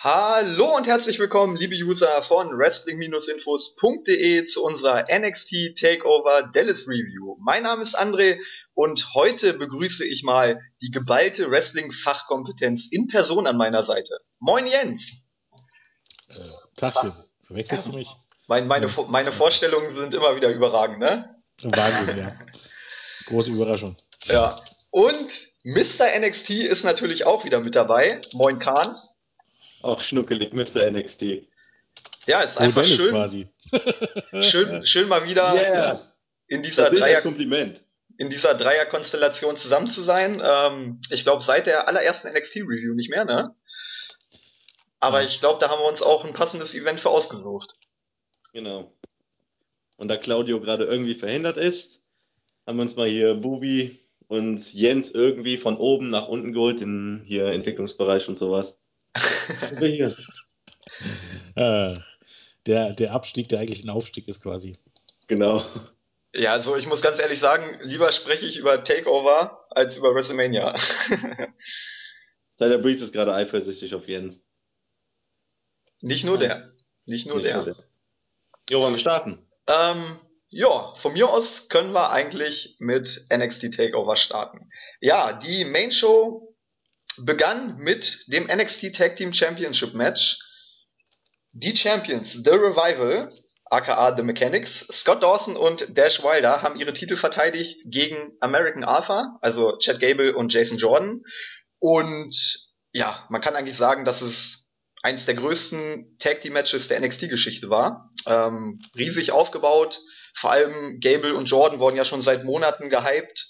Hallo und herzlich willkommen, liebe User von Wrestling-Infos.de zu unserer NXT Takeover Dallas Review. Mein Name ist André und heute begrüße ich mal die geballte Wrestling-Fachkompetenz in Person an meiner Seite. Moin Jens! Äh, Tachchen, verwechselst du mich? Mein, meine, ja. meine Vorstellungen sind immer wieder überragend, ne? Wahnsinn, ja. Große Überraschung. Ja. Und Mr. NXT ist natürlich auch wieder mit dabei. Moin Kahn. Auch schnuckelig, Mr. NXT. Ja, ist einfach schön, quasi. schön, schön mal wieder Yeah. in dieser Dreier, Kompliment. in dieser Dreierkonstellation zusammen zu sein. Ähm, ich glaube, seit der allerersten NXT-Review nicht mehr, ne? Aber ich glaube, da haben wir uns auch ein passendes Event für ausgesucht. Genau. Und da Claudio gerade irgendwie verhindert ist, haben wir uns mal hier Bubi und Jens irgendwie von oben nach unten geholt, in hier Entwicklungsbereich und sowas. Äh, der, der Abstieg, der eigentlich ein Aufstieg ist quasi. Genau. Ja, also ich muss ganz ehrlich sagen, lieber spreche ich über Takeover als über WrestleMania. Tyler Breeze ist gerade eifersüchtig auf Jens. Nicht nur Nein. der. Nicht nur Nicht der. nur der. Jo, wollen wir starten? Ähm, ja, von mir aus können wir eigentlich mit NXT Takeover starten. Ja, die Main Show begann mit dem NXT Tag Team Championship Match. Die Champions, The Revival, aka The Mechanics, Scott Dawson und Dash Wilder haben ihre Titel verteidigt gegen American Alpha, also Chad Gable und Jason Jordan. Und ja, man kann eigentlich sagen, dass es eins der größten Tag Team Matches der NXT-Geschichte war. Ähm, riesig aufgebaut. Vor allem Gable und Jordan wurden ja schon seit Monaten gehypt.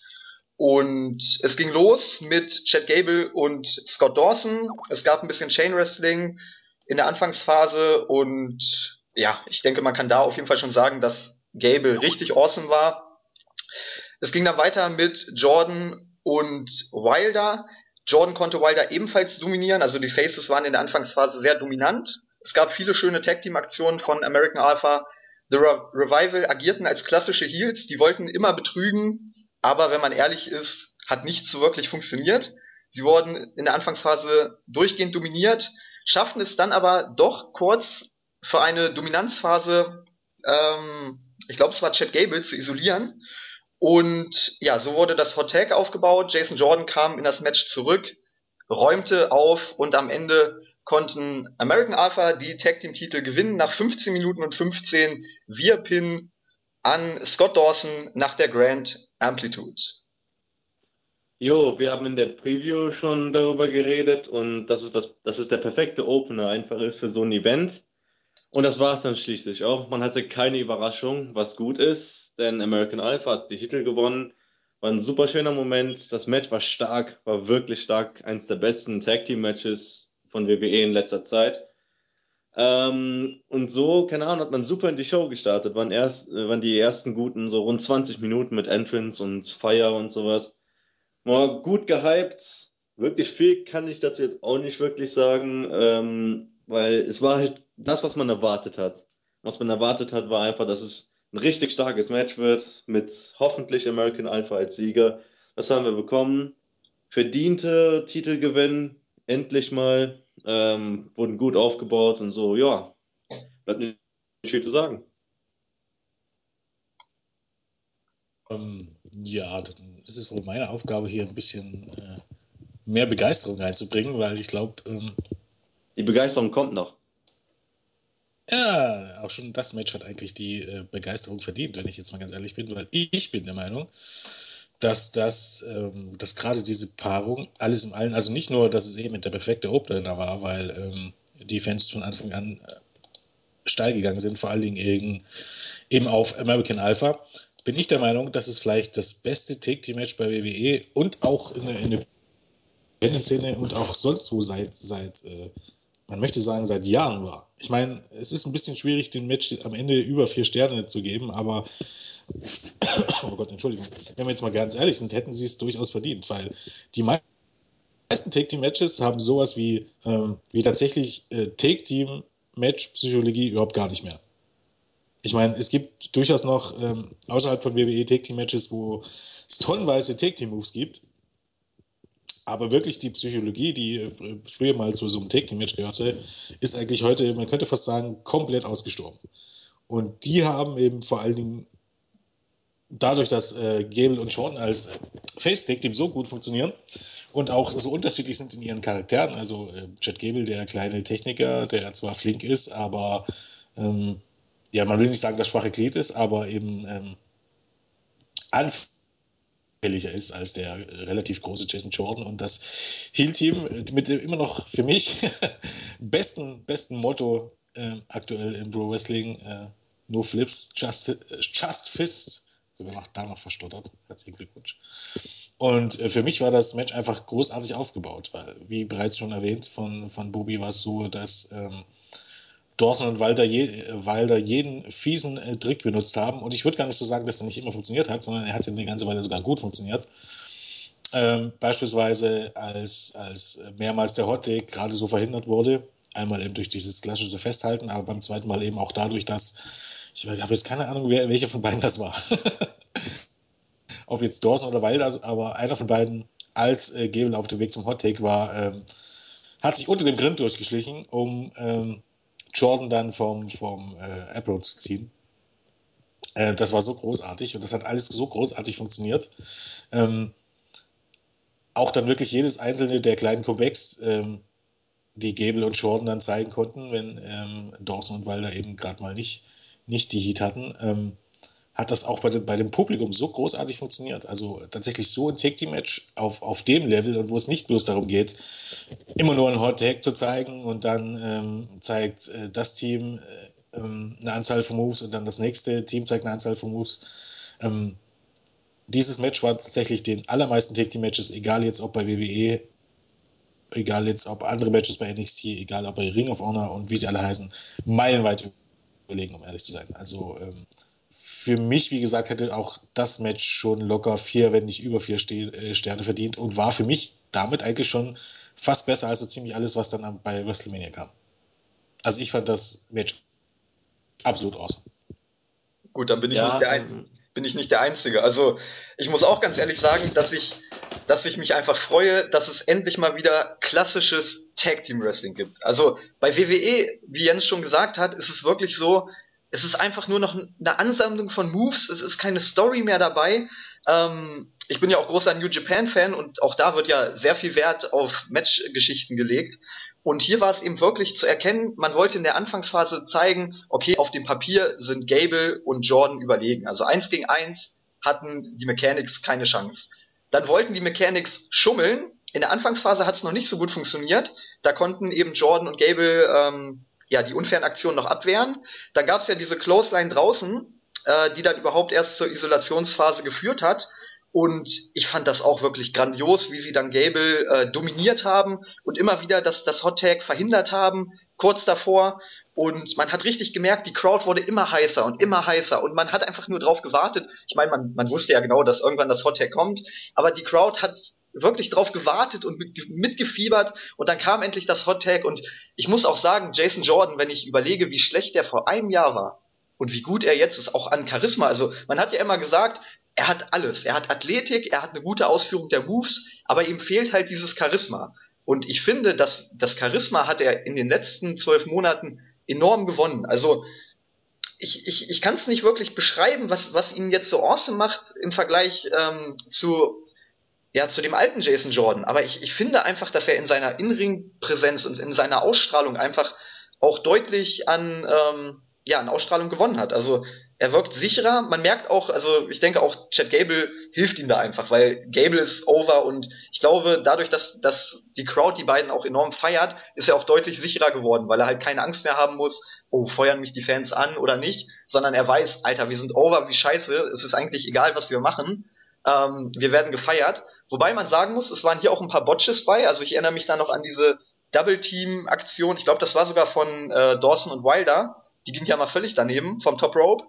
Und es ging los mit Chad Gable und Scott Dawson. Es gab ein bisschen Chain Wrestling in der Anfangsphase und ja, ich denke, man kann da auf jeden Fall schon sagen, dass Gable richtig awesome war. Es ging dann weiter mit Jordan und Wilder. Jordan konnte Wilder ebenfalls dominieren, also die Faces waren in der Anfangsphase sehr dominant. Es gab viele schöne Tag Team Aktionen von American Alpha. The Re Revival agierten als klassische Heels, die wollten immer betrügen, aber wenn man ehrlich ist, hat nichts so wirklich funktioniert. Sie wurden in der Anfangsphase durchgehend dominiert, schafften es dann aber doch kurz für eine Dominanzphase, ähm, ich glaube es war Chad Gable, zu isolieren. Und ja, so wurde das Hot Tag aufgebaut. Jason Jordan kam in das Match zurück, räumte auf und am Ende konnten American Alpha die Tag Team Titel gewinnen nach 15 Minuten und 15 via Pin an Scott Dawson nach der Grand Amplitude. Jo, wir haben in der Preview schon darüber geredet und das ist das, das ist der perfekte Opener einfach ist für so ein Event. Und das war es dann schließlich auch. Man hatte keine Überraschung, was gut ist, denn American Alpha hat die Titel gewonnen. War ein super schöner Moment. Das Match war stark, war wirklich stark. Eins der besten Tag Team Matches von WWE in letzter Zeit. Ähm, und so, keine Ahnung, hat man super in die Show gestartet. Waren erst, äh, waren die ersten guten so rund 20 Minuten mit Entrance und Fire und sowas. War gut gehypt. Wirklich viel kann ich dazu jetzt auch nicht wirklich sagen, ähm, weil es war halt das, was man erwartet hat. Was man erwartet hat, war einfach, dass es ein richtig starkes Match wird mit hoffentlich American Alpha als Sieger. Das haben wir bekommen. Verdiente Titelgewinn, endlich mal. Ähm, wurden gut aufgebaut und so, ja. Bleibt nicht viel zu sagen. Ähm, ja, dann ist es wohl meine Aufgabe, hier ein bisschen äh, mehr Begeisterung reinzubringen, weil ich glaube, ähm, Die Begeisterung kommt noch. ja, auch schon das Match hat eigentlich die äh, Begeisterung verdient, wenn ich jetzt mal ganz ehrlich bin, weil ich bin der Meinung, dass das, ähm, dass gerade diese Paarung alles im Allen, also nicht nur, dass es eben der perfekte Opener war, weil ähm, die Fans von Anfang an äh, steil gegangen sind, vor allen Dingen eben, auf American Alpha, bin ich der Meinung, dass es vielleicht das beste Take-Team-Match bei WWE und auch in der, in der Independent-Szene und auch sonst wo seit, seit äh, man möchte sagen, seit Jahren war. Ich meine, es ist ein bisschen schwierig, dem Match am Ende über vier Sterne zu geben, aber oh Gott, Entschuldigung. Wenn wir jetzt mal ganz ehrlich sind, hätten sie es durchaus verdient, weil die meisten Take-Team-Matches haben sowas wie, ähm, wie tatsächlich äh, Take-Team-Match-Psychologie überhaupt gar nicht mehr. Ich meine, es gibt durchaus noch ähm, außerhalb von WWE Take-Team-Matches, wo es tonnenweise Take-Team-Moves gibt, Aber wirklich die Psychologie, die äh, früher mal zu so einem Take-Team-Match gehörte, ist eigentlich heute, man könnte fast sagen, komplett ausgestorben. Und die haben eben vor allen Dingen dadurch, dass äh, Gable und Jordan als Face-Tag-Team so gut funktionieren und auch so unterschiedlich sind in ihren Charakteren. Also äh, Chad Gable, der kleine Techniker, der zwar flink ist, aber ähm, ja, man will nicht sagen, dass schwache Glied ist, aber eben ähm, anfälliger ist als der relativ große Jason Jordan und das Heel-Team mit dem immer noch für mich besten, besten Motto äh, aktuell im Pro Wrestling, äh, No Flips, Just, just Fists, sogar noch da noch verstottert. Herzlichen Glückwunsch. Und äh, für mich war das Match einfach großartig aufgebaut, weil, wie bereits schon erwähnt, von, von Bobby war es so, dass ähm, Dawson und Walter, je, Wilder jeden fiesen äh, Trick benutzt haben. Und ich würde gar nicht so sagen, dass er nicht immer funktioniert hat, sondern er hat ja eine ganze Weile sogar gut funktioniert. Ähm, beispielsweise als, als mehrmals der Hotdog gerade so verhindert wurde. Einmal eben durch dieses klassische Festhalten, aber beim zweiten Mal eben auch dadurch, dass ich habe jetzt keine Ahnung, wer, welcher von beiden das war. Ob jetzt Dawson oder Wilder, aber einer von beiden als äh, Gable auf dem Weg zum Hot Take war, ähm, hat sich unter dem Grind durchgeschlichen, um ähm, Jordan dann vom, vom äh, Apple zu ziehen. Äh, das war so großartig und das hat alles so großartig funktioniert. Ähm, auch dann wirklich jedes einzelne der kleinen Comebacks, ähm, die Gable und Jordan dann zeigen konnten, wenn ähm, Dawson und Wilder eben gerade mal nicht, nicht die Heat hatten, ähm, hat das auch bei dem, bei dem Publikum so großartig funktioniert. Also tatsächlich so ein Take-Team-Match auf, auf dem Level und wo es nicht bloß darum geht, immer nur einen Hot Tag zu zeigen und dann ähm, zeigt äh, das Team äh, ähm, eine Anzahl von Moves und dann das nächste Team zeigt eine Anzahl von Moves. Ähm, dieses Match war tatsächlich den allermeisten Take-Team-Matches, egal jetzt ob bei WWE, egal jetzt ob andere Matches bei NXT, egal ob bei Ring of Honor und wie sie alle heißen, meilenweit überlegen, um ehrlich zu sein. Also ähm, für mich, wie gesagt, hätte auch das Match schon locker vier, wenn nicht über vier äh, Sterne verdient und war für mich damit eigentlich schon fast besser als so ziemlich alles, was dann bei WrestleMania kam. Also ich fand das Match absolut awesome. Gut, dann bin ich, ja, nicht, der ein, bin ich nicht der Einzige. Also ich muss auch ganz ehrlich sagen, dass ich, dass ich mich einfach freue, dass es endlich mal wieder klassisches Tag Team Wrestling gibt. Also bei WWE, wie Jens schon gesagt hat, ist es wirklich so, es ist einfach nur noch eine Ansammlung von Moves, es ist keine Story mehr dabei. Ähm, ich bin ja auch großer New Japan-Fan und auch da wird ja sehr viel Wert auf Match-Geschichten gelegt. Und hier war es eben wirklich zu erkennen, man wollte in der Anfangsphase zeigen, okay, auf dem Papier sind Gable und Jordan überlegen. Also eins gegen eins hatten die Mechanics keine Chance. Dann wollten die Mechanics schummeln. In der Anfangsphase hat es noch nicht so gut funktioniert. Da konnten eben Jordan und Gable ähm, ja, die unfairen Aktionen noch abwehren. Dann gab es ja diese Clothesline draußen, äh, die dann überhaupt erst zur Isolationsphase geführt hat. Und ich fand das auch wirklich grandios, wie sie dann Gable äh, dominiert haben und immer wieder das, das Hot Tag verhindert haben, kurz davor. Und man hat richtig gemerkt, die Crowd wurde immer heißer und immer heißer. Und man hat einfach nur drauf gewartet. Ich meine, man, man wusste ja genau, dass irgendwann das Hot Tag kommt. Aber die Crowd hat wirklich drauf gewartet und mitgefiebert. Und dann kam endlich das Hot Tag und ich muss auch sagen, Jason Jordan, wenn ich überlege, wie schlecht der vor einem Jahr war und wie gut er jetzt ist, auch an Charisma, also man hat ja immer gesagt, er hat alles, er hat Athletik, er hat eine gute Ausführung der Moves, aber ihm fehlt halt dieses Charisma. Und ich finde, dass das Charisma hat er in den letzten zwölf Monaten enorm gewonnen, also ich, ich, ich kann es nicht wirklich beschreiben, was, was ihn jetzt so awesome macht im Vergleich ähm, zu ja, zu dem alten Jason Jordan. Aber ich, ich finde einfach, dass er in seiner In-Ring-Präsenz und in seiner Ausstrahlung einfach auch deutlich an, ähm, ja, an Ausstrahlung gewonnen hat. Also er wirkt sicherer. Man merkt auch, also ich denke auch, Chad Gable hilft ihm da einfach, weil Gable ist over und ich glaube, dadurch, dass, dass die Crowd die beiden auch enorm feiert, ist er auch deutlich sicherer geworden, weil er halt keine Angst mehr haben muss, oh, feuern mich die Fans an oder nicht, sondern er weiß, Alter, wir sind over, wie scheiße, es ist eigentlich egal, was wir machen. Ähm, wir werden gefeiert. Wobei man sagen muss, es waren hier auch ein paar Botches bei. Also ich erinnere mich da noch an diese Double-Team-Aktion. Ich glaube, das war sogar von äh, Dawson und Wilder. Die ging ja mal völlig daneben vom Top Rope.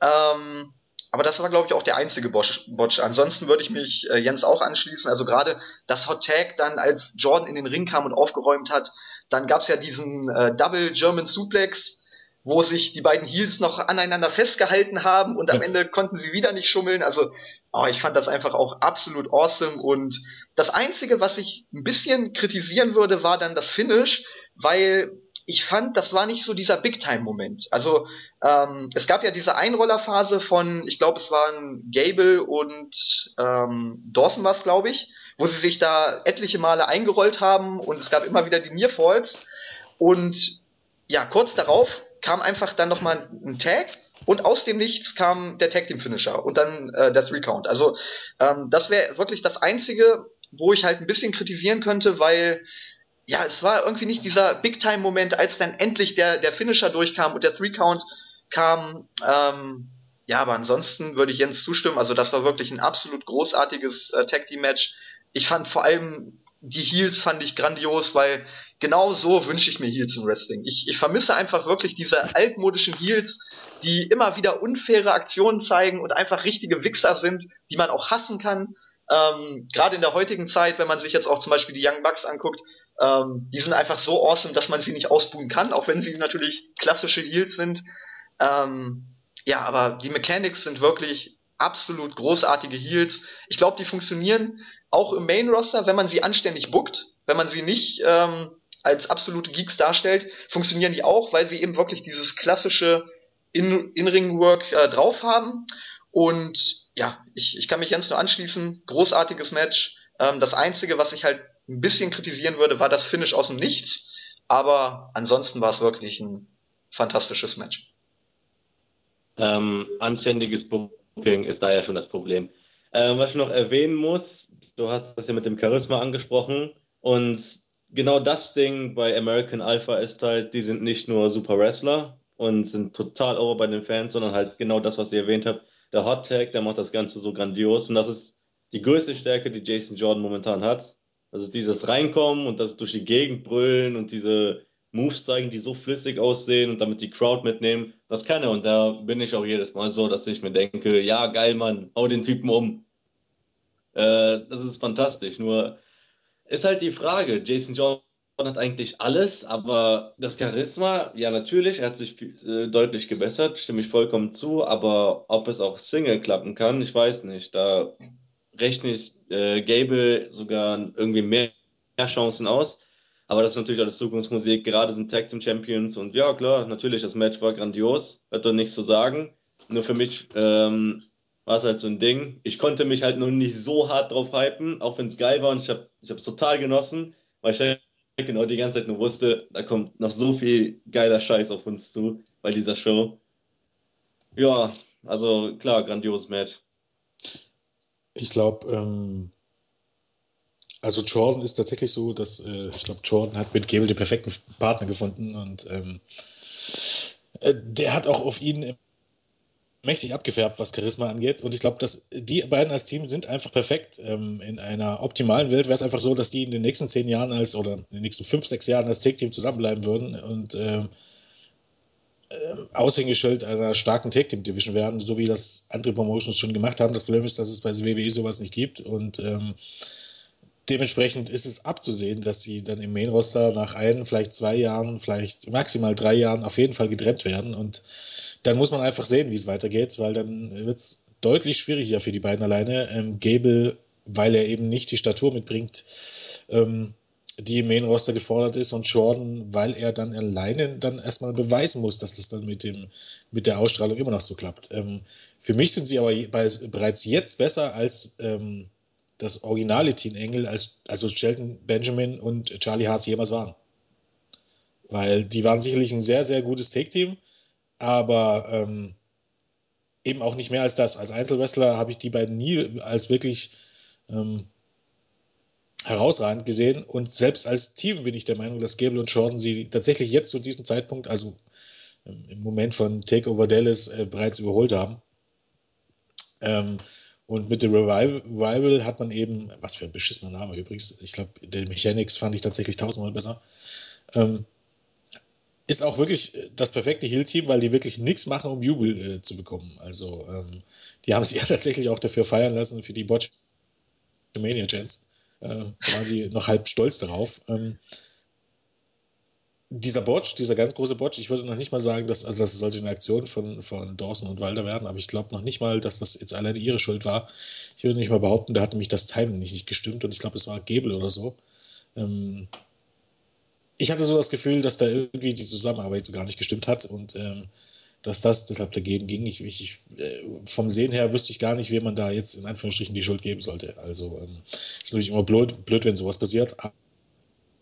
Ähm, aber das war, glaube ich, auch der einzige Botch. Botch. Ansonsten würde ich mich äh, Jens auch anschließen. Also gerade das Hot Tag dann, als Jordan in den Ring kam und aufgeräumt hat. Dann gab's ja diesen äh, Double German Suplex wo sich die beiden Heels noch aneinander festgehalten haben und am Ende konnten sie wieder nicht schummeln. Also, oh, ich fand das einfach auch absolut awesome. Und das Einzige, was ich ein bisschen kritisieren würde, war dann das Finish, weil ich fand, das war nicht so dieser Big-Time-Moment. Also ähm, es gab ja diese Einrollerphase von, ich glaube, es waren Gable und ähm, Dawson war glaube ich, wo sie sich da etliche Male eingerollt haben und es gab immer wieder die Nearfalls. Und ja, kurz darauf kam einfach dann nochmal ein Tag und aus dem Nichts kam der Tag Team Finisher und dann äh, der Three Count. Also ähm, das wäre wirklich das Einzige, wo ich halt ein bisschen kritisieren könnte, weil ja, es war irgendwie nicht dieser Big-Time-Moment, als dann endlich der, der Finisher durchkam und der Three-Count kam. Ähm, ja, aber ansonsten würde ich Jens zustimmen. Also das war wirklich ein absolut großartiges äh, Tag-Team-Match. Ich fand vor allem die Heels fand ich grandios, weil genau so wünsche ich mir Heels im Wrestling. Ich, ich vermisse einfach wirklich diese altmodischen Heels, die immer wieder unfaire Aktionen zeigen und einfach richtige Wichser sind, die man auch hassen kann. Ähm, Gerade in der heutigen Zeit, wenn man sich jetzt auch zum Beispiel die Young Bucks anguckt, ähm, die sind einfach so awesome, dass man sie nicht ausbuhen kann, auch wenn sie natürlich klassische Heels sind. Ähm, ja, aber die Mechanics sind wirklich absolut großartige Heels. Ich glaube, die funktionieren auch im Main Roster, wenn man sie anständig bookt, wenn man sie nicht ähm, als absolute Geeks darstellt, funktionieren die auch, weil sie eben wirklich dieses klassische In-Ring-Work äh, drauf haben. Und ja, ich, ich kann mich Jens nur anschließen. Großartiges Match. Ähm, das Einzige, was ich halt ein bisschen kritisieren würde, war das Finish aus dem Nichts. Aber ansonsten war es wirklich ein fantastisches Match. Ähm, anständiges Booking ist da ja schon das Problem. Ähm, was ich noch erwähnen muss, du hast das ja mit dem Charisma angesprochen und genau das Ding bei American Alpha ist halt, die sind nicht nur super Wrestler und sind total over bei den Fans, sondern halt genau das, was ihr erwähnt habt. Der Hot Tag, der macht das Ganze so grandios und das ist die größte Stärke, die Jason Jordan momentan hat. Das ist dieses Reinkommen und das durch die Gegend brüllen und diese Moves zeigen, die so flüssig aussehen und damit die Crowd mitnehmen. Das kann er und da bin ich auch jedes Mal so, dass ich mir denke, ja, geil, Mann, hau den Typen um. Äh, das ist fantastisch. Nur ist halt die Frage, Jason Jordan hat eigentlich alles, aber das Charisma, ja natürlich, er hat sich äh, deutlich gebessert, stimme ich vollkommen zu, aber ob es auch Single klappen kann, ich weiß nicht. Da rechne ich äh, Gable sogar irgendwie mehr, mehr Chancen aus. Aber das ist natürlich alles Zukunftsmusik. Gerade sind Tag Team Champions und ja, klar, natürlich, das Match war grandios. Hat doch nichts zu sagen. Nur für mich ähm, war es halt so ein Ding. Ich konnte mich halt noch nicht so hart drauf hypen, auch wenn es geil war und ich habe es total genossen, weil ich halt genau die ganze Zeit nur wusste, da kommt noch so viel geiler Scheiß auf uns zu bei dieser Show. Ja, also klar, grandioses Match. Ich glaube, ähm, also Jordan ist tatsächlich so, dass äh, ich glaube, Jordan hat mit Gable den perfekten Partner gefunden und ähm, äh, der hat auch auf ihn mächtig abgefärbt, was Charisma angeht. Und ich glaube, dass die beiden als Team sind einfach perfekt. Ähm, in einer optimalen Welt wäre es einfach so, dass die in den nächsten zehn Jahren als oder in den nächsten fünf, sechs Jahren als Take-Team zusammenbleiben würden und ähm, äh, Aushängeschild einer starken Tag-Team-Division werden, so wie das andere Promotions schon gemacht haben. Das Problem ist, dass es bei WWE sowas nicht gibt und ähm, dementsprechend ist es abzusehen, dass sie dann im Main-Roster nach ein, vielleicht zwei Jahren, vielleicht maximal drei Jahren auf jeden Fall getrennt werden und dann muss man einfach sehen, wie es weitergeht, weil dann wird es deutlich schwieriger für die beiden alleine. Ähm, Gable, weil er eben nicht die Statur mitbringt, ähm, die im Main-Roster gefordert ist und Jordan, weil er dann alleine dann erstmal beweisen muss, dass das dann mit, dem, mit der Ausstrahlung immer noch so klappt. Ähm, für mich sind sie aber bereits jetzt besser als ähm, das originale Teen Engel, als, also Shelton Benjamin und Charlie Haas jemals waren. Weil die waren sicherlich ein sehr, sehr gutes Take-Team, aber ähm, eben auch nicht mehr als das. Als Einzelwrestler habe ich die beiden nie als wirklich ähm, herausragend gesehen. Und selbst als Team bin ich der Meinung, dass Gable und Jordan sie tatsächlich jetzt zu diesem Zeitpunkt, also ähm, im Moment von Takeover Dallas, äh, bereits überholt haben. Ähm, und mit dem Revival hat man eben, was für ein beschissener Name übrigens, ich glaube, der Mechanics fand ich tatsächlich tausendmal besser. Ähm, ist auch wirklich das perfekte Heal-Team, weil die wirklich nichts machen, um Jubel äh, zu bekommen. Also, ähm, die haben sich ja tatsächlich auch dafür feiern lassen, für die Botch Mania Chance. Äh, waren sie noch halb stolz darauf. Ähm, dieser Botch, dieser ganz große Botch, ich würde noch nicht mal sagen, dass, also das sollte eine Aktion von, von Dawson und Walder werden, aber ich glaube noch nicht mal, dass das jetzt alleine ihre Schuld war. Ich würde nicht mal behaupten, da hat nämlich das Timing nicht, nicht gestimmt und ich glaube, es war Gebel oder so. Ähm, ich hatte so das Gefühl, dass da irgendwie die Zusammenarbeit so gar nicht gestimmt hat und ähm, dass das deshalb dagegen ging. Ich, ich, äh, vom Sehen her wüsste ich gar nicht, wem man da jetzt in Anführungsstrichen die Schuld geben sollte. Also ähm, ist natürlich immer blöd, blöd, wenn sowas passiert,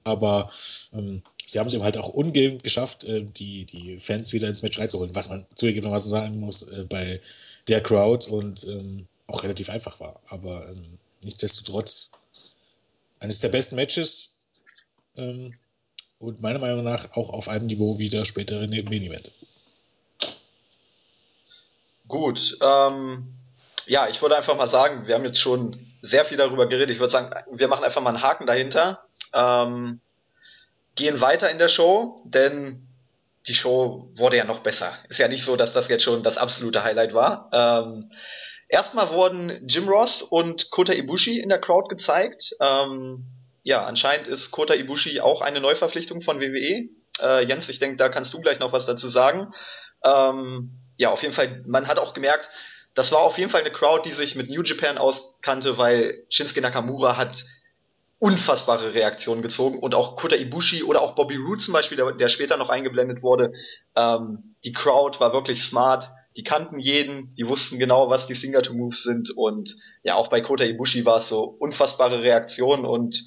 aber ähm, sie haben es eben halt auch ungehend geschafft, äh, die, die Fans wieder ins Match reinzuholen, was man zugegebenermaßen sagen muss, äh, bei der Crowd und ähm, auch relativ einfach war. Aber ähm, nichtsdestotrotz eines der besten Matches ähm, und meiner Meinung nach auch auf einem Niveau wie der spätere Main Event. Gut, ähm, ja, ich würde einfach mal sagen, wir haben jetzt schon sehr viel darüber geredet. Ich würde sagen, wir machen einfach mal einen Haken dahinter. Ähm, gehen weiter in der Show, denn die Show wurde ja noch besser. Ist ja nicht so, dass das jetzt schon das absolute Highlight war. Ähm, erstmal wurden Jim Ross und Kota Ibushi in der Crowd gezeigt. Ähm, ja, anscheinend ist Kota Ibushi auch eine Neuverpflichtung von WWE. Äh, Jens, ich denke, da kannst du gleich noch was dazu sagen. Ähm, ja, auf jeden Fall, man hat auch gemerkt, das war auf jeden Fall eine Crowd, die sich mit New Japan auskannte, weil Shinsuke Nakamura hat unfassbare Reaktionen gezogen. Und auch Kota Ibushi oder auch Bobby Roode zum Beispiel, der, der später noch eingeblendet wurde. Ähm, die Crowd war wirklich smart, die kannten jeden, die wussten genau, was die Signature Moves sind. Und ja, auch bei Kota Ibushi war es so unfassbare Reaktionen und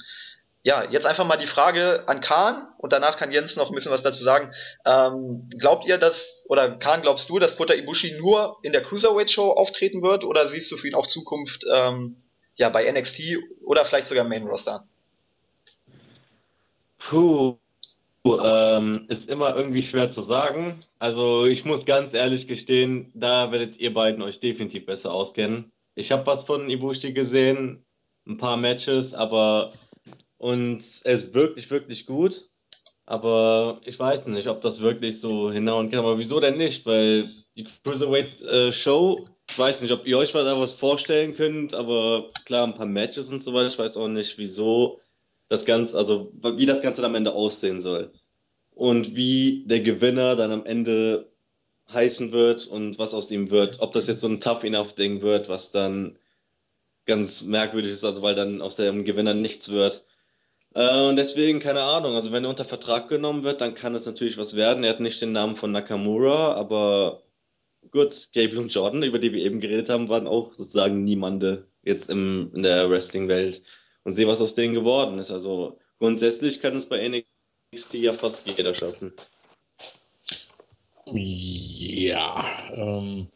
ja, jetzt einfach mal die Frage an Kahn. Und danach kann Jens noch ein bisschen was dazu sagen. Ähm, glaubt ihr, dass, oder Kahn, glaubst du, dass Kota Ibushi nur in der Cruiserweight Show auftreten wird? Oder siehst du für ihn auch Zukunft ähm, ja, bei NXT oder vielleicht sogar Main Roster? Puh, ähm, ist immer irgendwie schwer zu sagen. Also ich muss ganz ehrlich gestehen, da werdet ihr beiden euch definitiv besser auskennen. Ich habe was von Ibushi gesehen, ein paar Matches, aber und er ist wirklich, wirklich gut. Aber ich weiß nicht, ob das wirklich so hinhauen kann. Aber wieso denn nicht? Weil die Cruiserweight äh, Show ich weiß nicht, ob ihr euch da was vorstellen könnt, aber klar, ein paar Matches und so weiter. Ich weiß auch nicht, wieso das Ganze, also wie das Ganze am Ende aussehen soll. Und wie der Gewinner dann am Ende heißen wird und was aus ihm wird. Ob das jetzt so ein Tough Enough Ding wird, was dann ganz merkwürdig ist, also weil dann aus dem Gewinner nichts wird. Äh, und deswegen, keine Ahnung, also wenn er unter Vertrag genommen wird, dann kann es natürlich was werden. Er hat nicht den Namen von Nakamura, aber gut, Gable und Jordan, über die wir eben geredet haben, waren auch sozusagen niemande jetzt im, in der Wrestling-Welt. Und sehe, was aus denen geworden ist. Also grundsätzlich kann es bei NXT ja fast jeder schaffen. Ja, ähm,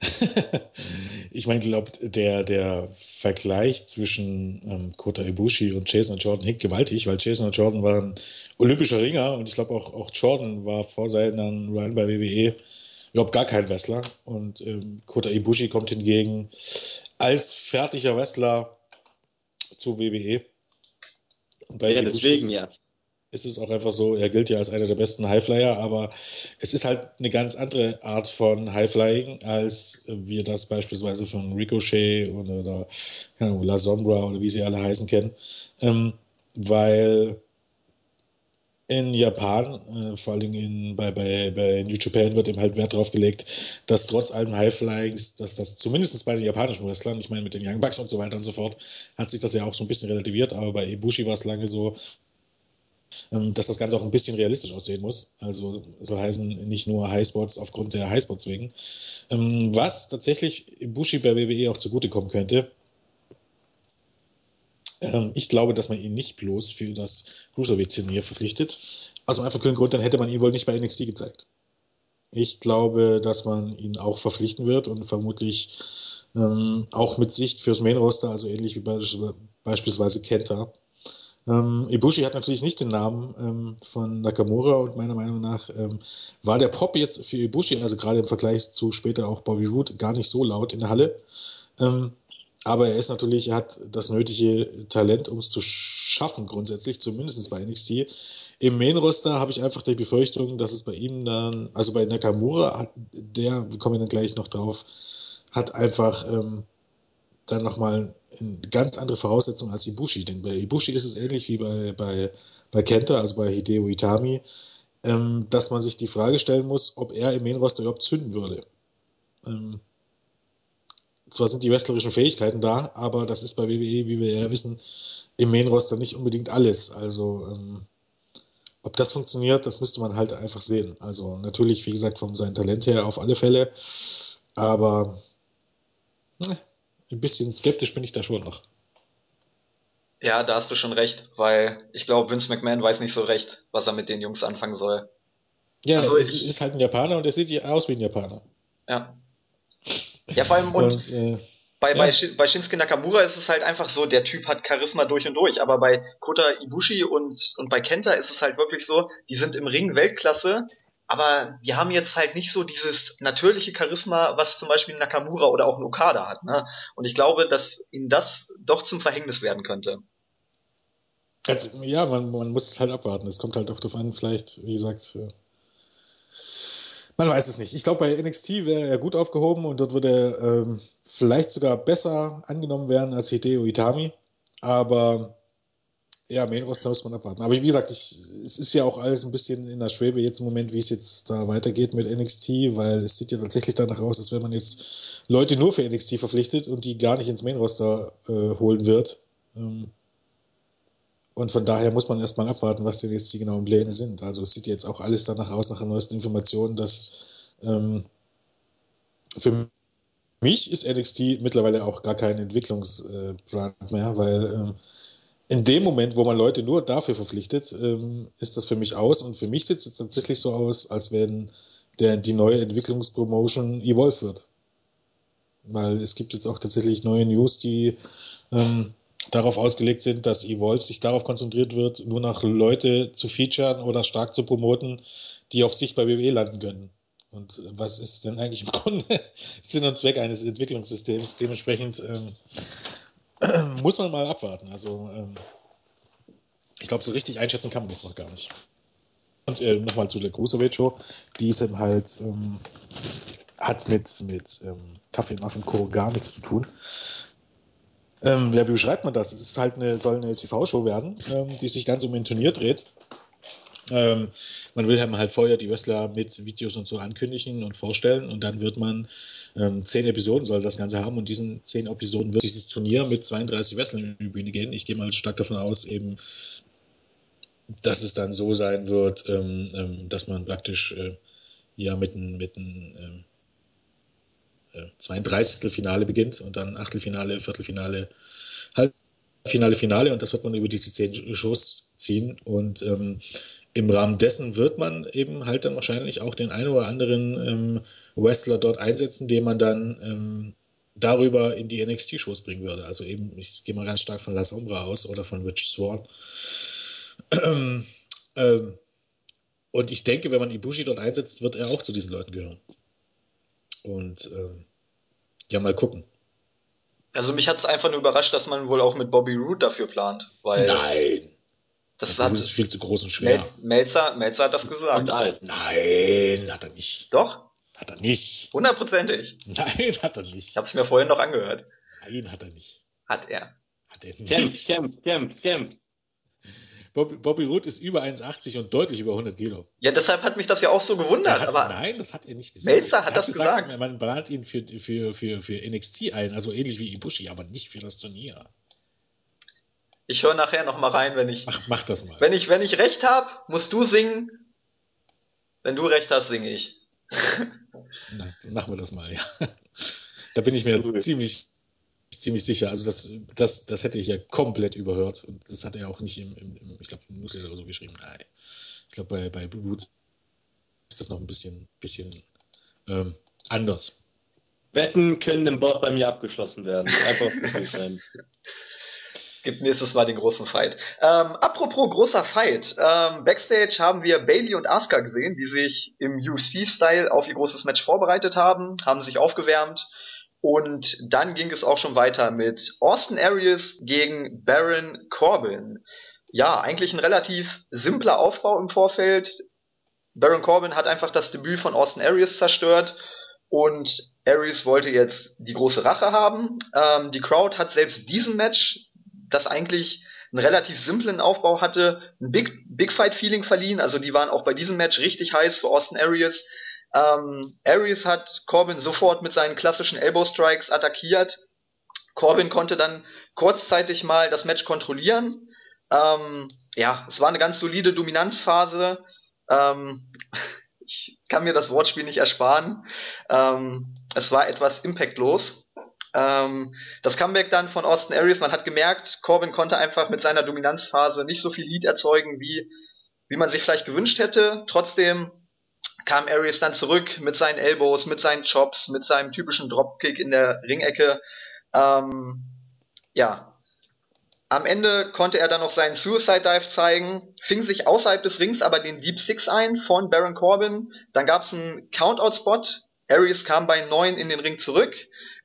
ich meine, ich glaube, der, der Vergleich zwischen ähm, Kota Ibushi und Jason und Jordan hinkt gewaltig, weil Jason und Jordan waren olympischer Ringer und ich glaube auch, auch Jordan war vor seinem Run bei WWE überhaupt gar kein Wrestler. Und ähm, Kota Ibushi kommt hingegen als fertiger Wrestler zu WWE. Und bei ja, Ibushi deswegen, ja. Ist es auch einfach so, er gilt ja als einer der besten Highflyer, aber es ist halt eine ganz andere Art von Highflying, als wir das beispielsweise von Ricochet oder, oder La Sombra oder wie sie alle heißen kennen. Ähm, weil in Japan, äh, vor Dingen in, bei, bei, bei New Japan wird eben halt Wert darauf gelegt, dass trotz allem Highflyings, dass das zumindest bei den japanischen Wrestlern, ich meine mit den Young Bucks und so weiter und so fort, hat sich das ja auch so ein bisschen relativiert, aber bei Ibushi war es lange so, ähm, dass das Ganze auch ein bisschen realistisch aussehen muss. Also soll heißen, nicht nur Highspots aufgrund der Highspots wegen. Ähm, was tatsächlich Ibushi bei WWE auch zugutekommen könnte, ähm, ich glaube, dass man ihn nicht bloß für das Cruiserweight-Turnier verpflichtet. Also einfach einen Grund, dann hätte man ihn wohl nicht bei NXT gezeigt. Ich glaube, dass man ihn auch verpflichten wird und vermutlich ähm, auch mit Sicht fürs Main-Roster, also ähnlich wie be beispielsweise Kenta. Ähm, Ibushi hat natürlich nicht den Namen ähm, von Nakamura und meiner Meinung nach ähm, war der Pop jetzt für Ibushi, also gerade im Vergleich zu später auch Bobby Roode, gar nicht so laut in der Halle. Ähm, aber er ist natürlich, er hat das nötige Talent, um es zu schaffen, grundsätzlich, zumindest bei NXT. Im Main-Roster habe ich einfach die Befürchtung, dass es bei ihm dann, also bei Nakamura, hat, der, wir kommen dann gleich noch drauf, hat einfach ähm, dann nochmal eine ganz andere Voraussetzungen als Ibushi. Denn bei Ibushi ist es ähnlich wie bei, bei, bei Kenta, also bei Hideo Itami. ähm, dass man sich die Frage stellen muss, ob er im Main-Roster überhaupt zünden würde. Ähm, zwar sind die wrestlerischen Fähigkeiten da, aber das ist bei WWE, wie wir ja wissen, im Main-Roster nicht unbedingt alles. Also, ähm, ob das funktioniert, das müsste man halt einfach sehen. Also, natürlich, wie gesagt, von seinem Talent her auf alle Fälle, aber ne, ein bisschen skeptisch bin ich da schon noch. Ja, da hast du schon recht, weil ich glaube, Vince McMahon weiß nicht so recht, was er mit den Jungs anfangen soll. Ja, also es ich, ist halt ein Japaner und er sieht aus wie ein Japaner. Ja. Ja, vor allem und, und äh, bei, ja. bei, bei Shinsuke Nakamura ist es halt einfach so, der Typ hat Charisma durch und durch, aber bei Kota Ibushi und, und bei Kenta ist es halt wirklich so, die sind im Ring Weltklasse, aber die haben jetzt halt nicht so dieses natürliche Charisma, was zum Beispiel Nakamura oder auch ein Okada hat. Ne? Und ich glaube, dass ihnen das doch zum Verhängnis werden könnte. Also, ja, man, man muss es halt abwarten. Es kommt halt auch darauf an, vielleicht, wie gesagt, äh, man weiß es nicht. Ich glaube, bei NXT wäre er gut aufgehoben und dort würde er ähm, vielleicht sogar besser angenommen werden als Hideo Itami. Aber ja, Main Roster muss man abwarten. Aber wie gesagt, ich, es ist ja auch alles ein bisschen in der Schwebe jetzt im Moment, wie es jetzt da weitergeht mit NXT, weil es sieht ja tatsächlich danach aus, als wenn man jetzt Leute nur für NXT verpflichtet und die gar nicht ins Main Roster äh, holen wird. Ähm, und von daher muss man erstmal abwarten, was denn jetzt die genauen Pläne sind. Also es sieht jetzt auch alles danach aus, nach den neuesten Informationen, dass ähm, für mich ist NXT mittlerweile auch gar kein Entwicklungsbrand mehr, weil ähm, in dem Moment, wo man Leute nur dafür verpflichtet, ähm, ist das für mich aus. Und für mich sieht es jetzt tatsächlich so aus, als wenn der, die neue Entwicklungspromotion Evolve wird. Weil es gibt jetzt auch tatsächlich neue News, die ähm, darauf ausgelegt sind, dass Evolve sich darauf konzentriert wird, nur nach Leute zu featuren oder stark zu promoten, die auf sich bei WWE landen können. Und was ist denn eigentlich im Grunde Sinn und Zweck eines Entwicklungssystems? Dementsprechend ähm, muss man mal abwarten. Also, ähm, ich glaube, so richtig einschätzen kann man das noch gar nicht. Und äh, nochmal zu der Cruiserweight Show. Die ist eben halt, ähm, hat mit, mit ähm, Kaffee und Co. gar nichts zu tun. Ähm, ja, wie beschreibt man das? Es ist halt eine, soll eine TV-Show werden, ähm, die sich ganz um ein Turnier dreht. Ähm, man will halt vorher die Wrestler mit Videos und so ankündigen und vorstellen und dann wird man ähm, zehn Episoden soll das Ganze haben und diesen zehn Episoden wird dieses Turnier mit 32 Wrestlern in die Bühne gehen. Ich gehe mal stark davon aus, eben, dass es dann so sein wird, ähm, ähm dass man praktisch äh, ja mit einem äh, 32. Finale beginnt und dann Achtelfinale, Viertelfinale, Halbfinale, Finale und das wird man über diese zehn Shows ziehen und ähm, im Rahmen dessen wird man eben halt dann wahrscheinlich auch den einen oder anderen ähm, Wrestler dort einsetzen, den man dann ähm, darüber in die NXT-Shows bringen würde. Also eben, ich gehe mal ganz stark von Las Ombra aus oder von Rich Swan. Ähm, ähm, und ich denke, wenn man Ibushi dort einsetzt, wird er auch zu diesen Leuten gehören. Und ähm, ja, mal gucken. Also mich hat es einfach nur überrascht, dass man wohl auch mit Bobby Roode dafür plant. Weil Nein. Das hat, ist viel zu groß und schwer. Melzer, Melzer hat das gesagt. Und alt. Nein, hat er nicht. Doch? Hat er nicht. Hundertprozentig. Nein, hat er nicht. Ich habe es mir vorhin noch angehört. Nein, hat er nicht. Hat er. Hat er nicht. Kämpf, kämpf, kämpf, kämpf. Bobby, Bobby Root ist über 1,80 und deutlich über 100 Kilo. Ja, deshalb hat mich das ja auch so gewundert. Hat, aber nein, das hat er nicht gesagt. Melzer hat, hat das gesagt, gesagt. Man plant ihn für, für, für, für NXT ein, also ähnlich wie Ibushi, aber nicht für das Turnier. Ich höre nachher noch mal rein, wenn ich. Mach, mach das mal. Wenn ich, wenn ich recht habe, musst du singen. Wenn du recht hast, singe ich. Na, dann machen wir das mal, ja. Da bin ich mir cool. ziemlich, ziemlich sicher. Also das, das, das hätte ich ja komplett überhört. Und das hat er auch nicht im, im, im ich glaube, im Newsletter oder so geschrieben. Nein. Ich glaube, bei, bei Blue Boots ist das noch ein bisschen, bisschen ähm, anders. Wetten können im Bord bei mir abgeschlossen werden. Einfach sein. gibt nächstes Mal den großen Fight. Ähm, apropos großer Fight. Ähm, Backstage haben wir Bailey und Asuka gesehen, die sich im UFC-Style auf ihr großes Match vorbereitet haben, haben sich aufgewärmt. Und dann ging es auch schon weiter mit Austin Aries gegen Baron Corbin. Ja, eigentlich ein relativ simpler Aufbau im Vorfeld. Baron Corbin hat einfach das Debüt von Austin Aries zerstört und Aries wollte jetzt die große Rache haben. Ähm, die Crowd hat selbst diesen Match das eigentlich einen relativ simplen Aufbau hatte, ein Big, Big Fight-Feeling verliehen. Also die waren auch bei diesem Match richtig heiß für Austin Aries. Ähm, Aries hat Corbin sofort mit seinen klassischen Elbow Strikes attackiert. Corbin konnte dann kurzzeitig mal das Match kontrollieren. Ähm, ja, es war eine ganz solide Dominanzphase. Ähm, ich kann mir das Wortspiel nicht ersparen. Ähm, es war etwas impactlos. Ähm, das Comeback dann von Austin Aries, man hat gemerkt, Corbin konnte einfach mit seiner Dominanzphase nicht so viel Lead erzeugen, wie, wie man sich vielleicht gewünscht hätte. Trotzdem kam Aries dann zurück mit seinen Elbows, mit seinen Chops, mit seinem typischen Dropkick in der Ringecke. Ähm, ja. Am Ende konnte er dann noch seinen Suicide Dive zeigen, fing sich außerhalb des Rings aber den Deep Six ein von Baron Corbin. Dann gab es einen Countout-Spot. Aries kam bei 9 in den Ring zurück.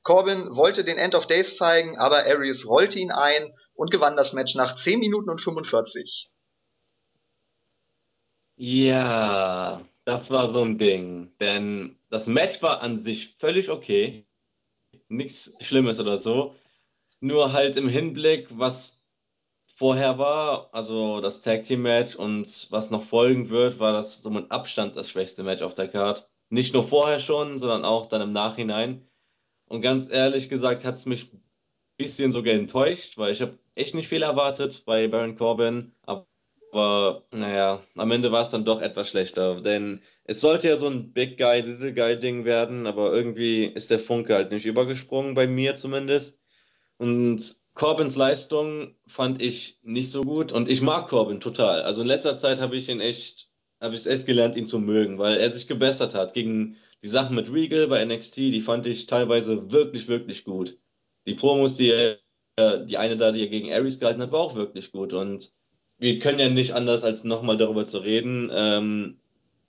Corbin wollte den End of Days zeigen, aber Aries rollte ihn ein und gewann das Match nach 10 Minuten und 45. Ja, das war so ein Ding. Denn das Match war an sich völlig okay. Nichts Schlimmes oder so. Nur halt im Hinblick, was vorher war, also das Tag Team Match und was noch folgen wird, war das so mit Abstand das schwächste Match auf der Card. Nicht nur vorher schon, sondern auch dann im Nachhinein. Und ganz ehrlich gesagt hat es mich ein bisschen sogar enttäuscht, weil ich habe echt nicht viel erwartet bei Baron Corbin. Aber naja, am Ende war es dann doch etwas schlechter. Denn es sollte ja so ein Big Guy, Little Guy Ding werden, aber irgendwie ist der Funke halt nicht übergesprungen, bei mir zumindest. Und Corbins Leistung fand ich nicht so gut und ich mag Corbin total. Also in letzter Zeit habe ich ihn echt, habe ich es echt gelernt, ihn zu mögen, weil er sich gebessert hat gegen die Sachen mit Regal bei NXT, die fand ich teilweise wirklich, wirklich gut. Die Promos, die er, die eine da, die er gegen Aries gehalten hat, war auch wirklich gut. Und wir können ja nicht anders, als nochmal darüber zu reden. Ähm,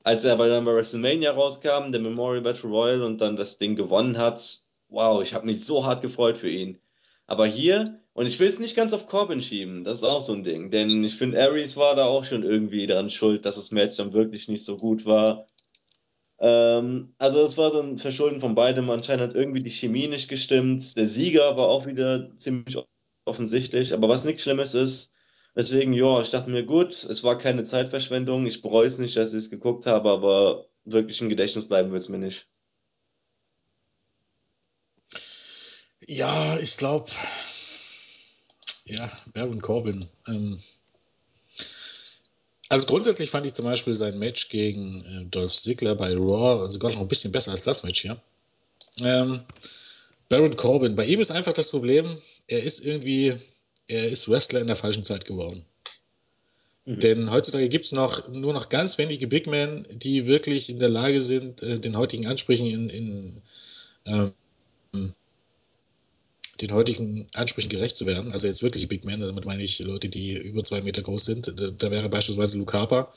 als er bei, dann bei WrestleMania rauskam, der Memorial Battle Royal und dann das Ding gewonnen hat, wow, ich habe mich so hart gefreut für ihn. Aber hier, und ich will es nicht ganz auf Corbin schieben, das ist auch so ein Ding, denn ich finde, Aries war da auch schon irgendwie daran schuld, dass das Match dann wirklich nicht so gut war. Ähm, also es war so ein Verschulden von beidem. Anscheinend hat irgendwie die Chemie nicht gestimmt. Der Sieger war auch wieder ziemlich offensichtlich, aber was nichts Schlimmes ist. Deswegen, ja, ich dachte mir, gut, es war keine Zeitverschwendung. Ich bereue es nicht, dass ich es geguckt habe, aber wirklich im Gedächtnis bleiben wird es mir nicht. Ja, ich glaube, ja, Baron Corbin. Ähm, also grundsätzlich fand ich zum Beispiel sein Match gegen äh, Dolph Ziggler bei Raw sogar noch ein bisschen besser als das Match hier. Ähm, Baron Corbin, bei ihm ist einfach das Problem, er ist irgendwie, er ist Wrestler in der falschen Zeit geworden. Mhm. Denn heutzutage gibt es noch, nur noch ganz wenige Big Men, die wirklich in der Lage sind, äh, den heutigen Ansprüchen in, in ähm, den heutigen Ansprüchen gerecht zu werden. Also jetzt wirklich Big Men, damit meine ich Leute, die über zwei Meter groß sind. Da, da wäre beispielsweise Luke Harper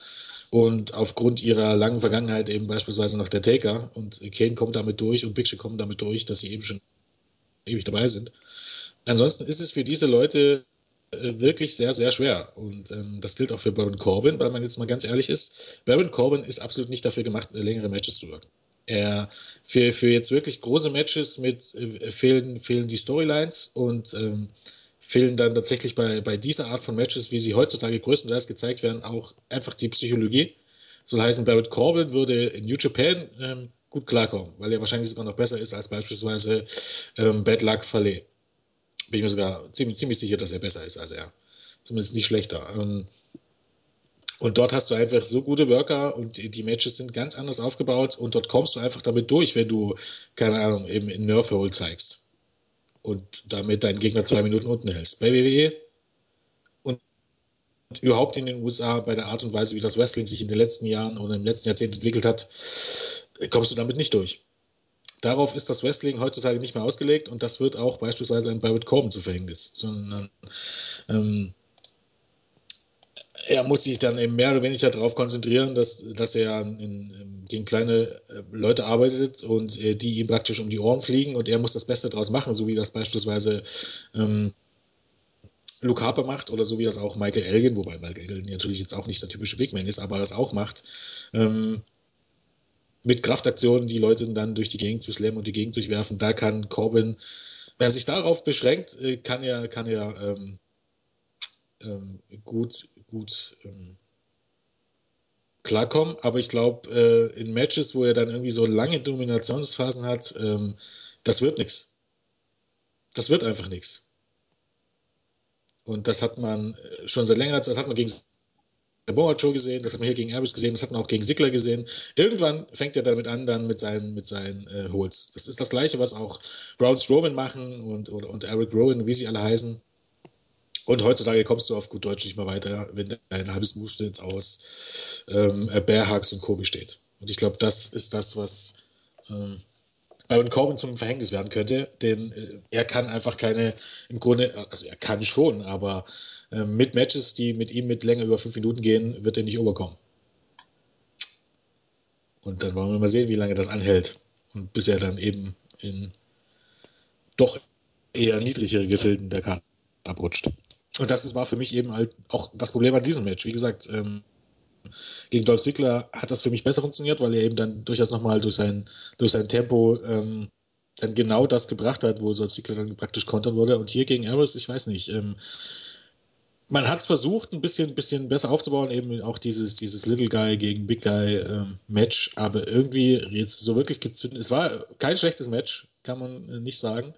und aufgrund ihrer langen Vergangenheit eben beispielsweise noch der Taker und Kane kommt damit durch und Big Show kommt damit durch, dass sie eben schon ewig dabei sind. Ansonsten ist es für diese Leute äh, wirklich sehr, sehr schwer. Und ähm, das gilt auch für Baron Corbin, weil man jetzt mal ganz ehrlich ist, Baron Corbin ist absolut nicht dafür gemacht, längere Matches zu wirken. Er, für, für jetzt wirklich große Matches mit äh, fehlen, fehlen die Storylines und ähm, fehlen dann tatsächlich bei, bei dieser Art von Matches, wie sie heutzutage größtenteils gezeigt werden, auch einfach die Psychologie. Soll heißen, Barrett Corbin würde in New Japan ähm, gut klarkommen, weil er wahrscheinlich sogar noch besser ist als beispielsweise ähm, Bad Luck Fale. Bin ich mir sogar ziemlich, ziemlich sicher, dass er besser ist als er. Zumindest nicht schlechter. Ähm, und dort hast du einfach so gute Worker und die Matches sind ganz anders aufgebaut und dort kommst du einfach damit durch, wenn du, keine Ahnung, eben in Nerf Hole zeigst und damit deinen Gegner zwei Minuten unten hältst. Bei WWE und überhaupt in den USA bei der Art und Weise, wie das Wrestling sich in den letzten Jahren oder im letzten Jahrzehnt entwickelt hat, kommst du damit nicht durch. Darauf ist das Wrestling heutzutage nicht mehr ausgelegt und das wird auch beispielsweise ein Barrett Corbin zu Verhängnis, sondern ähm, er muss sich dann eben mehr oder weniger darauf konzentrieren, dass, dass er in, in, gegen kleine äh, Leute arbeitet und äh, die ihm praktisch um die Ohren fliegen und er muss das Beste daraus machen, so wie das beispielsweise ähm, Luke Harper macht oder so wie das auch Michael Elgin, wobei Michael Elgin natürlich jetzt auch nicht der typische Big Man ist, aber das auch macht. Ähm, mit Kraftaktionen die Leute dann durch die Gegend zu slammen und die Gegend zu werfen, da kann Corbin, wenn er sich darauf beschränkt, äh, kann er, kann er ähm, ähm, gut, gut ähm, klarkommen. Aber ich glaube, äh, in Matches, wo er dann irgendwie so lange Dominationsphasen hat, ähm, das wird nichts. Das wird einfach nichts. Und das hat man äh, schon seit längerer Zeit, das hat man gegen Samoa Joe gesehen, das hat man hier gegen Erbis gesehen, das hat man auch gegen Sigler gesehen. Irgendwann fängt er damit an, dann mit seinen, mit seinen äh, Holds. Das ist das Gleiche, was auch Braun Strowman machen und, und, und Eric Rowan, wie sie alle heißen. Und heutzutage kommst du auf gut Deutsch nicht mehr weiter, wenn ein halbes Moveset aus ähm, Bear Hugs und Kobe steht. Und ich glaube, das ist das, was ähm, Baron Corbin zum Verhängnis werden könnte, denn äh, er kann einfach keine, im Grunde, also er kann schon, aber äh, mit Matches, die mit ihm mit länger über fünf Minuten gehen, wird er nicht überkommen. Und dann wollen wir mal sehen, wie lange das anhält. Und bis er dann eben in doch eher niedrigere Gefilden der Karte abrutscht. Und das war für mich eben halt auch das Problem an diesem Match. Wie gesagt, ähm, gegen Dolph Ziggler hat das für mich besser funktioniert, weil er eben dann durchaus nochmal durch sein, durch sein Tempo ähm, dann genau das gebracht hat, wo Dolph Ziggler dann praktisch kontern wurde. Und hier gegen Arrows, ich weiß nicht, ähm, man hat es versucht, ein bisschen, bisschen besser aufzubauen, eben auch dieses, dieses Little Guy gegen Big Guy ähm, Match, aber irgendwie jetzt so wirklich gezündet. Es war kein schlechtes Match, kann man äh, nicht sagen,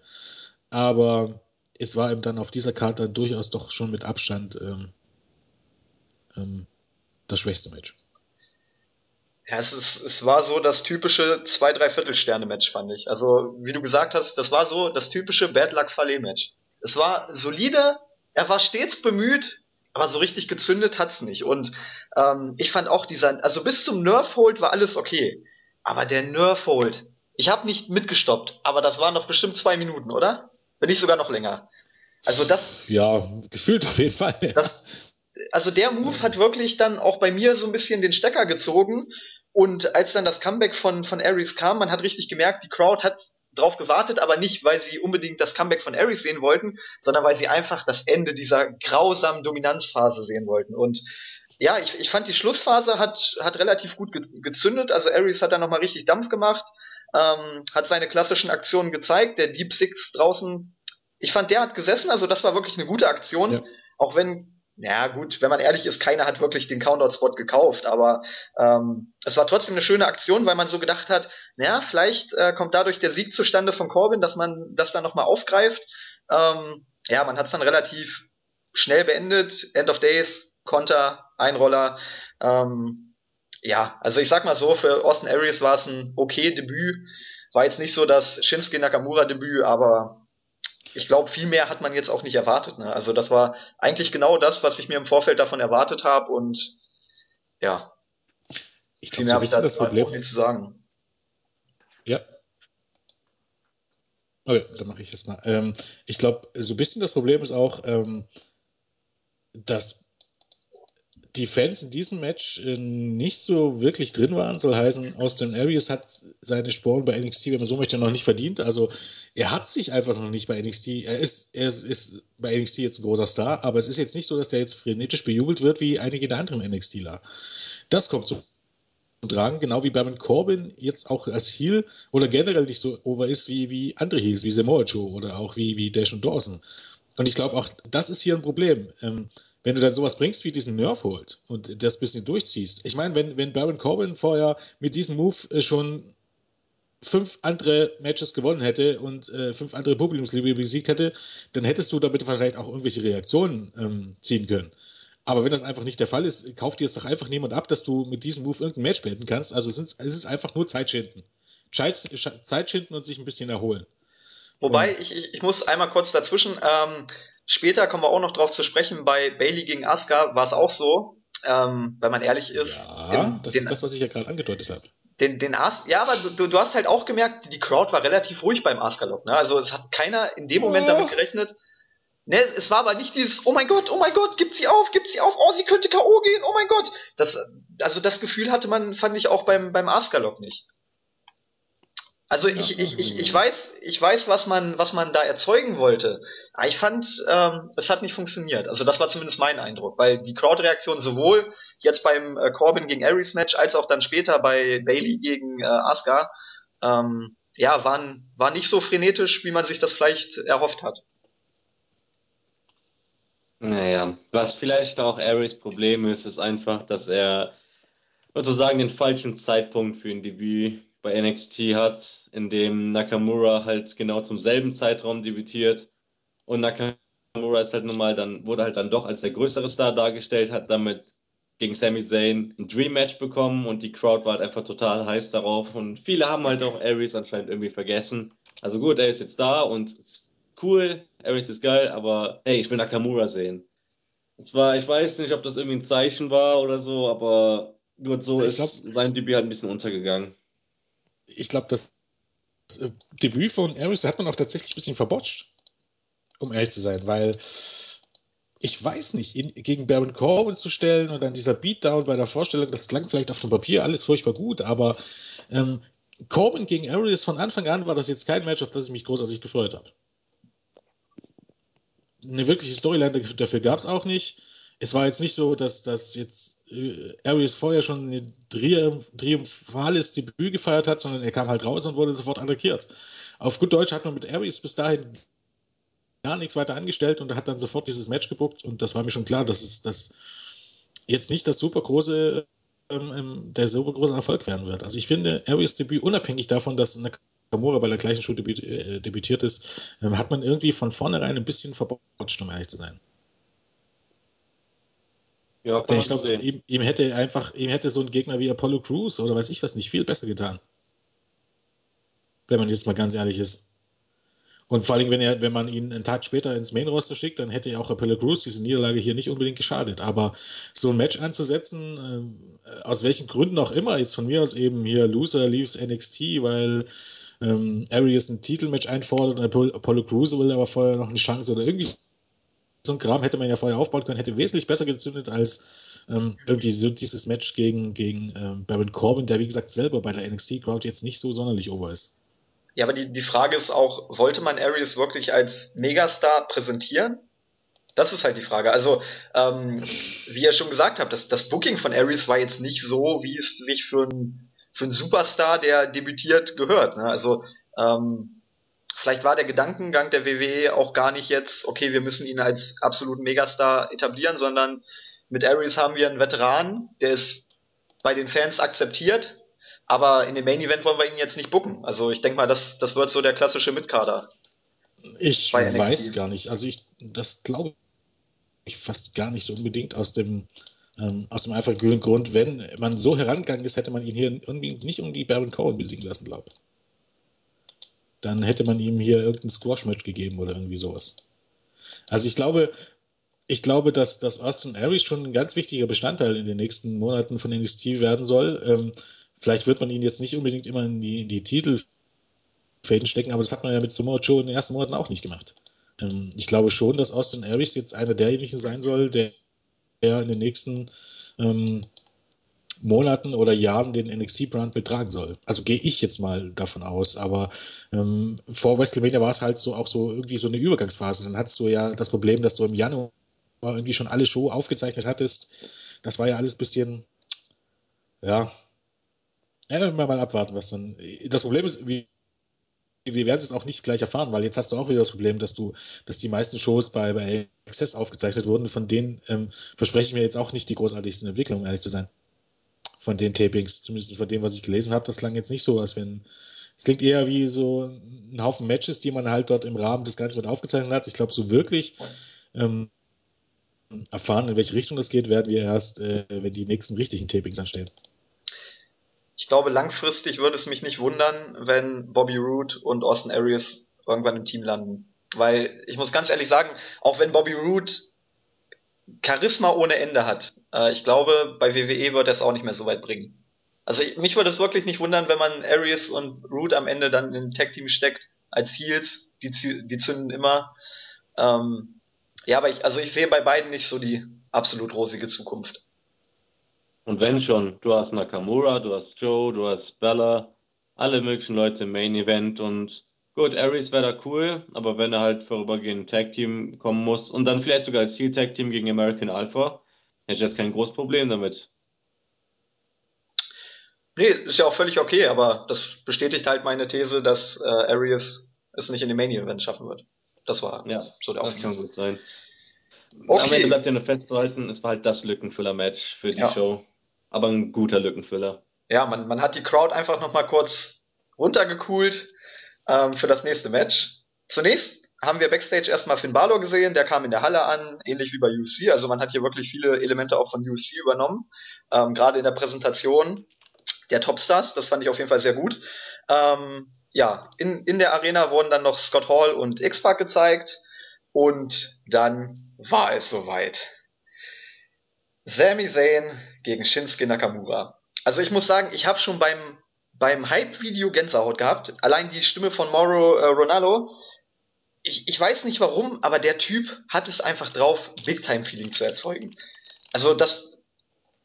aber es war eben dann auf dieser Karte dann durchaus doch schon mit Abstand ähm, ähm, das schwächste Match. Ja, es, ist, es war so das typische zwei, drei Viertelsterne-Match, fand ich. Also, wie du gesagt hast, das war so das typische Bad Luck Fale-Match. Es war solide, er war stets bemüht, aber so richtig gezündet hat's nicht. Und ähm, ich fand auch dieser, also bis zum Nerf-Hold war alles okay. Aber der Nerf-Hold, ich habe nicht mitgestoppt, aber das waren doch bestimmt zwei Minuten, oder? Wenn nicht sogar noch länger. Also das. Ja, gefühlt auf jeden Fall. Das, also der Move hat wirklich dann auch bei mir so ein bisschen den Stecker gezogen. Und als dann das Comeback von, von Aries kam, man hat richtig gemerkt, die Crowd hat drauf gewartet, aber nicht, weil sie unbedingt das Comeback von Aries sehen wollten, sondern weil sie einfach das Ende dieser grausamen Dominanzphase sehen wollten. Und ja, ich, ich fand die Schlussphase hat, hat relativ gut gezündet. Also Aries hat da nochmal richtig Dampf gemacht, ähm, hat seine klassischen Aktionen gezeigt. Der Deep Six draußen, ich fand, der hat gesessen. Also das war wirklich eine gute Aktion. Ja. Auch wenn ja gut, wenn man ehrlich ist, keiner hat wirklich den Countdown-Spot gekauft, aber ähm, es war trotzdem eine schöne Aktion, weil man so gedacht hat, naja, vielleicht äh, kommt dadurch der Sieg zustande von Corbin, dass man das dann nochmal aufgreift. Ähm, ja, man hat es dann relativ schnell beendet. End of Days, Konter, Einroller. Ähm, ja, also ich sag mal so, für Austin Aries war es ein okay Debüt. War jetzt nicht so das Shinsuke Nakamura Debüt, aber ich glaube, viel mehr hat man jetzt auch nicht erwartet. Ne? Also das war eigentlich genau das, was ich mir im Vorfeld davon erwartet habe und ja. Ich glaube, so ein bisschen das Problem. Auch nicht zu sagen. Ja. Okay, dann mache ich das mal. Ähm, ich glaube, so ein bisschen das Problem ist auch, ähm, dass die Fans in diesem Match äh, nicht so wirklich drin waren, soll heißen, Austin Aries hat seine Sporen bei NXT, wenn man so möchte, noch nicht verdient. Also er hat sich einfach noch nicht bei NXT, er ist, er ist bei NXT jetzt ein großer Star, aber es ist jetzt nicht so, dass der jetzt frenetisch bejubelt wird wie einige der anderen NXTler. Das kommt zum Tragen, genau wie Baron Corbin jetzt auch als Heel oder generell nicht so over ist wie, wie andere Heels, wie Samoa Joe oder auch wie, wie Dash und Dawson. Und ich glaube auch, das ist hier ein Problem. Ähm, wenn du dann sowas bringst wie diesen Nerf holt und das bisschen durchziehst. Ich meine, wenn, wenn Baron Corbin vorher mit diesem Move äh, schon fünf andere Matches gewonnen hätte und äh, fünf andere Publikumsliebe besiegt hätte, dann hättest du damit vielleicht auch irgendwelche Reaktionen ähm, ziehen können. Aber wenn das einfach nicht der Fall ist, kauft dir jetzt doch einfach niemand ab, dass du mit diesem Move irgendein Match beenden kannst. Also es ist, es ist einfach nur Zeitschinden. Zeitschinden und sich ein bisschen erholen. Wobei, ich, ich, ich muss einmal kurz dazwischen, ähm, Später kommen wir auch noch drauf zu sprechen, bei Bailey gegen Asuka war es auch so, ähm, weil man ehrlich ist. Ja, den, das den, ist das, was ich ja gerade angedeutet habe. Den, den As ja, aber du, du hast halt auch gemerkt, die Crowd war relativ ruhig beim Asuka-Lock. Ne? Also es hat keiner in dem Moment oh. damit gerechnet. Ne, es war aber nicht dieses, oh mein Gott, oh mein Gott, gibt sie auf, gibt sie auf, oh, sie könnte K.O. gehen, oh mein Gott. Das, also das Gefühl hatte man, fand ich auch beim, beim Asuka-Lock nicht. Also ich, ich, ich, ich weiß, ich weiß, was man, was man da erzeugen wollte. Aber ich fand, ähm, es hat nicht funktioniert. Also das war zumindest mein Eindruck, weil die Crowd-Reaktion sowohl jetzt beim äh, Corbin gegen Aries Match als auch dann später bei Bailey gegen äh, Asuka, ähm, ja, waren, war nicht so frenetisch, wie man sich das vielleicht erhofft hat. Naja, was vielleicht auch Aries Problem ist, ist einfach, dass er sozusagen den falschen Zeitpunkt für ein Debüt bei NXT hat, in dem Nakamura halt genau zum selben Zeitraum debütiert und Nakamura ist halt nun mal dann, wurde halt dann doch als der größere Star dargestellt, hat damit gegen Sami Zayn ein Dream Match bekommen und die Crowd war halt einfach total heiß darauf und viele haben halt auch Aries anscheinend irgendwie vergessen. Also gut, er ist jetzt da und ist cool, Aries ist geil, aber hey, ich will Nakamura sehen. Es war, ich weiß nicht, ob das irgendwie ein Zeichen war oder so, aber gut, so Ich ist sein Debüt halt ein bisschen untergegangen. Ich glaube, das äh, Debüt von Aries hat man auch tatsächlich ein bisschen verbotscht, um ehrlich zu sein, weil ich weiß nicht, ihn gegen Baron Corbin zu stellen und dann dieser Beatdown bei der Vorstellung, das klang vielleicht auf dem Papier alles furchtbar gut, aber ähm, Corbin gegen Arias von Anfang an war das jetzt kein Match, auf das ich mich großartig gefreut habe. Eine wirkliche Storyline dafür gab es auch nicht. Es war jetzt nicht so, dass, dass jetzt äh, Arias vorher schon ein triumphales Debüt gefeiert hat, sondern er kam halt raus und wurde sofort attackiert. Auf gut Deutsch hat man mit Arias bis dahin gar nichts weiter angestellt und hat dann sofort dieses Match gebuckt und das war mir schon klar, dass es das jetzt nicht das super große, ähm, ähm der super große Erfolg werden wird. Also ich finde, Aries Debüt, unabhängig davon, dass Nakamura bei der gleichen debüt, äh, debütiert ist, ähm, hat man irgendwie von vornherein ein bisschen verbotscht, um ehrlich zu sein. Ja, ich glaube, ihm, ihm, hätte einfach, ihm hätte so ein Gegner wie Apollo Crews oder weiß ich was nicht viel besser getan. Wenn man jetzt mal ganz ehrlich ist. Und vor allem, wenn, er, wenn man ihn einen Tag später ins Main Roster schickt, dann hätte ja auch Apollo Crews diese Niederlage hier nicht unbedingt geschadet. Aber so ein Match anzusetzen, äh, aus welchen Gründen auch immer, jetzt von mir aus eben hier Loser leaves NXT, weil ähm, Arias ein Titelmatch einfordert und Apollo Crews will aber vorher noch eine Chance oder irgendwie so ein Kram hätte man ja vorher aufbauen können, hätte wesentlich besser gezündet als ähm, irgendwie so dieses Match gegen, gegen ähm, Baron Corbin, der wie gesagt selber bei der NXT-Crowd jetzt nicht so sonderlich ober ist. Ja, aber die, die Frage ist auch, wollte man Aries wirklich als Megastar präsentieren? Das ist halt die Frage. Also, ähm, wie ihr schon gesagt habt, das, das Booking von Aries war jetzt nicht so, wie es sich für einen für Superstar, der debütiert, gehört. Ne? Also, ähm, vielleicht war der Gedankengang der WWE auch gar nicht jetzt, okay, wir müssen ihn als absoluten Megastar etablieren, sondern mit Aries haben wir einen Veteran, der ist bei den Fans akzeptiert, aber in dem Main Event wollen wir ihn jetzt nicht bucken. Also ich denke mal, das, das wird so der klassische Mitkader. Ich weiß gar nicht. Also ich, das glaube ich fast gar nicht so unbedingt aus dem, ähm, aus dem einfachen Grund, wenn man so herangegangen ist, hätte man ihn hier irgendwie nicht irgendwie Baron Cohen besiegen lassen, glaube ich. Dann hätte man ihm hier irgendein Squash-Match gegeben oder irgendwie sowas. Also ich glaube, ich glaube, dass, dass Austin Aries schon ein ganz wichtiger Bestandteil in den nächsten Monaten von NXT werden soll. Ähm, Vielleicht wird man ihn jetzt nicht unbedingt immer in die, in die Titelfäden stecken, aber das hat man ja mit Samoa Joe in den ersten Monaten auch nicht gemacht. Ähm, ich glaube schon, dass Austin Aries jetzt einer derjenigen sein soll, der, der in den nächsten ähm, Monaten oder Jahren den NXT-Brand betragen soll. Also gehe ich jetzt mal davon aus. Aber ähm, vor WrestleMania war es halt so auch so irgendwie so eine Übergangsphase. Dann hattest du ja das Problem, dass du im Januar irgendwie schon alle Show aufgezeichnet hattest. Das war ja alles ein bisschen, ja, ja, mal, abwarten, was dann. Das Problem ist, wir, wir werden es jetzt auch nicht gleich erfahren, weil jetzt hast du auch wieder das Problem, dass du, dass die meisten Shows bei, bei Access aufgezeichnet wurden. Von denen ähm, verspreche ich mir jetzt auch nicht die großartigsten Entwicklungen, ehrlich zu sein. Von den Tapings, zumindest von dem, was ich gelesen habe, das klang jetzt nicht so, als wenn. Es klingt eher wie so ein Haufen Matches, die man halt dort im Rahmen des Ganzen mit aufgezeichnet hat. Ich glaube, so wirklich ähm, erfahren, in welche Richtung das geht, werden wir erst, äh, wenn die nächsten richtigen Tapings anstehen ich glaube, langfristig würde es mich nicht wundern, wenn Bobby Roode und Austin Aries irgendwann im Team landen. Weil ich muss ganz ehrlich sagen, auch wenn Bobby Roode Charisma ohne Ende hat, äh, ich glaube, bei WWE wird er es auch nicht mehr so weit bringen. Also ich, mich würde es wirklich nicht wundern, wenn man Aries und Roode am Ende dann in Tag-Team steckt als Heels. Die, die zünden immer. Ähm, ja, aber ich, also ich sehe bei beiden nicht so die absolut rosige Zukunft. Und wenn schon, du hast Nakamura, du hast Joe, du hast Bella, alle möglichen Leute im Main Event und gut, Aries wäre da cool, aber wenn er halt vorübergehend Tag Team kommen muss und dann vielleicht sogar als Heel Tag Team gegen American Alpha, hätte ich jetzt kein großes Problem damit. Nee, ist ja auch völlig okay, aber das bestätigt halt meine These, dass äh, Arias es nicht in den Main Event schaffen wird. Das war ja, so der Das kann gut sein. Okay. Am Ende bleibt ja nur festzuhalten, es war halt das Lückenfüller-Match für die ja. Show. Aber ein guter Lückenfüller. Ja, man, man hat die Crowd einfach nochmal kurz runtergekühlt ähm, für das nächste Match. Zunächst haben wir Backstage erstmal Finn Balor gesehen, der kam in der Halle an, ähnlich wie bei UFC. Also man hat hier wirklich viele Elemente auch von UFC übernommen. Ähm, Gerade in der Präsentation der Topstars, das fand ich auf jeden Fall sehr gut. Ähm, ja, in, in der Arena wurden dann noch Scott Hall und X-Pac gezeigt und dann war es soweit. Sami Zayn gegen Shinsuke Nakamura. Also ich muss sagen, ich habe schon beim beim Hype-Video Gänsehaut gehabt. Allein die Stimme von Mauro äh, Ronaldo. Ich, ich weiß nicht warum, aber der Typ hat es einfach drauf, Big-Time-Feeling zu erzeugen. Also das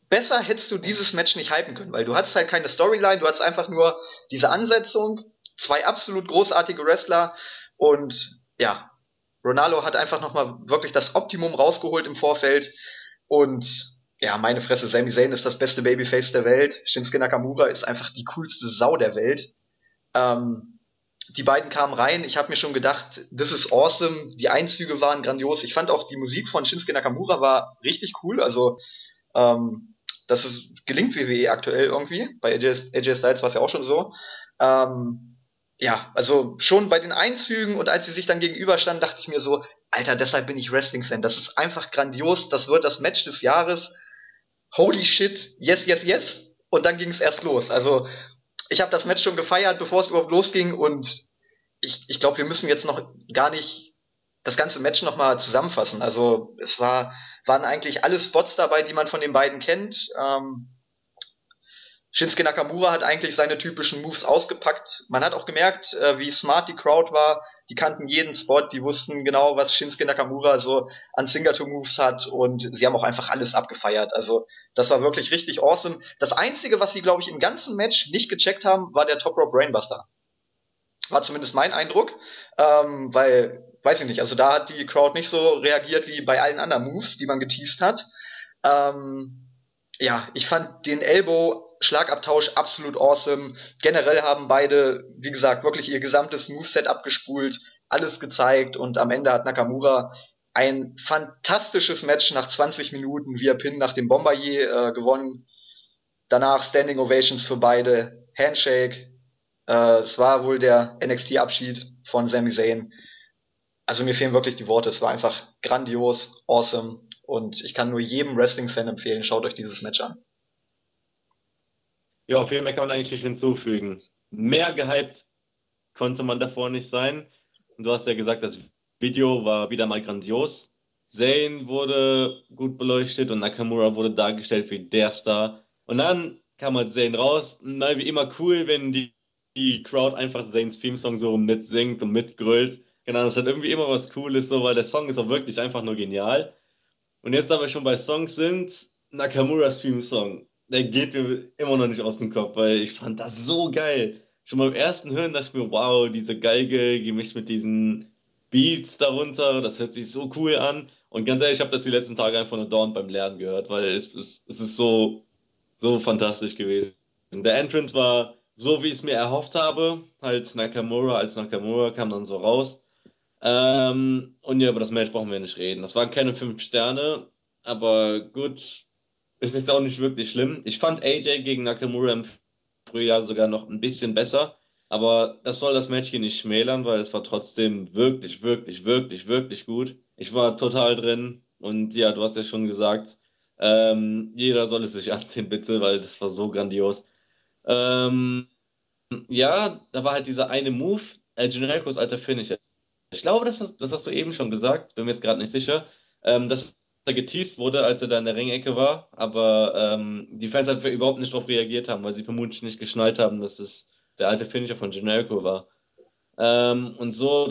besser hättest du dieses Match nicht hypen können, weil du hattest halt keine Storyline, du hattest einfach nur diese Ansetzung, zwei absolut großartige Wrestler und ja, Ronaldo hat einfach nochmal wirklich das Optimum rausgeholt im Vorfeld und ja, meine Fresse, Sami Zayn ist das beste Babyface der Welt. Shinsuke Nakamura ist einfach die coolste Sau der Welt. Ähm, die beiden kamen rein. Ich habe mir schon gedacht, this is awesome. Die Einzüge waren grandios. Ich fand auch die Musik von Shinsuke Nakamura war richtig cool. Also ähm, das ist, gelingt WWE aktuell irgendwie. Bei AJ, Styles war es ja auch schon so. Ähm, ja, also schon bei den Einzügen und als sie sich dann gegenüberstanden, dachte ich mir so, Alter, deshalb bin ich Wrestling-Fan. Das ist einfach grandios. Das wird das Match des Jahres holy shit, yes, yes, yes. Und dann ging es erst los. Also ich habe das Match schon gefeiert, bevor es überhaupt losging. Und ich, ich glaube, wir müssen jetzt noch gar nicht das ganze Match nochmal zusammenfassen. Also es war, waren eigentlich alle Spots dabei, die man von den beiden kennt. Ähm, Shinsuke Nakamura hat eigentlich seine typischen Moves ausgepackt. Man hat auch gemerkt, äh, wie smart die Crowd war. Die kannten jeden Spot, die wussten genau, was Shinsuke Nakamura so an Signature-Moves hat und sie haben auch einfach alles abgefeiert. Also das war wirklich richtig awesome. Das Einzige, was sie, glaube ich, im ganzen Match nicht gecheckt haben, war der Top Rope Brainbuster. War zumindest mein Eindruck, ähm, weil, weiß ich nicht, also da hat die Crowd nicht so reagiert wie bei allen anderen Moves, die man geteased hat. Ähm, ja, ich fand den Elbow Schlagabtausch absolut awesome. Generell haben beide, wie gesagt, wirklich ihr gesamtes Moveset abgespult, alles gezeigt und am Ende hat Nakamura ein fantastisches Match nach 20 Minuten via Pin nach dem Bombardier äh, gewonnen. Danach Standing Ovations für beide, Handshake. Äh, es war wohl der NXT-Abschied von Sami Zayn. Also mir fehlen wirklich die Worte. Es war einfach grandios, awesome und ich kann nur jedem Wrestling-Fan empfehlen, schaut euch dieses Match an. Ja, viel mehr kann man eigentlich nicht hinzufügen. Mehr gehypt konnte man davor nicht sein. Und du hast ja gesagt, das Video war wieder mal grandios. Zane wurde gut beleuchtet und Nakamura wurde dargestellt wie der Star. Und dann kam halt Zane raus. Na, wie immer cool, wenn die, die Crowd einfach Zanes Theme-Song so mitsingt und mitgrölt. Genau, das hat irgendwie immer was Cooles, so, weil der Song ist auch wirklich einfach nur genial. Und jetzt, da wir schon bei Songs sind, Nakamuras Theme-Song der geht mir immer noch nicht aus dem Kopf, weil ich fand das so geil. Schon beim ersten Hören dachte ich mir, wow, diese Geige gemischt mit diesen Beats darunter, das hört sich so cool an. Und ganz ehrlich, ich habe das die letzten Tage einfach nur dauernd beim Lernen gehört, weil es, es, es ist so, so fantastisch gewesen. Der Entrance war so, wie ich es mir erhofft habe. Halt Nakamura als Nakamura kam dann so raus. Ähm, und ja, über das Match brauchen wir nicht reden. Das waren keine fünf Sterne, aber gut, es ist auch nicht wirklich schlimm. Ich fand AJ gegen Nakamura im Frühjahr sogar noch ein bisschen besser. Aber das soll das Match hier nicht schmälern, weil es war trotzdem wirklich, wirklich, wirklich, wirklich gut. Ich war total drin. Und ja, du hast ja schon gesagt, ähm, jeder soll es sich ansehen, bitte, weil das war so grandios. Ähm, ja, da war halt dieser eine Move, El Genericos alter Finisher. Ich glaube, das hast, das hast du eben schon gesagt, bin mir jetzt gerade nicht sicher. Ähm, das geteased wurde, als er da in der Ringecke war, aber ähm, die Fans halt überhaupt nicht darauf reagiert haben, weil sie vermutlich nicht geschnallt haben, dass es der alte Finisher von Generico war. Ähm, und so,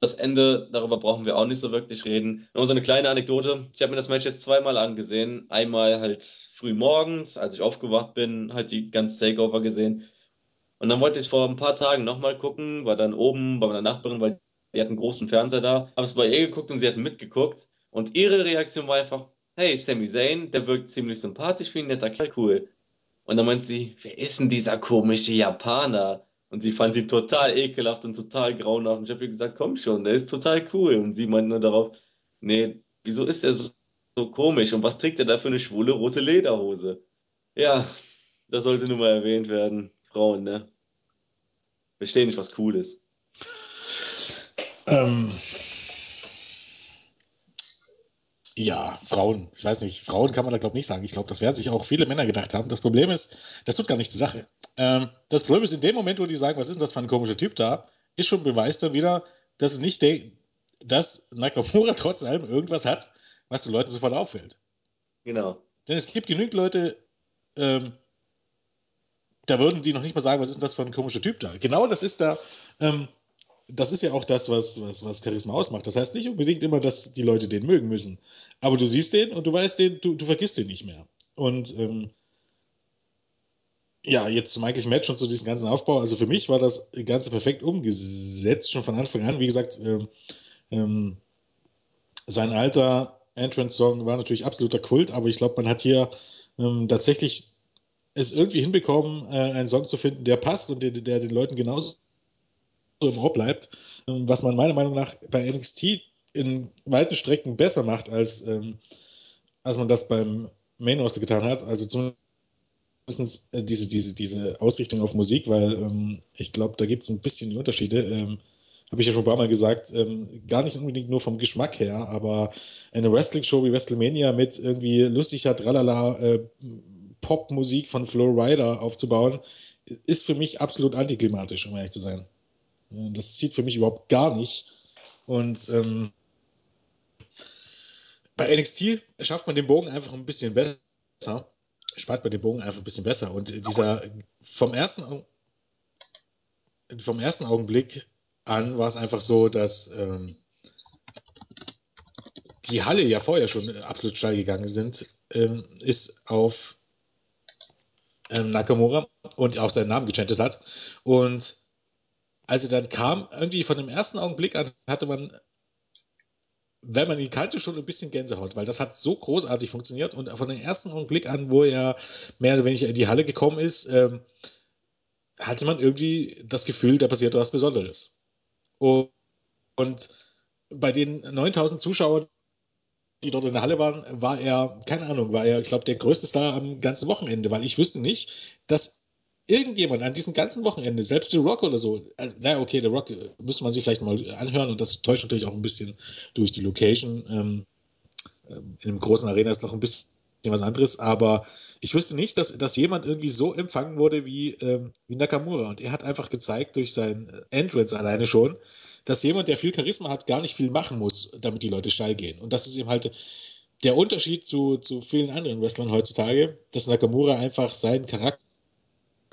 das Ende, darüber brauchen wir auch nicht so wirklich reden. Nur so eine kleine Anekdote. Ich habe mir das Match jetzt zweimal angesehen. Einmal halt früh morgens, als ich aufgewacht bin, halt die ganze Takeover gesehen. Und dann wollte ich es vor ein paar Tagen nochmal gucken, war dann oben bei meiner Nachbarin, weil die hat einen großen Fernseher da, habe es bei ihr geguckt und sie hat mitgeguckt. Und ihre Reaktion war einfach, hey, Sami Zayn, der wirkt ziemlich sympathisch wie ein netter Kerl, cool. Und dann meint sie, wer ist denn dieser komische Japaner? Und sie fand ihn total ekelhaft und total grauenhaft. Und ich habe ihr gesagt, komm schon, der ist total cool. Und sie meint nur darauf, nee, wieso ist er so, so komisch und was trägt er da für eine schwule rote Lederhose? Ja, das sollte nun mal erwähnt werden. Frauen, ne? Verstehen nicht, was cool ist. Ähm, ja, Frauen. Ich weiß nicht, Frauen kann man da glaube ich nicht sagen. Ich glaube, das werden sich auch viele Männer gedacht haben. Das Problem ist, das tut gar nicht zur Sache. Ähm, das Problem ist, in dem Moment, wo die sagen, was ist denn das für ein komischer Typ da, ist schon Beweis dann wieder, dass es nicht der, dass Nakamura trotz allem irgendwas hat, was den Leuten sofort auffällt. Genau. Denn es gibt genügend Leute, ähm, da würden die noch nicht mal sagen, was ist denn das für ein komischer Typ da. Genau das ist da, ähm, das ist ja auch das, was, was, was Charisma ausmacht. Das heißt nicht unbedingt immer, dass die Leute den mögen müssen. Aber du siehst den und du weißt den, du, du vergisst den nicht mehr. Und ähm, ja, jetzt zum eigentlichen Match und zu diesem ganzen Aufbau. Also für mich war das Ganze perfekt umgesetzt, schon von Anfang an. Wie gesagt, ähm, ähm, sein alter Entrance-Song war natürlich absoluter Kult, aber ich glaube, man hat hier ähm, tatsächlich es irgendwie hinbekommen, äh, einen Song zu finden, der passt und der, der den Leuten genauso im Ohr bleibt, ähm, was man meiner Meinung nach bei NXT in weiten Strecken besser macht, als, ähm, als man das beim Main Roster getan hat. Also zumindest äh, diese, diese, diese Ausrichtung auf Musik, weil ähm, ich glaube, da gibt es ein bisschen Unterschiede. Ähm, Habe ich ja schon ein paar Mal gesagt, ähm, gar nicht unbedingt nur vom Geschmack her, aber eine Wrestling-Show wie WrestleMania mit irgendwie lustiger Tralala äh, Popmusik von Flo Rida aufzubauen, ist für mich absolut antiklimatisch, um ehrlich zu sein. Das zieht für mich überhaupt gar nicht. Und ähm, bei NXT schafft man den Bogen einfach ein bisschen besser. Spart man den Bogen einfach ein bisschen besser. Und dieser vom ersten, vom ersten Augenblick an war es einfach so, dass ähm, die Halle ja vorher schon absolut steil gegangen sind, ähm, ist auf ähm, Nakamura und auch seinen Namen gechantet hat. Und als er dann kam, irgendwie von dem ersten Augenblick an hatte man, wenn man ihn kannte, schon ein bisschen Gänsehaut, weil das hat so großartig funktioniert und von dem ersten Augenblick an, wo er mehr oder weniger in die Halle gekommen ist, ähm, hatte man irgendwie das Gefühl, da passiert was Besonderes. Und, und bei den 9000 Zuschauern, die dort in der Halle waren, war er, keine Ahnung, war er, ich glaube, der größte Star am ganzen Wochenende, weil ich wüsste nicht, dass irgendjemand an diesem ganzen Wochenende, selbst The Rock oder so, also, naja, okay, The Rock äh, müsste man sich vielleicht mal anhören und das täuscht natürlich auch ein bisschen durch die Location. Ähm, in einem großen Arena ist doch ein bisschen was anderes, aber ich wüsste nicht, dass, dass jemand irgendwie so empfangen wurde wie, ähm, wie Nakamura. Und er hat einfach gezeigt durch sein Entrance alleine schon, dass jemand, der viel Charisma hat, gar nicht viel machen muss, damit die Leute steil gehen. Und das ist eben halt der Unterschied zu, zu vielen anderen Wrestlern heutzutage, dass Nakamura einfach seinen Charakter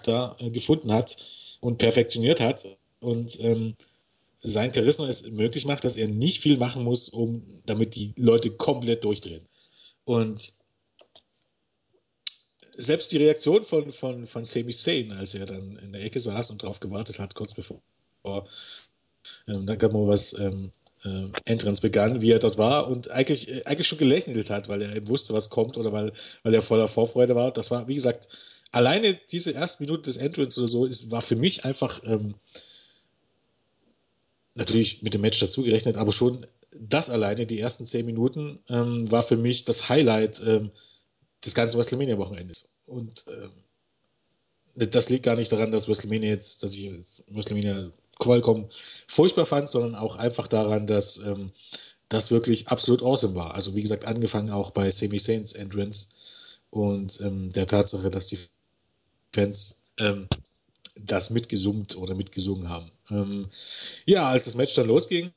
da äh, gefunden hat und perfektioniert hat und ähm, sein Charisma es möglich macht, dass er nicht viel machen muss, um damit die Leute komplett durchdrehen. Und selbst die Reaktion von, von, von Sami Zayn, als er dann in der Ecke saß und darauf gewartet hat, kurz bevor ähm, Nakamuras ähm, äh, Entrance begann, wie er dort war und eigentlich, äh, eigentlich schon gelächelt hat, weil er eben wusste, was kommt oder weil, weil er voller Vorfreude war. Das war, wie gesagt, alleine diese erste Minute des Entrance oder so ist, war für mich einfach ähm, natürlich mit dem Match dazugerechnet, aber schon das alleine, die ersten zehn Minuten, ähm, war für mich das Highlight ähm, des ganzen WrestleMania-Wochenendes. Und ähm, das liegt gar nicht daran, dass WrestleMania jetzt, dass ich jetzt WrestleMania vollkommen furchtbar fand, sondern auch einfach daran, dass ähm, das wirklich absolut awesome war. Also wie gesagt, angefangen auch bei Sami Saints Entrance und ähm, der Tatsache, dass die Fans ähm, das mitgesummt oder mitgesungen haben. Ähm, ja, als das Match dann losging,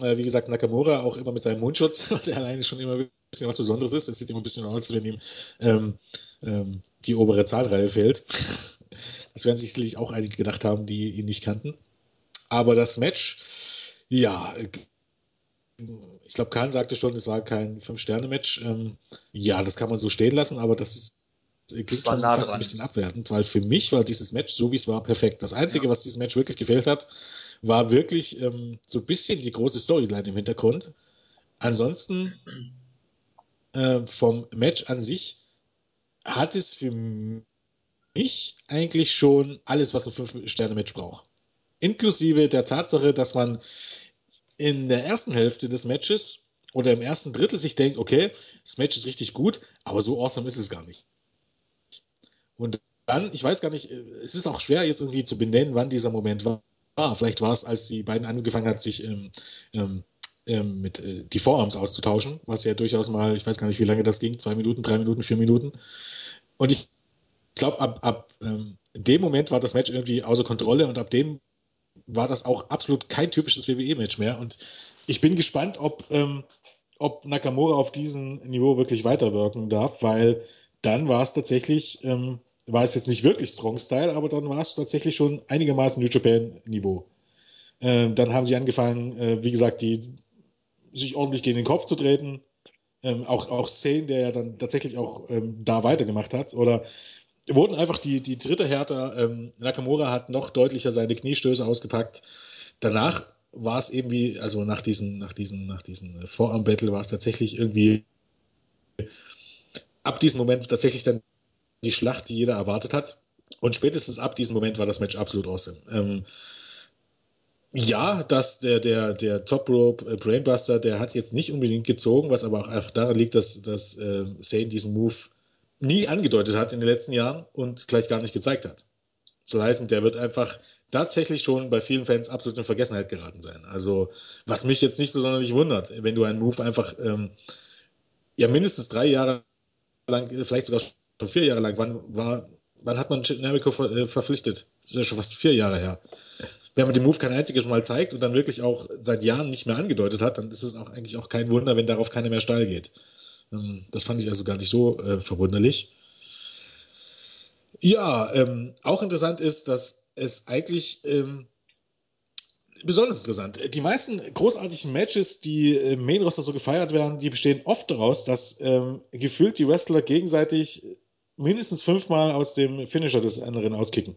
äh, wie gesagt, Nakamura auch immer mit seinem Mundschutz, was ja alleine schon immer ein bisschen was Besonderes ist. Es sieht immer ein bisschen aus, wenn ihm ähm, ähm, die obere Zahnreihe fehlt. Das werden sich sicherlich auch einige gedacht haben, die ihn nicht kannten. Aber das Match, ja, ich glaube, Kahn sagte schon, es war kein Fünf-Sterne-Match. Ähm, ja, das kann man so stehen lassen, aber das ist klingt schon nah fast dran. ein bisschen abwertend, weil für mich war dieses Match, so wie es war, perfekt. Das Einzige, ja. was dieses Match wirklich gefehlt hat, war wirklich ähm, so ein bisschen die große Storyline im Hintergrund. Ansonsten äh, vom Match an sich hat es für mich eigentlich schon alles, was ein Fünf-Sterne-Match braucht. Inklusive der Tatsache, dass man in der ersten Hälfte des Matches oder im ersten Drittel sich denkt, okay, das Match ist richtig gut, aber so awesome ist es gar nicht. Und dann, ich weiß gar nicht, es ist auch schwer jetzt irgendwie zu benennen, wann dieser Moment war. Vielleicht war es, als die beiden angefangen hat, sich ähm, ähm, ähm, mit äh, die Vorarms auszutauschen, was ja durchaus mal, ich weiß gar nicht, wie lange das ging, zwei Minuten, drei Minuten, vier Minuten. Und ich glaube, ab, ab ähm, dem Moment war das Match irgendwie außer Kontrolle und ab dem war das auch absolut kein typisches WWE-Match mehr. Und ich bin gespannt, ob, ähm, ob Nakamura auf diesem Niveau wirklich weiterwirken darf, weil dann war es tatsächlich ähm, war es jetzt nicht wirklich Strong Style, aber dann war es tatsächlich schon einigermaßen New Japan Niveau. Ähm, dann haben sie angefangen, äh, wie gesagt, die, sich ordentlich gegen den Kopf zu treten. Ähm, auch, auch Sane, der ja dann tatsächlich auch ähm, da weitergemacht hat. Oder wurden einfach die, die dritte Härter. Ähm, Nakamura hat noch deutlicher seine Kniestöße ausgepackt. Danach war es eben wie, also nach diesen, nach diesen, nach diesen Vorarm-Battle war es tatsächlich irgendwie ab diesem Moment tatsächlich dann die Schlacht, die jeder erwartet hat. Und spätestens ab diesem Moment war das Match absolut awesome. Ähm, ja, dass der, der, der Top Rope äh, Brainbuster, der hat jetzt nicht unbedingt gezogen, was aber auch einfach daran liegt, dass, dass äh, Sane diesen Move nie angedeutet hat in den letzten Jahren und gleich gar nicht gezeigt hat. So heißt, der wird einfach tatsächlich schon bei vielen Fans absolut in Vergessenheit geraten sein. Also, was mich jetzt nicht so sonderlich wundert, wenn du einen Move einfach ähm, ja mindestens drei Jahre lang, vielleicht sogar vier Jahre lang. Wann, war, wann hat man Generico ver, äh, verpflichtet? Das ist ja schon fast vier Jahre her. Wenn man den Move kein einziges Mal zeigt und dann wirklich auch seit Jahren nicht mehr angedeutet hat, dann ist es auch eigentlich auch kein Wunder, wenn darauf keiner mehr steil geht. Ähm, das fand ich also gar nicht so äh, verwunderlich. Ja, ähm, auch interessant ist, dass es eigentlich ähm, besonders interessant. Die meisten großartigen Matches, die im Main Roster so gefeiert werden, die bestehen oft daraus, dass ähm, gefühlt die Wrestler gegenseitig mindestens fünfmal aus dem Finisher des anderen auskicken.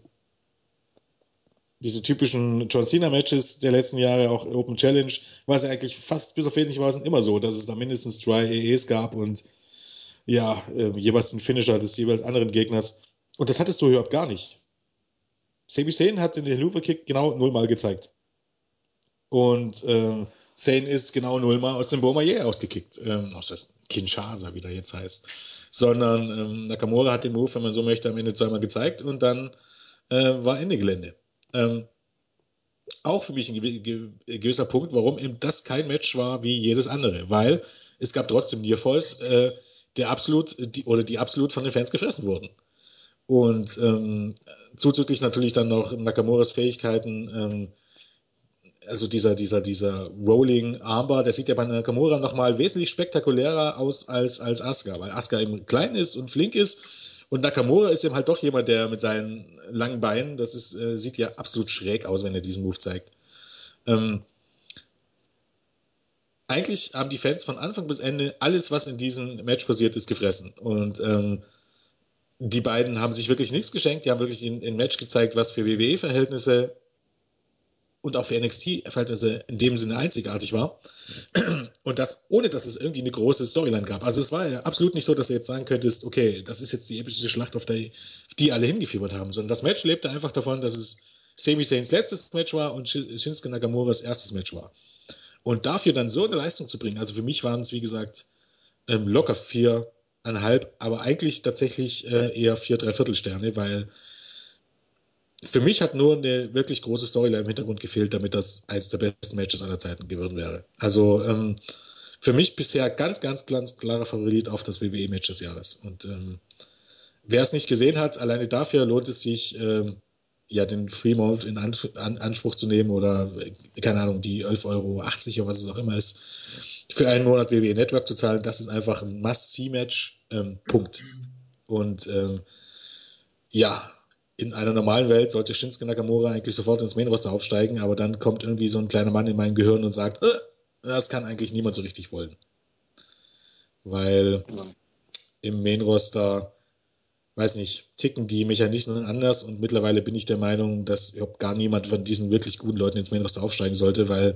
Diese typischen John Cena-Matches der letzten Jahre, auch Open Challenge, war es ja eigentlich fast bis auf wenig Hinweisen immer so, dass es da mindestens drei EEs gab und ja, äh, jeweils den Finisher des jeweils anderen Gegners. Und das hattest du überhaupt gar nicht. Sami Zayn hat den Helluva Kick genau nullmal gezeigt. Und ähm, Zane ist genau nullmal aus dem Bourmayer ausgekickt. Ähm, aus Kinshasa, wie der jetzt heißt. Sondern ähm, Nakamura hat den Move, wenn man so möchte, am Ende zweimal gezeigt und dann äh, war Ende Gelände. Ähm, auch für mich ein gewisser Punkt, warum eben das kein Match war wie jedes andere. Weil es gab trotzdem Nearfalls, äh, der absolut, die, oder die absolut von den Fans gefressen wurden. Und ähm, zuzüglich natürlich dann noch Nakamuras Fähigkeiten, ähm, also dieser, dieser, dieser Rolling Armbar, der sieht ja bei Nakamura nochmal wesentlich spektakulärer aus als, als Asuka, weil Asuka eben klein ist und flink ist. Und Nakamura ist eben halt doch jemand, der mit seinen langen Beinen, das ist, äh, sieht ja absolut schräg aus, wenn er diesen Move zeigt. Ähm, eigentlich haben die Fans von Anfang bis Ende alles, was in diesem Match passiert ist, gefressen. Und ähm, die beiden haben sich wirklich nichts geschenkt. Die haben wirklich ein Match gezeigt, was für WWE-Verhältnisse und auch für NXT-Verhältnisse in dem Sinne einzigartig war. Und das, ohne dass es irgendwie eine große Storyline gab. Also es war ja absolut nicht so, dass du jetzt sagen könntest, okay, das ist jetzt die epische Schlacht, auf die, die alle hingefiebert haben, sondern das Match lebte einfach davon, dass es Sami Zayn's letztes Match war und Shinsuke Nakamuras erstes Match war. Und dafür dann so eine Leistung zu bringen, also für mich waren es, wie gesagt, ähm, locker viereinhalb, aber eigentlich tatsächlich äh, eher vier, dreiviertel Sterne, weil für mich hat nur eine wirklich große Storyline im Hintergrund gefehlt, damit das eines der besten Matches aller Zeiten geworden wäre. Also ähm, für mich bisher ganz, ganz, ganz klarer Favorit auf das WWE-Match des Jahres. Und ähm, wer es nicht gesehen hat, alleine dafür lohnt es sich, ähm, ja, den Fremont in An An Anspruch zu nehmen oder, keine Ahnung, die 11,80 Euro oder was es auch immer ist, für einen Monat WWE Network zu zahlen. Das ist einfach ein Must-See-Match. Ähm, Punkt. Und ähm, ja, in einer normalen Welt sollte Shinsuke Nakamura eigentlich sofort ins Main Roster aufsteigen, aber dann kommt irgendwie so ein kleiner Mann in mein Gehirn und sagt, äh, das kann eigentlich niemand so richtig wollen. Weil im Main Roster, weiß nicht, ticken die Mechanismen anders und mittlerweile bin ich der Meinung, dass überhaupt gar niemand von diesen wirklich guten Leuten ins Main Roster aufsteigen sollte, weil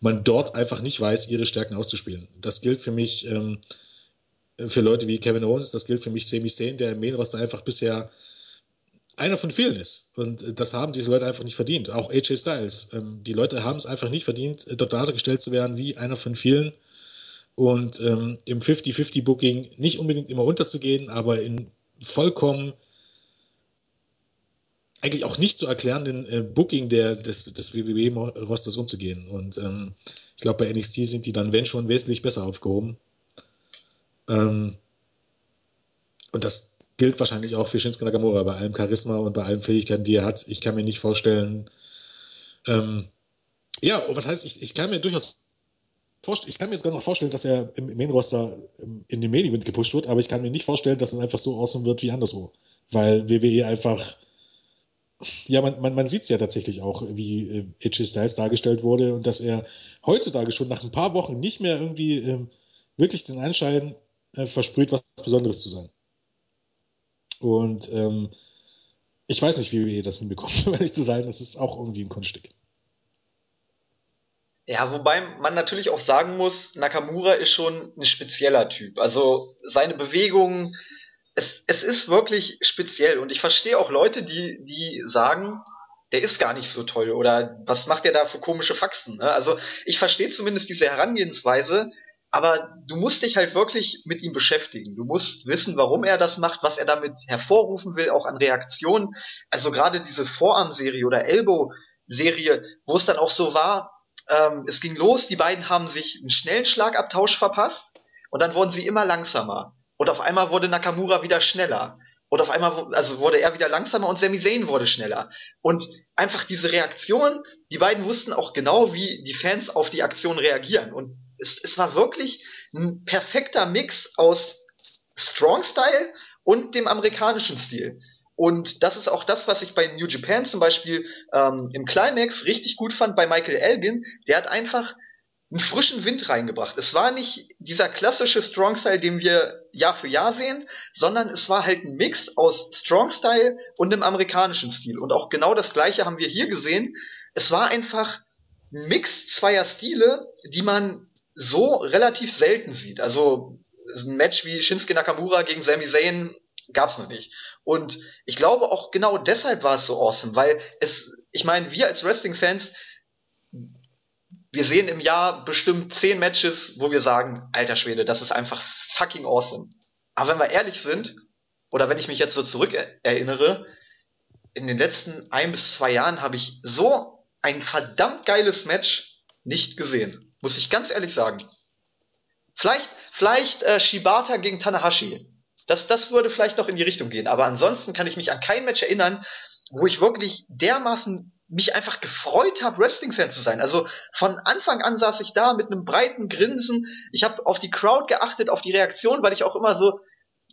man dort einfach nicht weiß, ihre Stärken auszuspielen. Das gilt für mich ähm, für Leute wie Kevin Owens, das gilt für mich Sami Zayn, der im Main Roster einfach bisher einer von vielen ist. Und das haben diese Leute einfach nicht verdient. Auch AJ Styles. Ähm, die Leute haben es einfach nicht verdient, dort dargestellt zu werden wie einer von vielen. und ähm, im 50-50-Booking nicht unbedingt immer unterzugehen, aber in vollkommen eigentlich auch nicht zu erklärenden äh, Booking der, des, des WWE-Rosters umzugehen. Und ähm, ich glaube, bei NXT sind die dann, wenn schon, wesentlich besser aufgehoben. Ähm, und das gilt wahrscheinlich auch für Shinsuke Nakamura bei allem Charisma und bei allen Fähigkeiten, die er hat. Ich kann mir nicht vorstellen, ähm, ja, was heißt, ich, ich kann mir durchaus vorstellen, ich kann mir sogar noch vorstellen, dass er im Main-Roster ähm, in den Main Event gepusht wird, aber ich kann mir nicht vorstellen, dass es einfach so awesome wird wie anderswo. Weil WWE einfach, ja, man, man, man sieht es ja tatsächlich auch, wie äh, Styles dargestellt wurde und dass er heutzutage schon nach ein paar Wochen nicht mehr irgendwie ähm, wirklich den Anschein äh, versprüht, was Besonderes zu sein. Und ähm, ich weiß nicht, wie WWE das hinbekommt, um ehrlich zu sein. Das ist auch irgendwie ein Kunststück. Ja, wobei man natürlich auch sagen muss, Nakamura ist schon ein spezieller Typ. Also seine Bewegungen, es, es ist wirklich speziell. Und ich verstehe auch Leute, die, die sagen, der ist gar nicht so toll oder was macht der da für komische Faxen. Ne? Also ich verstehe zumindest diese Herangehensweise, aber du musst dich halt wirklich mit ihm beschäftigen. Du musst wissen, warum er das macht, was er damit hervorrufen will, auch an Reaktionen. Also gerade diese Vorarmserie oder Elbow-Serie, wo es dann auch so war, ähm, es ging los, die beiden haben sich einen schnellen Schlagabtausch verpasst und dann wurden sie immer langsamer. Und auf einmal wurde Nakamura wieder schneller. Und auf einmal also wurde er wieder langsamer und Sami Zayn wurde schneller. Und einfach diese Reaktion, die beiden wussten auch genau, wie die Fans auf die Aktion reagieren. Und es, es war wirklich ein perfekter Mix aus Strong Style und dem amerikanischen Stil. Und das ist auch das, was ich bei New Japan zum Beispiel ähm, im Climax richtig gut fand bei Michael Elgin. Der hat einfach einen frischen Wind reingebracht. Es war nicht dieser klassische Strong Style, den wir Jahr für Jahr sehen, sondern es war halt ein Mix aus Strong Style und dem amerikanischen Stil. Und auch genau das gleiche haben wir hier gesehen. Es war einfach ein Mix zweier Stile, die man so relativ selten sieht. Also ein Match wie Shinsuke Nakamura gegen Sami Zayn gab's noch nicht. Und ich glaube auch genau deshalb war es so awesome, weil es, ich meine, wir als Wrestling-Fans, wir sehen im Jahr bestimmt zehn Matches, wo wir sagen, alter Schwede, das ist einfach fucking awesome. Aber wenn wir ehrlich sind, oder wenn ich mich jetzt so zurück erinnere, in den letzten ein bis zwei Jahren habe ich so ein verdammt geiles Match nicht gesehen. Muss ich ganz ehrlich sagen. Vielleicht, vielleicht äh, Shibata gegen Tanahashi. Das, das würde vielleicht noch in die Richtung gehen. Aber ansonsten kann ich mich an kein Match erinnern, wo ich wirklich dermaßen mich einfach gefreut habe, Wrestling-Fan zu sein. Also von Anfang an saß ich da mit einem breiten Grinsen. Ich habe auf die Crowd geachtet, auf die Reaktion, weil ich auch immer so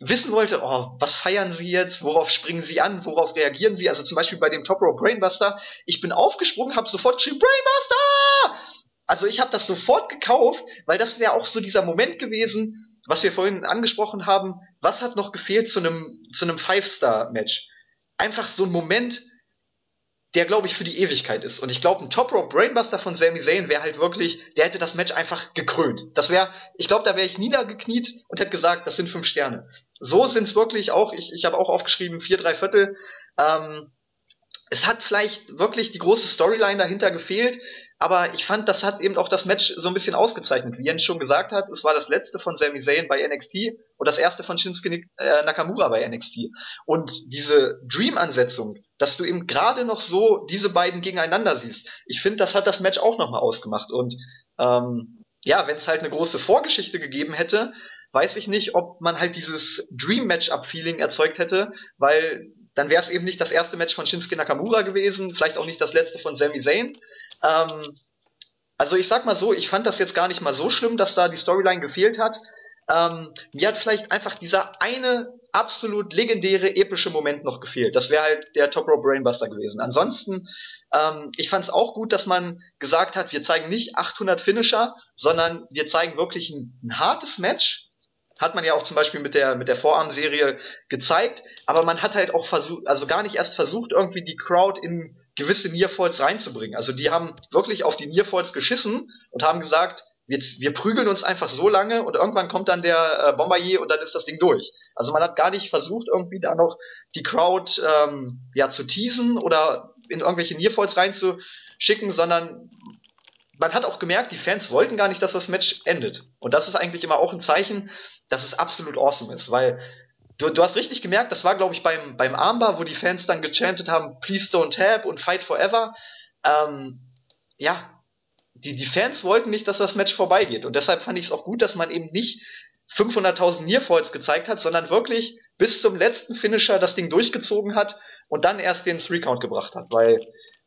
wissen wollte, oh, was feiern sie jetzt, worauf springen sie an, worauf reagieren sie. Also zum Beispiel bei dem Top Row Brainbuster, ich bin aufgesprungen, habe sofort geschrieben, Brainbuster! Also ich habe das sofort gekauft, weil das wäre auch so dieser Moment gewesen, was wir vorhin angesprochen haben, was hat noch gefehlt zu einem zu einem Five-Star-Match? Einfach so ein Moment, der glaube ich für die Ewigkeit ist. Und ich glaube, ein Top Rope Brainbuster von Sami Zayn wäre halt wirklich, der hätte das Match einfach gekrönt. Das wäre, ich glaube, da wäre ich niedergekniet und hätte gesagt, das sind fünf Sterne. So sind's wirklich auch. Ich, ich habe auch aufgeschrieben vier drei Viertel. Ähm, es hat vielleicht wirklich die große Storyline dahinter gefehlt, aber ich fand, das hat eben auch das Match so ein bisschen ausgezeichnet. Wie Jens schon gesagt hat, es war das letzte von Sami Zayn bei NXT und das erste von Shinsuke äh, Nakamura bei NXT. Und diese Dream-Ansetzung, dass du eben gerade noch so diese beiden gegeneinander siehst, ich finde, das hat das Match auch nochmal ausgemacht. Und ähm, ja, wenn es halt eine große Vorgeschichte gegeben hätte, weiß ich nicht, ob man halt dieses Dream-Match-Up-Feeling erzeugt hätte, weil dann wäre es eben nicht das erste Match von Shinsuke Nakamura gewesen, vielleicht auch nicht das letzte von Sami Zayn, ähm, also ich sag mal so, ich fand das jetzt gar nicht mal so schlimm, dass da die Storyline gefehlt hat. Ähm, mir hat vielleicht einfach dieser eine absolut legendäre, epische Moment noch gefehlt. Das wäre halt der Top Row Brainbuster gewesen. Ansonsten, ähm, ich fand es auch gut, dass man gesagt hat, wir zeigen nicht 800 Finisher, sondern wir zeigen wirklich ein, ein hartes Match. Hat man ja auch zum Beispiel mit der, mit der Vorarmserie gezeigt. Aber man hat halt auch versucht, also gar nicht erst versucht, irgendwie die Crowd in gewisse Nearfalls reinzubringen. Also die haben wirklich auf die Nearfalls geschissen und haben gesagt, wir, wir prügeln uns einfach so lange und irgendwann kommt dann der äh, Bombardier und dann ist das Ding durch. Also man hat gar nicht versucht, irgendwie da noch die Crowd ähm, ja zu teasen oder in irgendwelche Nearfalls reinzuschicken, sondern man hat auch gemerkt, die Fans wollten gar nicht, dass das Match endet. Und das ist eigentlich immer auch ein Zeichen, dass es absolut awesome ist, weil du, du hast richtig gemerkt, das war, glaube ich, beim, beim Armbar, wo die Fans dann gechantet haben, please don't tap und fight forever. Ähm, ja, die, die Fans wollten nicht, dass das Match vorbeigeht. Und deshalb fand ich es auch gut, dass man eben nicht 500.000 Nearfalls gezeigt hat, sondern wirklich bis zum letzten Finisher das Ding durchgezogen hat und dann erst den Three-Count gebracht hat. Weil,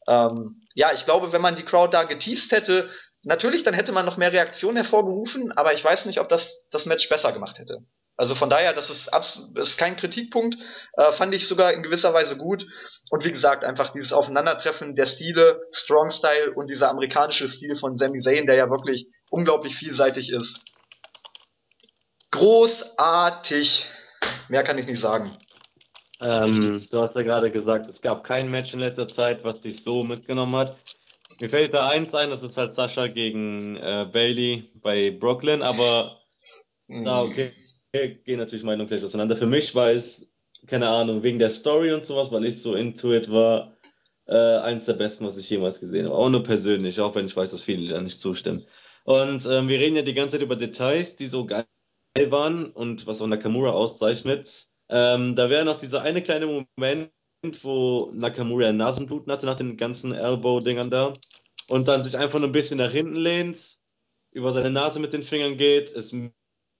ähm, ja, ich glaube, wenn man die Crowd da geteased hätte, natürlich, dann hätte man noch mehr Reaktionen hervorgerufen, aber ich weiß nicht, ob das das Match besser gemacht hätte. Also von daher, das ist, ist kein Kritikpunkt, äh, fand ich sogar in gewisser Weise gut. Und wie gesagt, einfach dieses Aufeinandertreffen der Stile, Strong Style und dieser amerikanische Stil von Sami Zayn, der ja wirklich unglaublich vielseitig ist. Großartig. Mehr kann ich nicht sagen. Ähm, du hast ja gerade gesagt, es gab kein Match in letzter Zeit, was dich so mitgenommen hat. Mir fällt da eins ein, das ist halt Sascha gegen äh, Bailey bei Brooklyn, aber mm. da okay, gehen natürlich Meinungen vielleicht auseinander. Für mich war es, keine Ahnung, wegen der Story und sowas, weil ich so into it war, äh, eins der besten, was ich jemals gesehen habe. Auch nur persönlich, auch wenn ich weiß, dass viele da nicht zustimmen. Und ähm, wir reden ja die ganze Zeit über Details, die so geil waren und was auch Nakamura auszeichnet. Ähm, da wäre noch dieser eine kleine Moment, wo Nakamura Nasenbluten hatte nach den ganzen Elbow-Dingern da und dann sich einfach nur ein bisschen nach hinten lehnt, über seine Nase mit den Fingern geht, es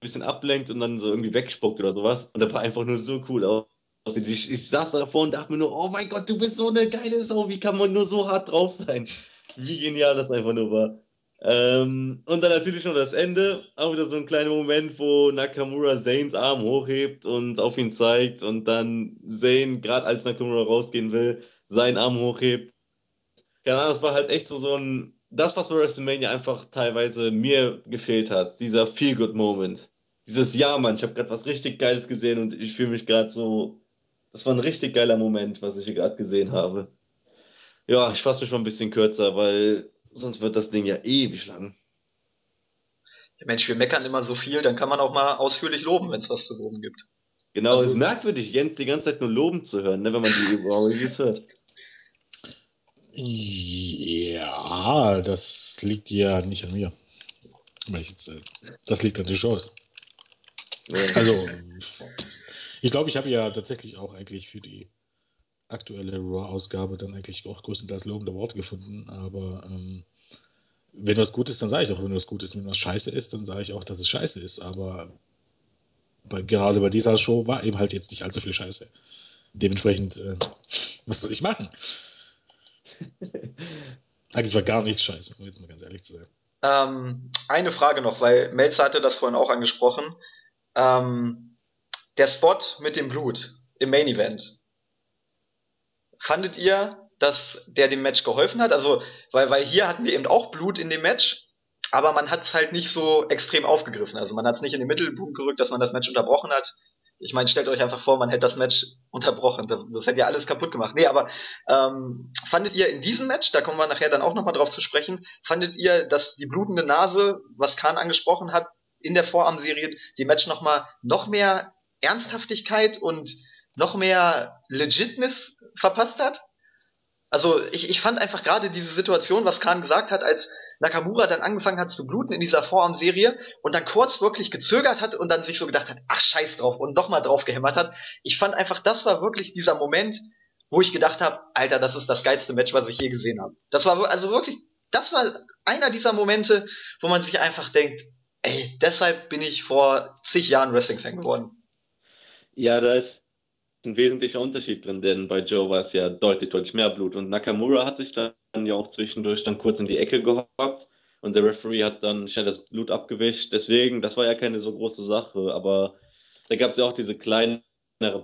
bisschen ablenkt und dann so irgendwie wegspuckt oder sowas. Und der war einfach nur so cool aussieht. Ich, ich saß davor und dachte mir nur, oh mein Gott, du bist so eine geile Sau, wie kann man nur so hart drauf sein? Wie genial das einfach nur war. Ähm, und dann natürlich noch das Ende, auch wieder so ein kleiner Moment, wo Nakamura Zanes Arm hochhebt und auf ihn zeigt und dann Zane, gerade als Nakamura rausgehen will, seinen Arm hochhebt. Keine Ahnung, das war halt echt so, so ein, das, was bei WrestleMania einfach teilweise mir gefehlt hat, dieser Feel-Good-Moment. Dieses Ja, Mann, ich habe gerade was richtig Geiles gesehen und ich fühle mich gerade so, das war ein richtig geiler Moment, was ich hier gerade gesehen habe. Ja, ich fasse mich mal ein bisschen kürzer, weil sonst wird das Ding ja ewig lang. Ja, Mensch, wir meckern immer so viel, dann kann man auch mal ausführlich loben, wenn es was zu loben gibt. Genau, also, ist merkwürdig, Jens die ganze Zeit nur loben zu hören, ne, wenn man die Reviews hört. Ja, das liegt ja nicht an mir. Das liegt an den Shows. Also, ich glaube, ich habe ja tatsächlich auch eigentlich für die aktuelle Raw-Ausgabe dann eigentlich auch größtenteils lobende Worte gefunden, aber ähm, wenn was gut ist, dann sage ich auch, wenn was gut ist. Wenn was scheiße ist, dann sage ich auch, dass es scheiße ist. Aber bei, gerade bei dieser Show war eben halt jetzt nicht allzu viel Scheiße. Dementsprechend, äh, was soll ich machen? Eigentlich war gar nichts scheiße, um jetzt mal ganz ehrlich zu sein. Ähm, eine Frage noch, weil Melzer hatte das vorhin auch angesprochen. Ähm, der Spot mit dem Blut im Main Event. Fandet ihr, dass der dem Match geholfen hat? Also, weil, weil hier hatten wir eben auch Blut in dem Match, aber man hat es halt nicht so extrem aufgegriffen. Also man hat es nicht in den Mittelpunkt gerückt, dass man das Match unterbrochen hat. Ich meine, stellt euch einfach vor, man hätte das Match unterbrochen. Das, das hätte ja alles kaputt gemacht. Nee, aber ähm, fandet ihr in diesem Match, da kommen wir nachher dann auch nochmal drauf zu sprechen, fandet ihr, dass die blutende Nase, was Khan angesprochen hat, in der Vorarmserie, dem Match nochmal noch mehr Ernsthaftigkeit und noch mehr Legitness verpasst hat? Also ich, ich fand einfach gerade diese Situation, was Khan gesagt hat, als Nakamura dann angefangen hat zu bluten in dieser Vorarm-Serie und dann kurz wirklich gezögert hat und dann sich so gedacht hat, ach scheiß drauf und nochmal drauf gehämmert hat. Ich fand einfach, das war wirklich dieser Moment, wo ich gedacht habe, Alter, das ist das geilste Match, was ich je gesehen habe. Das war also wirklich, das war einer dieser Momente, wo man sich einfach denkt, ey, deshalb bin ich vor zig Jahren Wrestling-Fan geworden. Ja, da ist ein wesentlicher Unterschied drin, denn bei Joe war es ja deutlich, deutlich mehr Blut. Und Nakamura hat sich dann ja auch zwischendurch dann kurz in die Ecke gehockt und der Referee hat dann schnell das Blut abgewischt. Deswegen, das war ja keine so große Sache, aber da gab es ja auch diese kleinere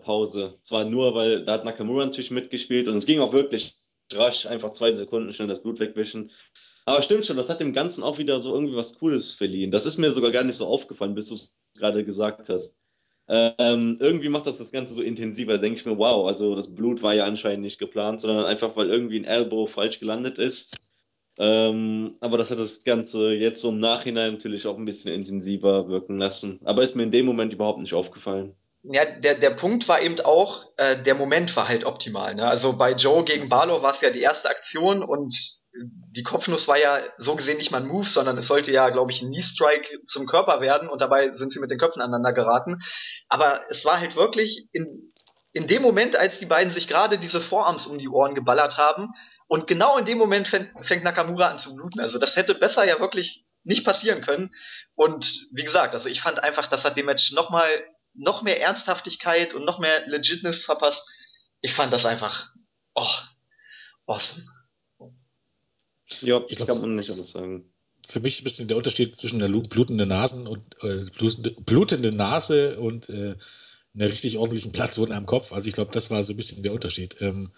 Pause. Zwar nur, weil da hat Nakamura natürlich mitgespielt und es ging auch wirklich rasch, einfach zwei Sekunden schnell das Blut wegwischen. Aber stimmt schon, das hat dem Ganzen auch wieder so irgendwie was Cooles verliehen. Das ist mir sogar gar nicht so aufgefallen, bis du es gerade gesagt hast. Ähm, irgendwie macht das das Ganze so intensiver. Da denke ich mir, wow, also das Blut war ja anscheinend nicht geplant, sondern einfach, weil irgendwie ein Elbow falsch gelandet ist. Ähm, aber das hat das Ganze jetzt so im Nachhinein natürlich auch ein bisschen intensiver wirken lassen. Aber ist mir in dem Moment überhaupt nicht aufgefallen. Ja, der, der Punkt war eben auch, äh, der Moment war halt optimal. Ne? Also bei Joe gegen Barlow war es ja die erste Aktion und die Kopfnuss war ja so gesehen nicht mal ein Move, sondern es sollte ja, glaube ich, ein Knee-Strike zum Körper werden und dabei sind sie mit den Köpfen aneinander geraten. Aber es war halt wirklich in, in dem Moment, als die beiden sich gerade diese Vorarms um die Ohren geballert haben und genau in dem Moment fängt, Nakamura an zu bluten. Also das hätte besser ja wirklich nicht passieren können. Und wie gesagt, also ich fand einfach, das hat dem Match nochmal noch mehr Ernsthaftigkeit und noch mehr Legitness verpasst. Ich fand das einfach, oh, awesome. Ja, ich glaub, kann man nicht alles sagen. Für mich ein bisschen der Unterschied zwischen der blutenden Nasen und äh, blutende Nase und äh, einer richtig ordentlichen Platzwunde am Kopf. Also ich glaube, das war so ein bisschen der Unterschied. Ähm,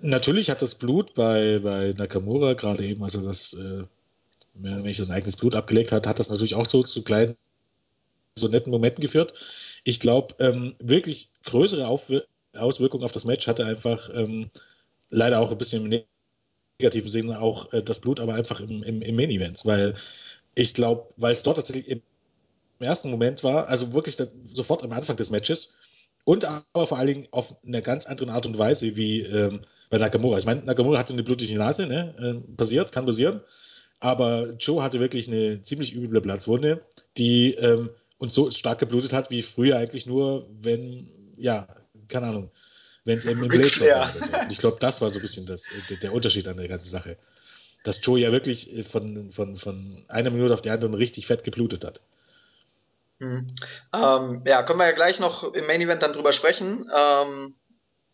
natürlich hat das Blut bei, bei Nakamura, gerade eben, als er das, äh, wenn ich sein eigenes Blut abgelegt hat, hat das natürlich auch so zu kleinen, so netten Momenten geführt. Ich glaube, ähm, wirklich größere Aufwir Auswirkungen auf das Match hatte einfach ähm, leider auch ein bisschen negativen Sinne auch äh, das Blut, aber einfach im, im, im Main Event, weil ich glaube, weil es dort tatsächlich im ersten Moment war, also wirklich das, sofort am Anfang des Matches und aber vor allen Dingen auf eine ganz andere Art und Weise wie ähm, bei Nakamura. Ich meine, Nakamura hatte eine blutige Nase, ne? Äh, passiert, kann passieren. Aber Joe hatte wirklich eine ziemlich üble Platzwunde, die ähm, uns so stark geblutet hat, wie früher eigentlich nur, wenn, ja, keine Ahnung, wenn es eben im Blade war oder so. Und ich glaube, das war so ein bisschen das, der Unterschied an der ganzen Sache. Dass Joe ja wirklich äh, von, von, von einer Minute auf die andere richtig fett geblutet hat. Mhm. Ähm, ja, können wir ja gleich noch im Main Event dann drüber sprechen. Ähm,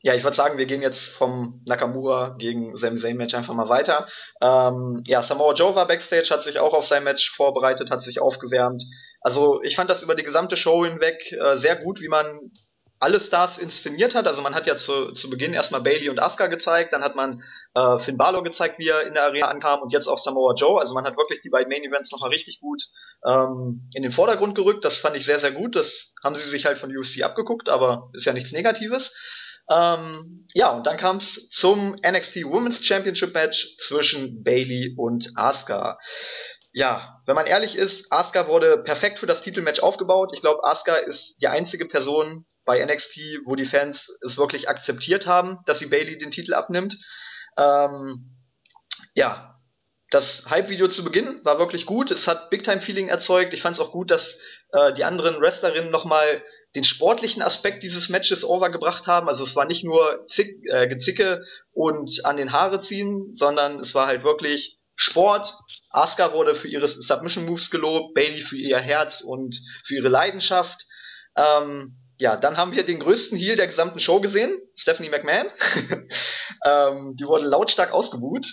ja, ich würde sagen, wir gehen jetzt vom Nakamura gegen Sami Zayn Match einfach mal weiter. Ähm, ja, Samoa Joe war backstage, hat sich auch auf sein Match vorbereitet, hat sich aufgewärmt. Also ich fand das über die gesamte Show hinweg äh, sehr gut, wie man alle Stars inszeniert hat. Also man hat ja zu, zu Beginn erstmal Bailey und Asuka gezeigt, dann hat man äh, Finn Balor gezeigt, wie er in der Arena ankam und jetzt auch Samoa Joe. Also man hat wirklich die beiden Main Events nochmal richtig gut ähm, in den Vordergrund gerückt. Das fand ich sehr, sehr gut. Das haben sie sich halt von UFC abgeguckt, aber ist ja nichts Negatives. Ähm, ja, und dann kam es zum NXT Women's Championship Match zwischen Bailey und Asuka. Ja, wenn man ehrlich ist, Asuka wurde perfekt für das Titelmatch aufgebaut. Ich glaube, Asuka ist die einzige Person, bei NXT, wo die Fans es wirklich akzeptiert haben, dass sie Bailey den Titel abnimmt. Ähm, ja, das Hype-Video zu Beginn war wirklich gut. Es hat Big-Time-Feeling erzeugt. Ich fand es auch gut, dass äh, die anderen Wrestlerinnen nochmal den sportlichen Aspekt dieses Matches overgebracht haben. Also es war nicht nur Zick, äh, Gezicke und an den Haare ziehen, sondern es war halt wirklich Sport. Asuka wurde für ihre Submission Moves gelobt, Bailey für ihr Herz und für ihre Leidenschaft. Ähm, ja, dann haben wir den größten Heal der gesamten Show gesehen, Stephanie McMahon. ähm, die wurde lautstark ausgebuht.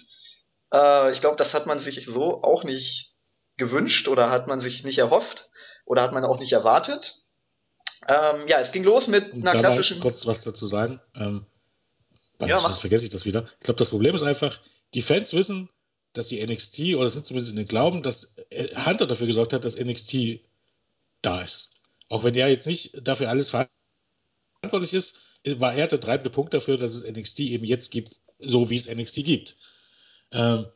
Äh, ich glaube, das hat man sich so auch nicht gewünscht oder hat man sich nicht erhofft oder hat man auch nicht erwartet. Ähm, ja, es ging los mit einer klassischen. kurz was dazu sagen. Ähm, ja, sonst vergesse ich das wieder. Ich glaube, das Problem ist einfach, die Fans wissen, dass die NXT oder sind zumindest in den Glauben, dass äh, Hunter dafür gesorgt hat, dass NXT da ist. Auch wenn er jetzt nicht dafür alles verantwortlich ist, war er der treibende Punkt dafür, dass es NXT eben jetzt gibt, so wie es NXT gibt. Ähm,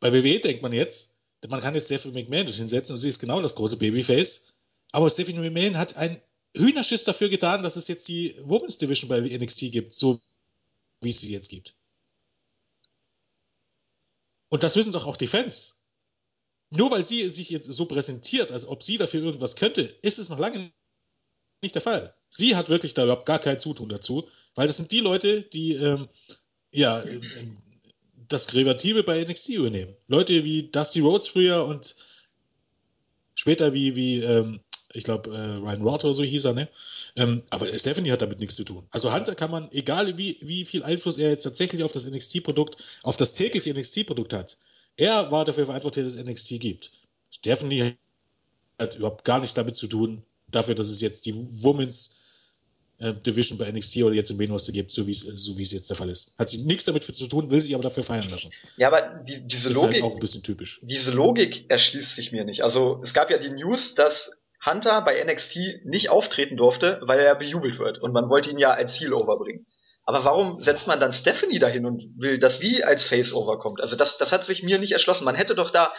bei WWE denkt man jetzt, man kann jetzt Stephanie McMahon hinsetzen und sie ist genau das große Babyface. Aber Stephanie McMahon hat ein Hühnerschiss dafür getan, dass es jetzt die Women's Division bei NXT gibt, so wie es sie jetzt gibt. Und das wissen doch auch die Fans. Nur weil sie sich jetzt so präsentiert, als ob sie dafür irgendwas könnte, ist es noch lange nicht der Fall. Sie hat wirklich da überhaupt gar kein Zutun dazu, weil das sind die Leute, die ähm, ja das Kreative bei NXT übernehmen. Leute wie Dusty Rhodes früher und später wie, wie ähm, ich glaube, äh, Ryan Roth oder so hieß er, ne? Ähm, aber Stephanie hat damit nichts zu tun. Also Hunter kann man, egal wie, wie viel Einfluss er jetzt tatsächlich auf das NXT-Produkt, auf das tägliche NXT-Produkt hat, er war dafür verantwortlich, dass es NXT gibt. Stephanie hat überhaupt gar nichts damit zu tun, dafür, dass es jetzt die Women's äh, Division bei NXT oder jetzt im Main Roster gibt, so wie es so wie es jetzt der Fall ist. Hat sie nichts damit zu tun, will sich aber dafür feiern lassen. Ja, aber die, diese ist halt Logik halt auch ein bisschen typisch. Diese Logik erschließt sich mir nicht. Also es gab ja die News, dass Hunter bei NXT nicht auftreten durfte, weil er bejubelt wird und man wollte ihn ja als Heel overbringen. Aber warum setzt man dann Stephanie dahin und will, dass sie als Face-Over kommt? Also das, das hat sich mir nicht erschlossen. Man hätte doch da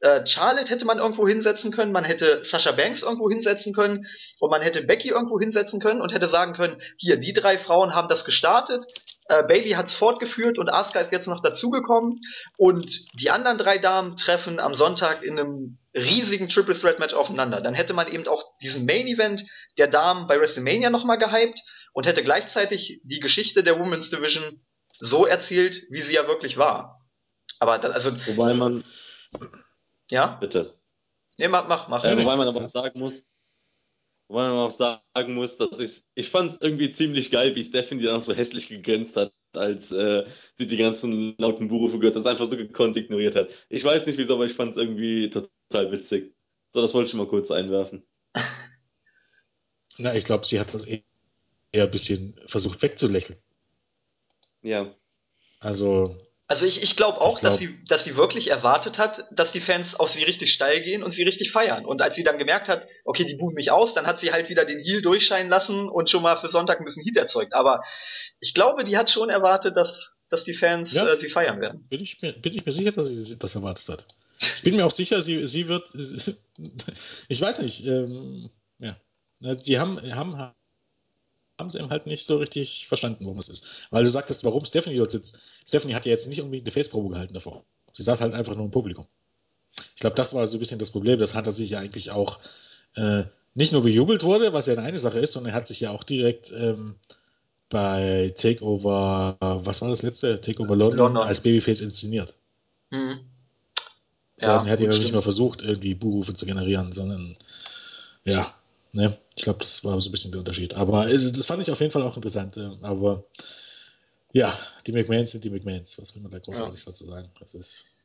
äh, Charlotte hätte man irgendwo hinsetzen können, man hätte Sasha Banks irgendwo hinsetzen können und man hätte Becky irgendwo hinsetzen können und hätte sagen können, hier, die drei Frauen haben das gestartet, Äh, Bailey hat's fortgeführt und Asuka ist jetzt noch dazugekommen. Und die anderen drei Damen treffen am Sonntag in einem riesigen Triple Threat Match aufeinander. Dann hätte man eben auch diesen Main Event der Damen bei WrestleMania nochmal gehypt und hätte gleichzeitig die Geschichte der Women's Division so erzählt, wie sie ja wirklich war. Aber das, also. Wobei man. Ja? Bitte. Nee, mach, mach, mach. Äh, wobei man aber sagen muss, wobei man auch sagen muss, dass ich, ich fand es irgendwie ziemlich geil, wie Stephanie dann auch so hässlich gegrinst hat, als äh, sie die ganzen lauten Buhrufe gehört hat, das einfach so gekonnt ignoriert hat. Ich weiß nicht wieso, aber ich fand es irgendwie total witzig. So, das wollte ich mal kurz einwerfen. Na, ich glaube, sie hat das eher ein bisschen versucht wegzulächeln. Ja. Also, Also ich, ich glaube auch, Ich glaub- dass sie, dass sie wirklich erwartet hat, dass die Fans auf sie richtig steil gehen und sie richtig feiern. Und als sie dann gemerkt hat, okay, die buhen mich aus, dann hat sie halt wieder den Heal durchscheinen lassen und schon mal für Sonntag ein bisschen Heat erzeugt. Aber ich glaube, die hat schon erwartet, dass, dass die Fans Ja. äh, sie feiern werden. bin ich, mir, bin ich mir sicher, dass sie das erwartet hat. Ich bin mir auch sicher, sie, sie wird. Ich weiß nicht. Ähm, ja. Sie haben, haben, haben sie eben halt nicht so richtig verstanden, worum es ist. Weil du sagtest, warum Stephanie dort sitzt. Stephanie hat ja jetzt nicht unbedingt eine Face-Probe gehalten davor. Sie saß halt einfach nur im Publikum. Ich glaube, das war so ein bisschen das Problem, dass Hunter sich ja eigentlich auch äh, nicht nur bejubelt wurde, was ja eine Sache ist, sondern er hat sich ja auch direkt ähm, bei Takeover, was war das letzte? Takeover London, London. als Babyface inszeniert. Hm. Das Ja, heißt, er hat ja nicht mal versucht, irgendwie Buhrufe zu generieren, sondern ja, ne, ich glaube, das war so ein bisschen der Unterschied. Aber das fand ich auf jeden Fall auch interessant. Aber ja, die McMahons sind die McMahons. Was will man da großartig dazu sagen? Das ist.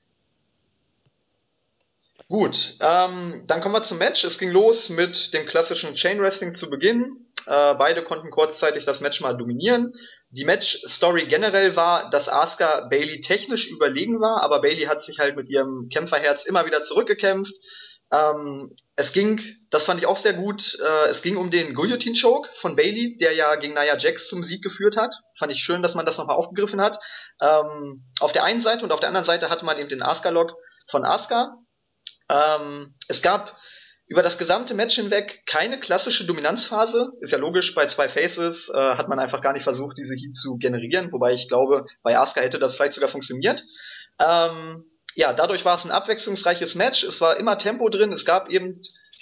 Gut, ähm, dann kommen wir zum Match. Es ging los mit dem klassischen Chain Wrestling zu Beginn. Äh, beide konnten kurzzeitig das Match mal dominieren. Die Match-Story generell war, dass Asuka Bailey technisch überlegen war, aber Bailey hat sich halt mit ihrem Kämpferherz immer wieder zurückgekämpft. Ähm, es ging, das fand ich auch sehr gut, äh, es ging um den Guillotine Choke von Bailey, der ja gegen Nia Jax zum Sieg geführt hat. Fand ich schön, dass man das nochmal aufgegriffen hat. Ähm, auf der einen Seite und auf der anderen Seite hatte man eben den Asuka Lock von Asuka. Ähm, es gab über das gesamte Match hinweg keine klassische Dominanzphase. Ist ja logisch, bei zwei Faces äh, hat man einfach gar nicht versucht, diese Heat zu generieren, wobei ich glaube, bei Asuka hätte das vielleicht sogar funktioniert. Ähm, ja, dadurch war es ein abwechslungsreiches Match. Es war immer Tempo drin. Es gab eben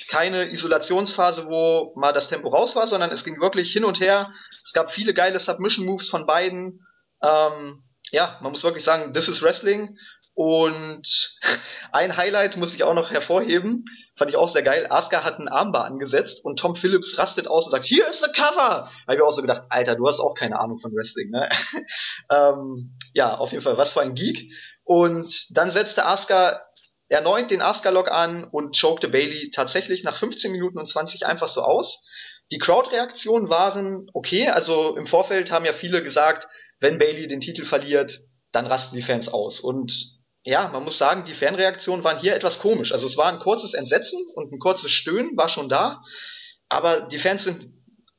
keine Isolationsphase, wo mal das Tempo raus war, sondern es ging wirklich hin und her. Es gab viele geile Submission Moves von beiden. Ähm, ja, man muss wirklich sagen, this is Wrestling. Und ein Highlight muss ich auch noch hervorheben, fand ich auch sehr geil. Asuka hat einen Armbar angesetzt und Tom Phillips rastet aus und sagt, hier ist the cover. Habe ich auch so gedacht, Alter, du hast auch keine Ahnung von Wrestling, ne? ähm, ja, auf jeden Fall, was für ein Geek. Und dann setzte Asuka erneut den Asuka-Lock an und chokte Bailey tatsächlich nach 15 Minuten und 20 einfach so aus. Die Crowd-Reaktionen waren okay, also im Vorfeld haben ja viele gesagt, wenn Bailey den Titel verliert, dann rasten die Fans aus. Und ja, man muss sagen, die Fanreaktionen waren hier etwas komisch. Also es war ein kurzes Entsetzen und ein kurzes Stöhnen war schon da, aber die Fans sind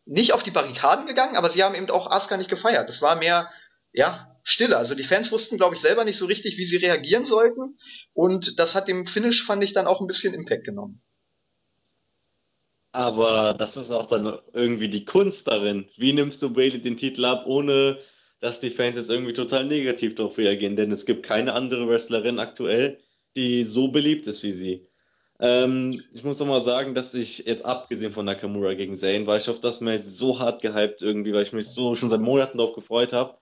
nicht auf die Barrikaden gegangen, aber sie haben eben auch Asuka nicht gefeiert. Es war mehr, ja, Stille. Also die Fans wussten, glaube ich, selber nicht so richtig, wie sie reagieren sollten. Und das hat dem Finish, fand ich, dann auch ein bisschen Impact genommen. Aber das ist auch dann irgendwie die Kunst darin. Wie nimmst du Bailey den Titel ab, ohne dass die Fans jetzt irgendwie total negativ darauf reagieren? Denn es gibt keine andere Wrestlerin aktuell, die so beliebt ist wie sie. Ähm, ich muss noch mal sagen, dass ich jetzt abgesehen von Nakamura gegen Zayn, war ich auf das Match so hart gehypt irgendwie, weil ich mich so schon seit Monaten darauf gefreut habe.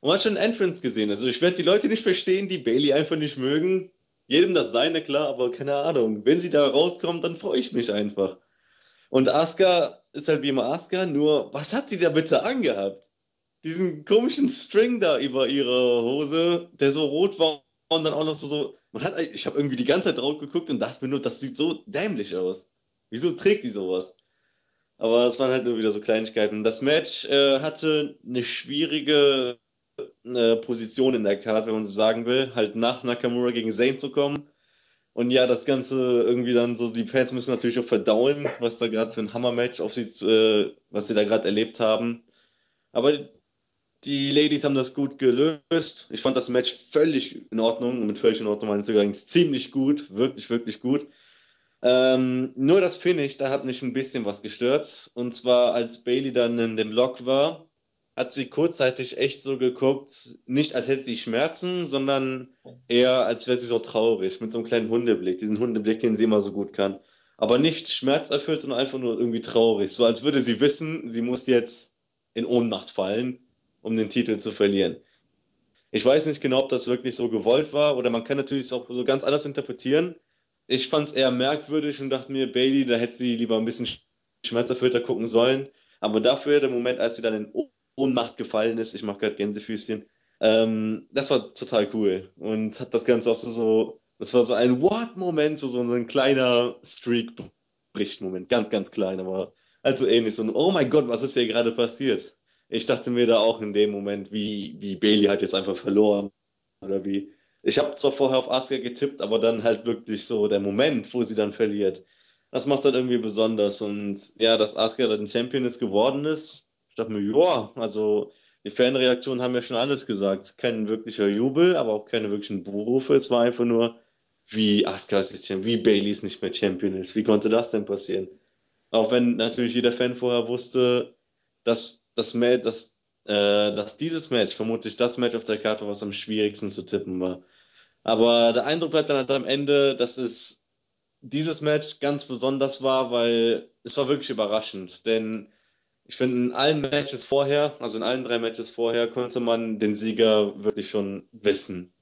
Und man hat schon Entrance gesehen. Also ich werde die Leute nicht verstehen, die Bailey einfach nicht mögen. Jedem das seine, klar, aber keine Ahnung. Wenn sie da rauskommt, dann freue ich mich einfach. Und Asuka ist halt wie immer Asuka, nur was hat sie da bitte angehabt? Diesen komischen String da über ihre Hose, der so rot war und dann auch noch so, so man hat, ich habe irgendwie die ganze Zeit drauf geguckt und dachte mir nur, das sieht so dämlich aus. Wieso trägt die sowas? Aber es waren halt nur wieder so Kleinigkeiten. Das Match äh, hatte eine schwierige äh, Position in der Karte, wenn man so sagen will, halt nach Nakamura gegen Zayn zu kommen. Und ja, das Ganze irgendwie dann so, die Fans müssen natürlich auch verdauen, was da gerade für ein Hammer-Match auf sie, äh, was sie da gerade erlebt haben. Aber die Ladies haben das gut gelöst. Ich fand das Match völlig in Ordnung. Und mit völlig in Ordnung meine ich sogar ziemlich gut. Wirklich, wirklich gut. Ähm, nur das Finish, da hat mich ein bisschen was gestört. Und zwar, als Bailey dann in dem Lock war, hat sie kurzzeitig echt so geguckt, nicht als hätte sie Schmerzen, sondern eher als wäre sie so traurig, mit so einem kleinen Hundeblick, diesen Hundeblick, den sie immer so gut kann. Aber nicht schmerzerfüllt, sondern einfach nur irgendwie traurig. So als würde sie wissen, sie muss jetzt in Ohnmacht fallen, um den Titel zu verlieren. Ich weiß nicht genau, ob das wirklich so gewollt war oder man kann natürlich auch so ganz anders interpretieren. Ich fand es eher merkwürdig und dachte mir, Bailey, da hätte sie lieber ein bisschen schmerzerfüllter gucken sollen. Aber dafür, der Moment, als sie dann in Ohnmacht gefallen ist, ich mache gerade Gänsefüßchen, ähm, das war total cool und hat das Ganze auch so, so das war so ein What-Moment, so, so ein kleiner Streak-Bricht-Moment, ganz, ganz klein, aber also ähnlich, so ein Oh mein Gott, was ist hier gerade passiert? Ich dachte mir da auch in dem Moment, wie, wie Bailey hat jetzt einfach verloren oder wie. Ich habe zwar vorher auf Asuka getippt, aber dann halt wirklich so der Moment, wo sie dann verliert. Das macht dann irgendwie besonders und ja, dass Asuka dann Champion ist geworden ist, dachte mir, ja, also die Fanreaktionen haben ja schon alles gesagt. Kein wirklicher Jubel, aber auch keine wirklichen Buhrufe. Es war einfach nur, wie Asuka ist Champion, wie Bailey ist nicht mehr Champion ist. Wie konnte das denn passieren? Auch wenn natürlich jeder Fan vorher wusste, dass, das dass, äh, dass dieses Match vermutlich das Match auf der Karte war, was am schwierigsten zu tippen war. Aber der Eindruck bleibt dann halt am Ende, dass es dieses Match ganz besonders war, weil es war wirklich überraschend. Denn ich finde, in allen Matches vorher, also in allen drei Matches vorher, konnte man den Sieger wirklich schon wissen.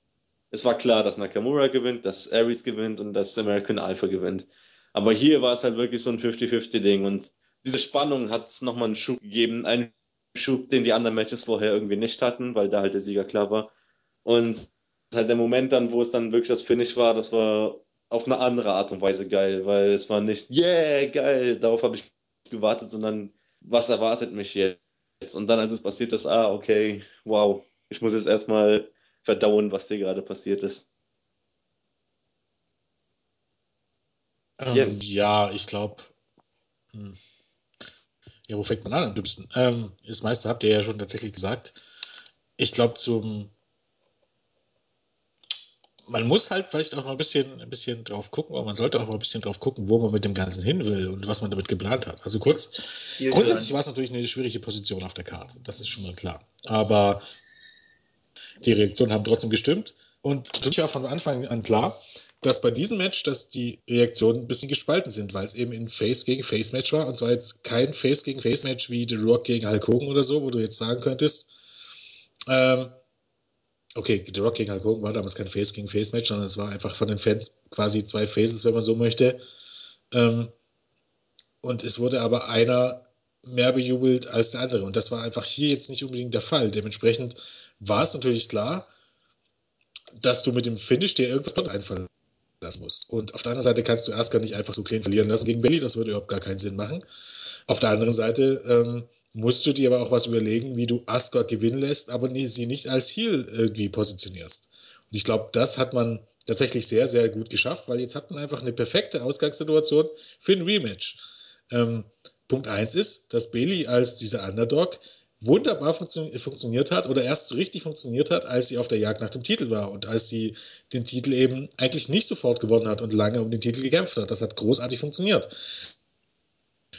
Es war klar, dass Nakamura gewinnt, dass Aries gewinnt und dass American Alpha gewinnt. Aber hier war es halt wirklich so ein 50-50-Ding und diese Spannung hat es nochmal einen Schub gegeben, einen Schub, den die anderen Matches vorher irgendwie nicht hatten, weil da halt der Sieger klar war. Und halt der Moment dann, wo es dann wirklich das Finish war, das war auf eine andere Art und Weise geil, weil es war nicht, yeah, geil, darauf habe ich gewartet, sondern was erwartet mich jetzt? Und dann, als es passiert ist, ah, okay, wow, ich muss jetzt erstmal verdauen, was dir gerade passiert ist. Ähm, ja, ich glaube. Hm. Ja, wo fängt man an am dümmsten? Ähm, das meiste habt ihr ja schon tatsächlich gesagt. Ich glaube, zum man muss halt vielleicht auch mal ein bisschen, ein bisschen drauf gucken, aber man sollte auch mal ein bisschen drauf gucken, wo man mit dem Ganzen hin will und was man damit geplant hat. Also kurz, Viel grundsätzlich war es natürlich eine schwierige Position auf der Karte, das ist schon mal klar. Aber die Reaktionen haben trotzdem gestimmt und ich war von Anfang an klar, dass bei diesem Match, dass die Reaktionen ein bisschen gespalten sind, weil es eben ein Face gegen Face Match war und zwar jetzt kein Face gegen Face Match wie The Rock gegen Hulk Hogan oder so, wo du jetzt sagen könntest, ähm, okay, The Rock gegen Hulk Hogan war damals kein Face gegen Face Match, sondern es war einfach von den Fans quasi zwei Faces, wenn man so möchte. Ähm, und es wurde aber einer mehr bejubelt als der andere. Und das war einfach hier jetzt nicht unbedingt der Fall. Dementsprechend war es natürlich klar, dass du mit dem Finish dir irgendwas einfallen lassen musst. Und auf der anderen Seite kannst du gar nicht einfach so clean verlieren lassen gegen Billy, das würde überhaupt gar keinen Sinn machen. Auf der anderen Seite ähm, musst du dir aber auch was überlegen, wie du Asuka gewinnen lässt, aber sie nicht als Heel irgendwie positionierst. Und ich glaube, das hat man tatsächlich sehr, sehr gut geschafft, weil jetzt hat man einfach eine perfekte Ausgangssituation für ein Rematch. Ähm, Punkt 1 ist, dass Bailey als dieser Underdog wunderbar funktio funktioniert hat oder erst so richtig funktioniert hat, als sie auf der Jagd nach dem Titel war und als sie den Titel eben eigentlich nicht sofort gewonnen hat und lange um den Titel gekämpft hat. Das hat großartig funktioniert.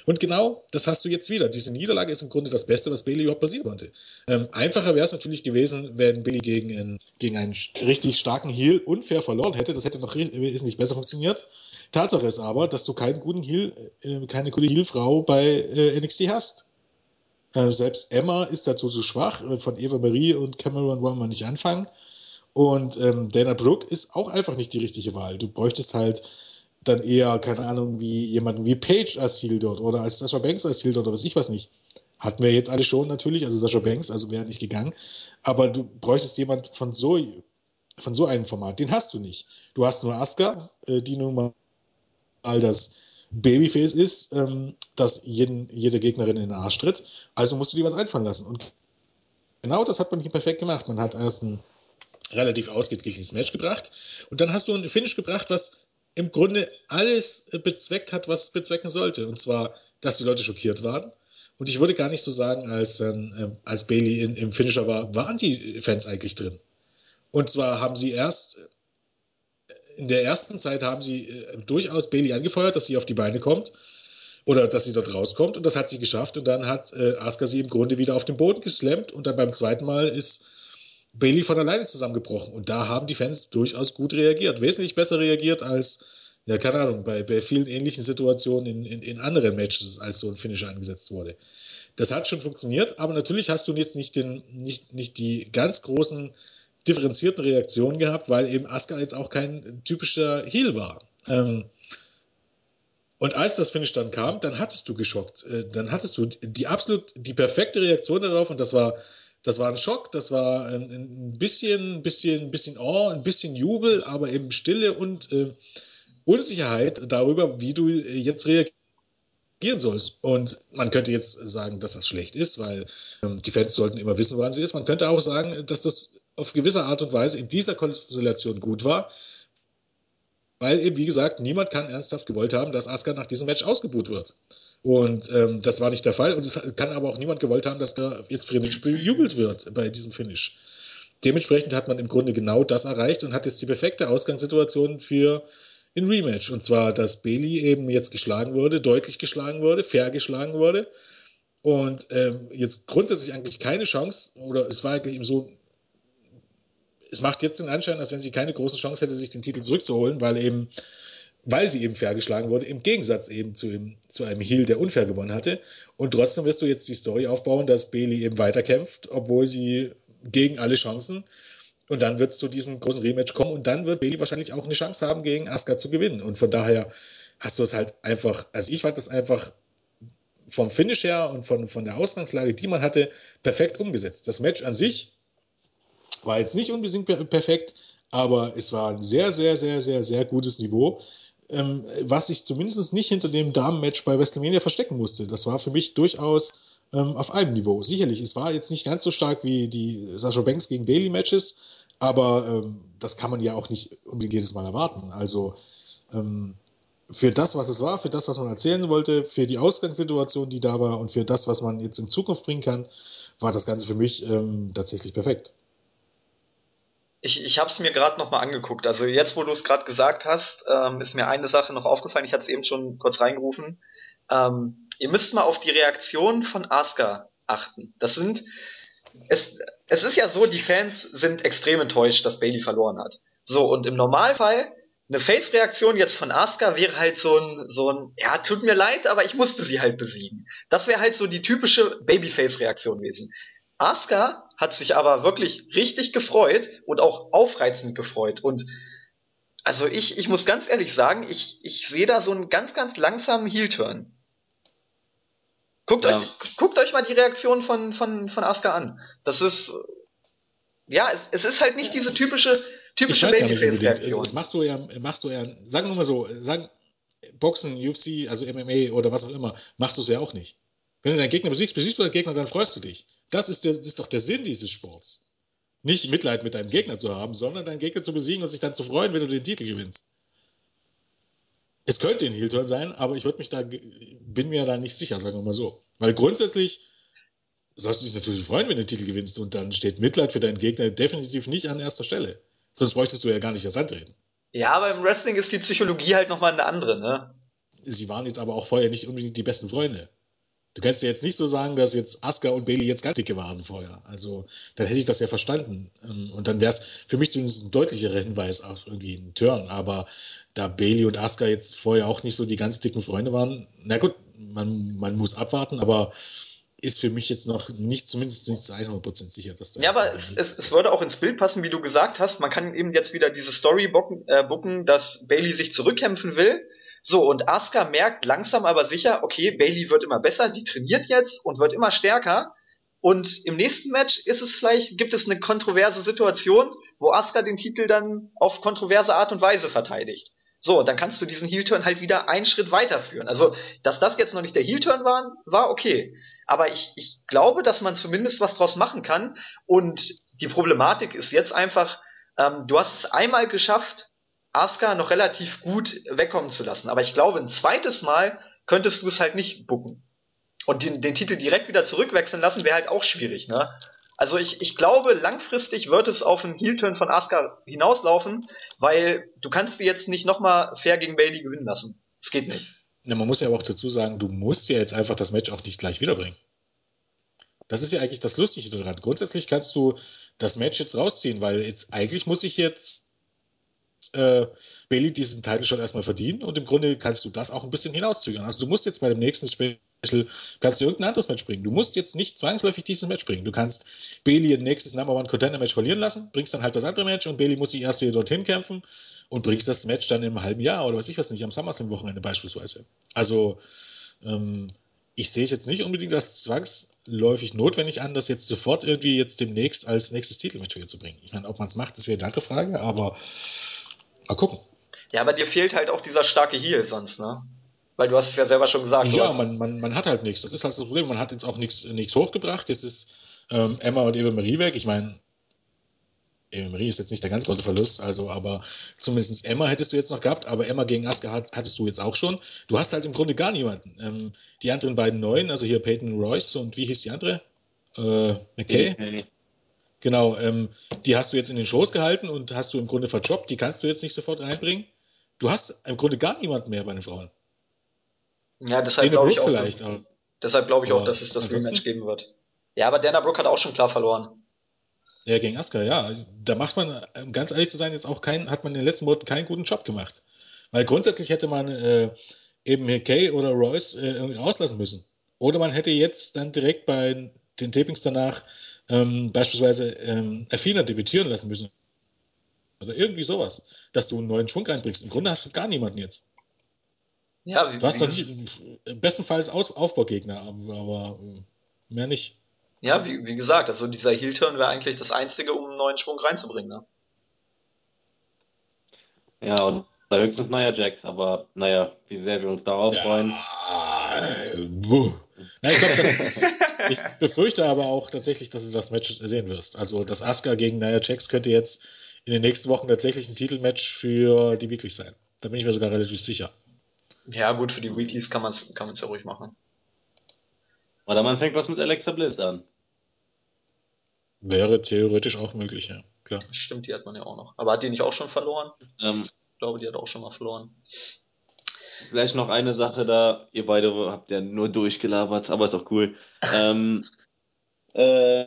Und genau das hast du jetzt wieder. Diese Niederlage ist im Grunde das Beste, was Bailey überhaupt passieren konnte. Ähm, einfacher wäre es natürlich gewesen, wenn Bailey gegen einen, gegen einen richtig starken Heel unfair verloren hätte. Das hätte noch wesentlich besser funktioniert. Tatsache ist aber, dass du keinen guten Heel, äh, keine gute Heel-Frau bei äh, NXT hast. Äh, selbst Emma ist dazu zu schwach. Äh, von Eva Marie und Cameron wollen wir nicht anfangen. Und ähm, Dana Brooke ist auch einfach nicht die richtige Wahl. Du bräuchtest halt dann eher, keine Ahnung, wie jemanden wie Page Heel dort oder als Sascha Banks Heel dort oder was ich was nicht. Hatten wir jetzt alle schon natürlich, also Sascha Banks, also wäre nicht gegangen. Aber du bräuchtest jemand von so, von so einem Format. Den hast du nicht. Du hast nur Asuka, äh, die nun mal das Babyface ist, ähm, das jeden, jede Gegnerin in den Arsch tritt. Also musst du dir was einfallen lassen. Und genau das hat man hier perfekt gemacht. Man hat erst ein relativ ausgeglichenes Match gebracht und dann hast du ein Finish gebracht, was im Grunde alles bezweckt hat, was es bezwecken sollte. Und zwar, dass die Leute schockiert waren. Und ich würde gar nicht so sagen, als, äh, als Bailey in, im Finisher war, waren die Fans eigentlich drin. Und zwar haben sie erst in der ersten Zeit haben sie äh, durchaus Bailey angefeuert, dass sie auf die Beine kommt. oder dass sie dort rauskommt und das hat sie geschafft und dann hat äh, Asuka sie im Grunde wieder auf den Boden geslammt und dann beim zweiten Mal ist Bailey von alleine zusammengebrochen und da haben die Fans durchaus gut reagiert, wesentlich besser reagiert als, ja keine Ahnung, bei, bei vielen ähnlichen Situationen in, in, in anderen Matches, als so ein Finisher angesetzt wurde. Das hat schon funktioniert, aber natürlich hast du jetzt nicht, den, nicht, nicht die ganz großen differenzierten Reaktionen gehabt, weil eben Asuka jetzt auch kein typischer Heel war. Ähm, und als das Finish dann kam, dann hattest du geschockt. Äh, dann hattest du die absolut, die perfekte Reaktion darauf und das war, das war ein Schock, das war ein, ein bisschen, bisschen, bisschen Awe, ein bisschen Jubel, aber eben Stille und äh, Unsicherheit darüber, wie du jetzt reagierst sollst. Und man könnte jetzt sagen, dass das schlecht ist, weil ähm, die Fans sollten immer wissen, woran sie ist. Man könnte auch sagen, dass das auf gewisse Art und Weise in dieser Konstellation gut war, weil eben, wie gesagt, niemand kann ernsthaft gewollt haben, dass Asuka nach diesem Match ausgebuht wird. Und ähm, das war nicht der Fall. Und es kann aber auch niemand gewollt haben, dass da jetzt friedlich bejubelt wird bei diesem Finish. Dementsprechend hat man im Grunde genau das erreicht und hat jetzt die perfekte Ausgangssituation für ein Rematch. Und zwar, dass Bailey eben jetzt geschlagen wurde, deutlich geschlagen wurde, fair geschlagen wurde. Und ähm, jetzt grundsätzlich eigentlich keine Chance, oder es war eigentlich eben so es macht jetzt den Anschein, als wenn sie keine große Chance hätte, sich den Titel zurückzuholen, weil eben, weil sie eben fair geschlagen wurde, im Gegensatz eben zu, ihm, zu einem Heel, der unfair gewonnen hatte. Und trotzdem wirst du jetzt die Story aufbauen, dass Bailey eben weiterkämpft, obwohl sie gegen alle Chancen. Und dann wird es zu diesem großen Rematch kommen und dann wird Bailey wahrscheinlich auch eine Chance haben, gegen Asuka zu gewinnen. Und von daher hast du es halt einfach, also ich fand das einfach vom Finish her und von, von der Ausgangslage, die man hatte, perfekt umgesetzt. Das Match an sich war jetzt nicht unbedingt perfekt, aber es war ein sehr, sehr, sehr, sehr, sehr gutes Niveau, ähm, was ich zumindest nicht hinter dem Damenmatch bei WrestleMania verstecken musste. Das war für mich durchaus ähm, auf einem Niveau. Sicherlich, es war jetzt nicht ganz so stark wie die Sasha Banks gegen Bailey Matches, aber ähm, das kann man ja auch nicht unbedingt jedes Mal erwarten. Also ähm, für das, was es war, für das, was man erzählen wollte, für die Ausgangssituation, die da war und für das, was man jetzt in Zukunft bringen kann, war das Ganze für mich ähm, tatsächlich perfekt. Ich, ich habe es mir gerade noch mal angeguckt. Also jetzt, wo du es gerade gesagt hast, ähm, ist mir eine Sache noch aufgefallen. Ich hatte es eben schon kurz reingerufen. Ähm, ihr müsst mal auf die Reaktion von Asuka achten. Das sind es, es ist ja so, die Fans sind extrem enttäuscht, dass Bailey verloren hat. So und im Normalfall eine Face-Reaktion jetzt von Asuka wäre halt so ein, so ein, ja, tut mir leid, aber ich musste sie halt besiegen. Das wäre halt so die typische Babyface-Reaktion gewesen. Asuka hat sich aber wirklich richtig gefreut und auch aufreizend gefreut. Und also ich, ich muss ganz ehrlich sagen, ich, ich sehe da so einen ganz, ganz langsamen Heel-Turn. Guckt, ja. euch, guckt euch mal die Reaktion von, von, von Asuka an. Das ist, ja, es, es ist halt nicht diese typische, typische Babyface-Reaktion. Das machst du ja, machst du ja, sagen wir mal so, sagen, Boxen, UFC, also MMA oder was auch immer, machst du es ja auch nicht. Wenn du deinen Gegner besiegst, besiegst du deinen Gegner, dann freust du dich. Das ist, der, das ist doch der Sinn dieses Sports. Nicht Mitleid mit deinem Gegner zu haben, sondern deinen Gegner zu besiegen und sich dann zu freuen, wenn du den Titel gewinnst. Es könnte ein Heel-Turn sein, aber ich würde mich da, bin mir da nicht sicher, sagen wir mal so. Weil grundsätzlich sollst du dich natürlich freuen, wenn du den Titel gewinnst und dann steht Mitleid für deinen Gegner definitiv nicht an erster Stelle. Sonst bräuchtest du ja gar nicht erst antreten. Ja, aber im Wrestling ist die Psychologie halt nochmal eine andere, ne? Sie waren jetzt aber auch vorher nicht unbedingt die besten Freunde. Du kannst ja jetzt nicht so sagen, dass jetzt Asuka und Bailey jetzt ganz dicke waren vorher. Also, dann hätte ich das ja verstanden. Ähm, und dann wäre es für mich zumindest ein deutlicherer Hinweis auf irgendwie einen Turn. Aber da Bailey und Asuka jetzt vorher auch nicht so die ganz dicken Freunde waren, na gut, man, man muss abwarten, aber ist für mich jetzt noch nicht, zumindest nicht zu 100% sicher, dass da. Ja, aber es, es, es, würde auch ins Bild passen, wie du gesagt hast. Man kann eben jetzt wieder diese Story bucken, äh, bucken dass Bailey sich zurückkämpfen will so, und Asuka merkt langsam aber sicher, okay, Bailey wird immer besser, die trainiert jetzt und wird immer stärker. Und im nächsten Match ist es vielleicht, gibt es eine kontroverse Situation, wo Asuka den Titel dann auf kontroverse Art und Weise verteidigt. So, dann kannst du diesen Heel-Turn halt wieder einen Schritt weiterführen. Also, dass das jetzt noch nicht der Heel-Turn war, war okay. Aber ich, ich glaube, dass man zumindest was draus machen kann. Und die Problematik ist jetzt einfach, ähm, du hast es einmal geschafft, Asuka noch relativ gut wegkommen zu lassen. Aber ich glaube, ein zweites Mal könntest du es halt nicht bucken. Und den, den Titel direkt wieder zurückwechseln lassen wäre halt auch schwierig, ne? Also ich, ich glaube, langfristig wird es auf einen Heel-Turn von Asuka hinauslaufen, weil du kannst sie jetzt nicht nochmal fair gegen Bailey gewinnen lassen. Das geht nicht. Na, man muss ja aber auch dazu sagen, du musst ja jetzt einfach das Match auch nicht gleich wiederbringen. Das ist ja eigentlich das Lustige daran. Grundsätzlich kannst du das Match jetzt rausziehen, weil jetzt eigentlich muss ich jetzt äh, Bailey diesen Titel schon erstmal verdienen und im Grunde kannst du das auch ein bisschen hinauszögern. Also du musst jetzt bei dem nächsten Special, kannst du irgendein anderes Match bringen. Du musst jetzt nicht zwangsläufig dieses Match bringen. Du kannst Bailey ein nächstes Number One Contender Match verlieren lassen, bringst dann halt das andere Match und Bailey muss sich erst wieder dorthin kämpfen und bringst das Match dann im halben Jahr oder weiß ich was nicht, am SummerSlam-Wochenende beispielsweise. Also ähm, ich sehe es jetzt nicht unbedingt als zwangsläufig notwendig an, das jetzt sofort irgendwie jetzt demnächst als nächstes Titelmatch zu bringen. Ich meine, ob man es macht, das wäre eine andere Frage, aber Mal gucken. Ja, aber dir fehlt halt auch dieser starke Heal sonst, ne? Weil du hast es ja selber schon gesagt. Ja, man, man, man hat halt nichts. Das ist halt das Problem. Man hat jetzt auch nichts, nichts hochgebracht. Jetzt ist ähm, Emma und Eva Marie weg. Ich meine, Eva Marie ist jetzt nicht der ganz große Verlust, also, aber zumindest Emma hättest du jetzt noch gehabt, aber Emma gegen Asuka hat, hattest du jetzt auch schon. Du hast halt im Grunde gar niemanden. Ähm, die anderen beiden Neuen, also hier Peyton Royce und wie hieß die andere? Äh, McKay? Okay. Genau, ähm, die hast du jetzt in den Shows gehalten und hast du im Grunde verjobbt, die kannst du jetzt nicht sofort reinbringen. Du hast im Grunde gar niemanden mehr bei den Frauen. Ja, deshalb glaube ich, auch, dass, deshalb glaube ich auch, dass es das Rematch geben wird. Ja, aber Dana Brooke hat auch schon klar verloren. Ja, gegen Asuka, ja. Also, da macht man, um ganz ehrlich zu sein, jetzt auch keinen, hat man in den letzten Monaten keinen guten Job gemacht. Weil grundsätzlich hätte man äh, eben Kay oder Royce äh, irgendwie rauslassen müssen. Oder man hätte jetzt dann direkt bei den Tapings danach ähm, beispielsweise ähm, Athena debütieren lassen müssen. Oder irgendwie sowas, dass du einen neuen Schwung reinbringst. Im Grunde hast du gar niemanden jetzt. Ja, wie, du hast doch nicht, bestenfalls Aus Aufbaugegner, aber äh, mehr nicht. Ja, wie, wie gesagt, also dieser Heel-Turn wäre eigentlich das Einzige, um einen neuen Schwung reinzubringen. Ne? Ja, und da höchstens Nia Jax, aber naja, wie sehr wir uns darauf ja, freuen. Ja, ich glaube, ich befürchte aber auch tatsächlich, dass du das Match sehen wirst. Also, das Asuka gegen Nia Jax könnte jetzt in den nächsten Wochen tatsächlich ein Titelmatch für die Weeklies sein. Da bin ich mir sogar relativ sicher. Ja, gut, für die Weeklies kann man es kann ja ruhig machen. Oder man fängt was mit Alexa Bliss an. Wäre theoretisch auch möglich, ja. Klar. Stimmt, die hat man ja auch noch. Aber hat die nicht auch schon verloren? Ähm, ich glaube, die hat auch schon mal verloren. Vielleicht noch eine Sache da. Ihr beide habt ja nur durchgelabert, aber ist auch cool. ähm, äh,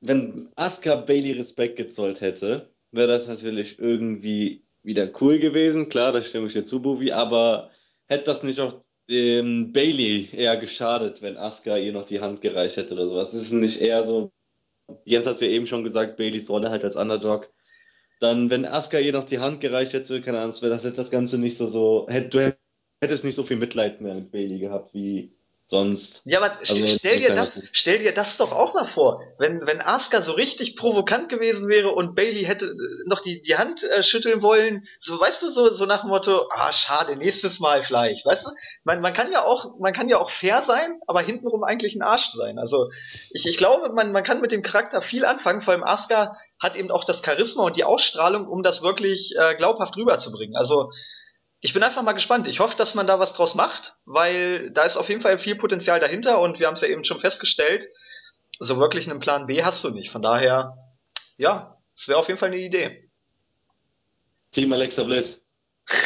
wenn Asuka Bailey Respekt gezollt hätte, wäre das natürlich irgendwie wieder cool gewesen. Klar, da stimme ich dir zu, Bubi, aber hätte das nicht auch dem Bailey eher geschadet, wenn Asuka ihr noch die Hand gereicht hätte oder sowas? Ist es nicht eher so, Jens hat es ja eben schon gesagt, Baileys Rolle halt als Underdog. Dann, wenn Asuka ihr noch die Hand gereicht hätte, keine Ahnung, wäre das, das Ganze nicht so, so, hätte, du hättest nicht so viel Mitleid mehr mit Bailey gehabt wie sonst. Ja, aber also, stell dir das, stell dir das doch auch mal vor, wenn, wenn Asuka so richtig provokant gewesen wäre und Bailey hätte äh, noch die, die Hand äh, schütteln wollen, so, weißt du, so, so nach dem Motto, ah, schade, nächstes Mal vielleicht, weißt du? Man, man kann ja auch, man kann ja auch fair sein, aber hintenrum eigentlich ein Arsch sein. Also, ich, ich glaube, man, man kann mit dem Charakter viel anfangen, vor allem Asuka hat eben auch das Charisma und die Ausstrahlung, um das wirklich äh, glaubhaft rüberzubringen. Also, ich bin einfach mal gespannt. Ich hoffe, dass man da was draus macht, weil da ist auf jeden Fall viel Potenzial dahinter und wir haben es ja eben schon festgestellt, so wirklich einen Plan B hast du nicht. Von daher, ja, es wäre auf jeden Fall eine Idee. Team Alexa Bliss.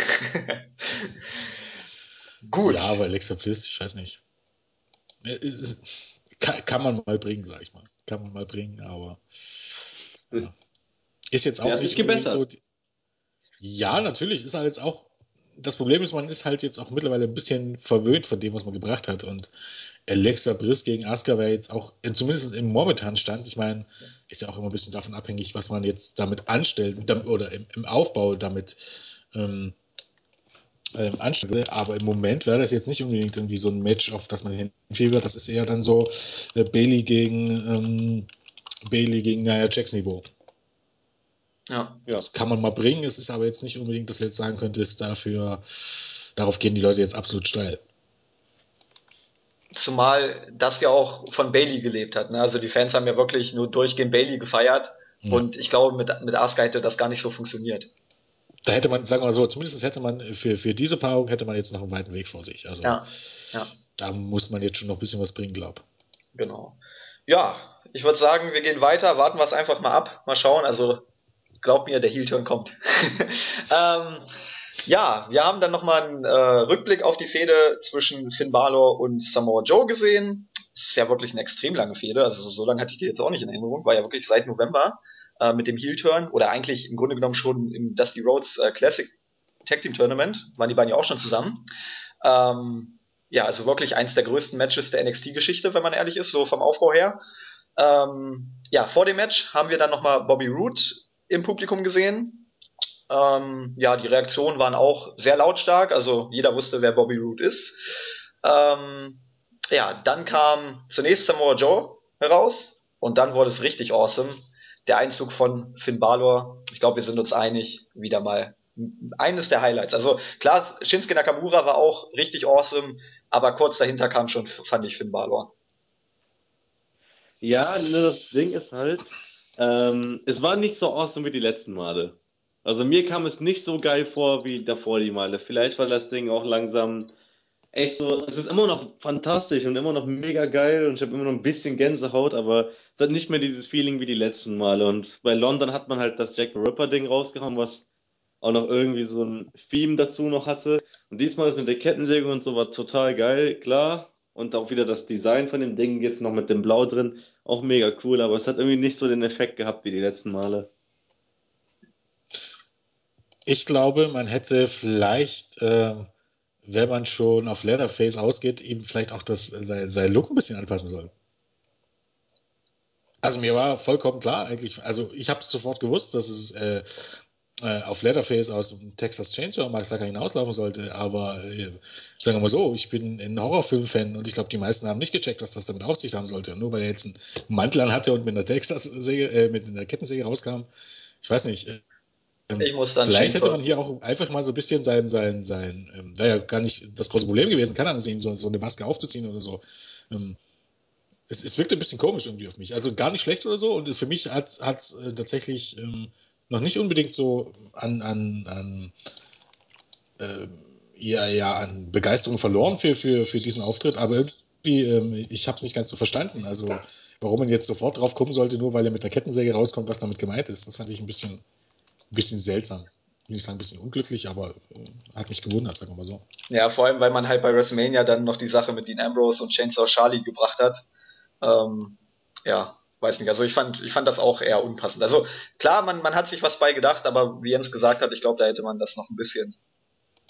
Gut. Ja, aber Alexa Bliss, ich weiß nicht. Kann, kann man mal bringen, sag ich mal. Kann man mal bringen, aber ja. ist jetzt auch ja, nicht so. Ja, natürlich, ist halt jetzt auch das Problem ist, man ist halt jetzt auch mittlerweile ein bisschen verwöhnt von dem, was man gebracht hat. Und Alexa Briss gegen Asuka wäre jetzt auch, zumindest im momentanen Stand, ich meine, ist ja auch immer ein bisschen davon abhängig, was man jetzt damit anstellt oder im, im Aufbau damit ähm, ähm, anstellt. Aber im Moment wäre das jetzt nicht unbedingt irgendwie so ein Match, auf das man hinfiebert. Das ist eher dann so äh, Bailey gegen ähm, Bailey gegen Nia Jax Niveau. Ja. Das kann man mal bringen. Es ist aber jetzt nicht unbedingt, dass du jetzt sagen könntest, dafür, darauf gehen die Leute jetzt absolut steil. Zumal das ja auch von Bailey gelebt hat. Ne? Also die Fans haben ja wirklich nur durchgehend Bailey gefeiert. Ja. Und ich glaube, mit, mit Asuka hätte das gar nicht so funktioniert. Da hätte man, sagen wir mal so, zumindest hätte man für, für diese Paarung hätte man jetzt noch einen weiten Weg vor sich. Also ja. Ja. da muss man jetzt schon noch ein bisschen was bringen, glaube Genau. Ja, ich würde sagen, wir gehen weiter, warten wir es einfach mal ab, mal schauen. Also glaub mir, der Heel-Turn kommt. ähm, Ja, wir haben dann nochmal einen äh, Rückblick auf die Fehde zwischen Finn Balor und Samoa Joe gesehen. Das ist ja wirklich eine extrem lange Fehde, also so, lange hatte ich die jetzt auch nicht in Erinnerung, war ja wirklich seit November äh, mit dem Heel-Turn oder eigentlich im Grunde genommen schon im Dusty Rhodes äh, Classic Tag Team Tournament, waren die beiden ja auch schon zusammen. Ähm, ja, also wirklich eins der größten Matches der NXT-Geschichte, wenn man ehrlich ist, so vom Aufbau her. Ähm, ja, vor dem Match haben wir dann nochmal Bobby Roode im Publikum gesehen. Ähm, ja, die Reaktionen waren auch sehr lautstark, also jeder wusste, wer Bobby Roode ist. Ähm, ja, dann kam zunächst Samoa Joe heraus und dann wurde es richtig awesome. Der Einzug von Finn Balor, ich glaube, wir sind uns einig, wieder mal eines der Highlights. Also klar, Shinsuke Nakamura war auch richtig awesome, aber kurz dahinter kam schon, fand ich, Finn Balor. Ja, ne, das Ding ist halt, ähm, es war nicht so awesome wie die letzten Male. Also mir kam es nicht so geil vor wie davor die Male. Vielleicht weil das Ding auch langsam echt so, es ist immer noch fantastisch und immer noch mega geil und ich habe immer noch ein bisschen Gänsehaut, aber es hat nicht mehr dieses Feeling wie die letzten Male. Und bei London hat man halt das Jack the Ripper Ding rausgehauen, was auch noch irgendwie so ein Theme dazu noch hatte. Und diesmal ist mit der Kettensäge und so war total geil, klar. Und auch wieder das Design von dem Ding jetzt noch mit dem Blau drin, auch mega cool, aber es hat irgendwie nicht so den Effekt gehabt wie die letzten Male. Ich glaube, man hätte vielleicht, äh, wenn man schon auf Leatherface ausgeht, ihm vielleicht auch das, sein, sein Look ein bisschen anpassen sollen. Also mir war vollkommen klar eigentlich, also ich habe sofort gewusst, dass es äh, äh, auf Leatherface aus dem Texas Chainsaw Massacre hinauslaufen sollte, aber äh, sagen wir mal so, ich bin ein Horrorfilm-Fan und ich glaube, die meisten haben nicht gecheckt, was das damit auf sich haben sollte. Und nur weil er jetzt einen Mantel an hatte und mit einer Texas-Säge, äh, mit einer Kettensäge rauskam, ich weiß nicht. Ähm, vielleicht hätte man hier auch einfach mal so ein bisschen sein, sein, sein, ähm, wäre ja gar nicht das große Problem gewesen, kann ansehen, so, so eine Maske aufzuziehen oder so. Ähm, es, es wirkte ein bisschen komisch irgendwie auf mich. Also gar nicht schlecht oder so. Und für mich hat es äh, tatsächlich ähm, noch nicht unbedingt so an, an, an äh, ja, ja, an Begeisterung verloren für, für, für diesen Auftritt, aber irgendwie, ähm, ich habe es nicht ganz so verstanden. Also, warum man jetzt sofort drauf kommen sollte, nur weil er mit der Kettensäge rauskommt, was damit gemeint ist. Das fand ich ein bisschen, ein bisschen seltsam. Ich will nicht sagen, ein bisschen unglücklich, aber äh, hat mich gewundert, sagen wir mal so. Ja, vor allem, weil man halt bei WrestleMania dann noch die Sache mit Dean Ambrose und Chainsaw Charlie gebracht hat. Ähm, ja, weiß nicht, also ich fand, ich fand das auch eher unpassend. Also klar, man, man hat sich was bei gedacht, aber wie Jens gesagt hat, ich glaube, da hätte man das noch ein bisschen,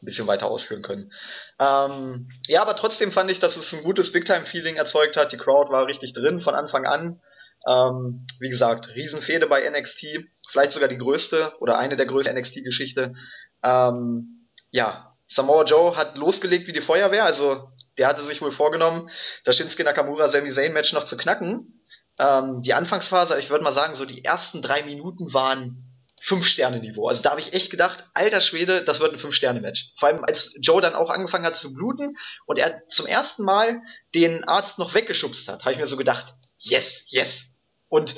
ein bisschen weiter ausführen können. Ähm, ja, aber trotzdem fand ich, dass es ein gutes Big-Time-Feeling erzeugt hat. Die Crowd war richtig drin von Anfang an. Ähm, wie gesagt, Riesenfehde bei NXT, vielleicht sogar die größte oder eine der größten NXT-Geschichte. Ähm, ja, Samoa Joe hat losgelegt wie die Feuerwehr, also der hatte sich wohl vorgenommen, das Shinsuke Nakamura Sami Zayn Match noch zu knacken. Ähm, die Anfangsphase, ich würde mal sagen, so die ersten drei Minuten waren Fünf-Sterne-Niveau. Also da habe ich echt gedacht, alter Schwede, das wird ein Fünf-Sterne-Match. Vor allem als Joe dann auch angefangen hat zu bluten und er zum ersten Mal den Arzt noch weggeschubst hat, habe ich mir so gedacht, yes, yes. Und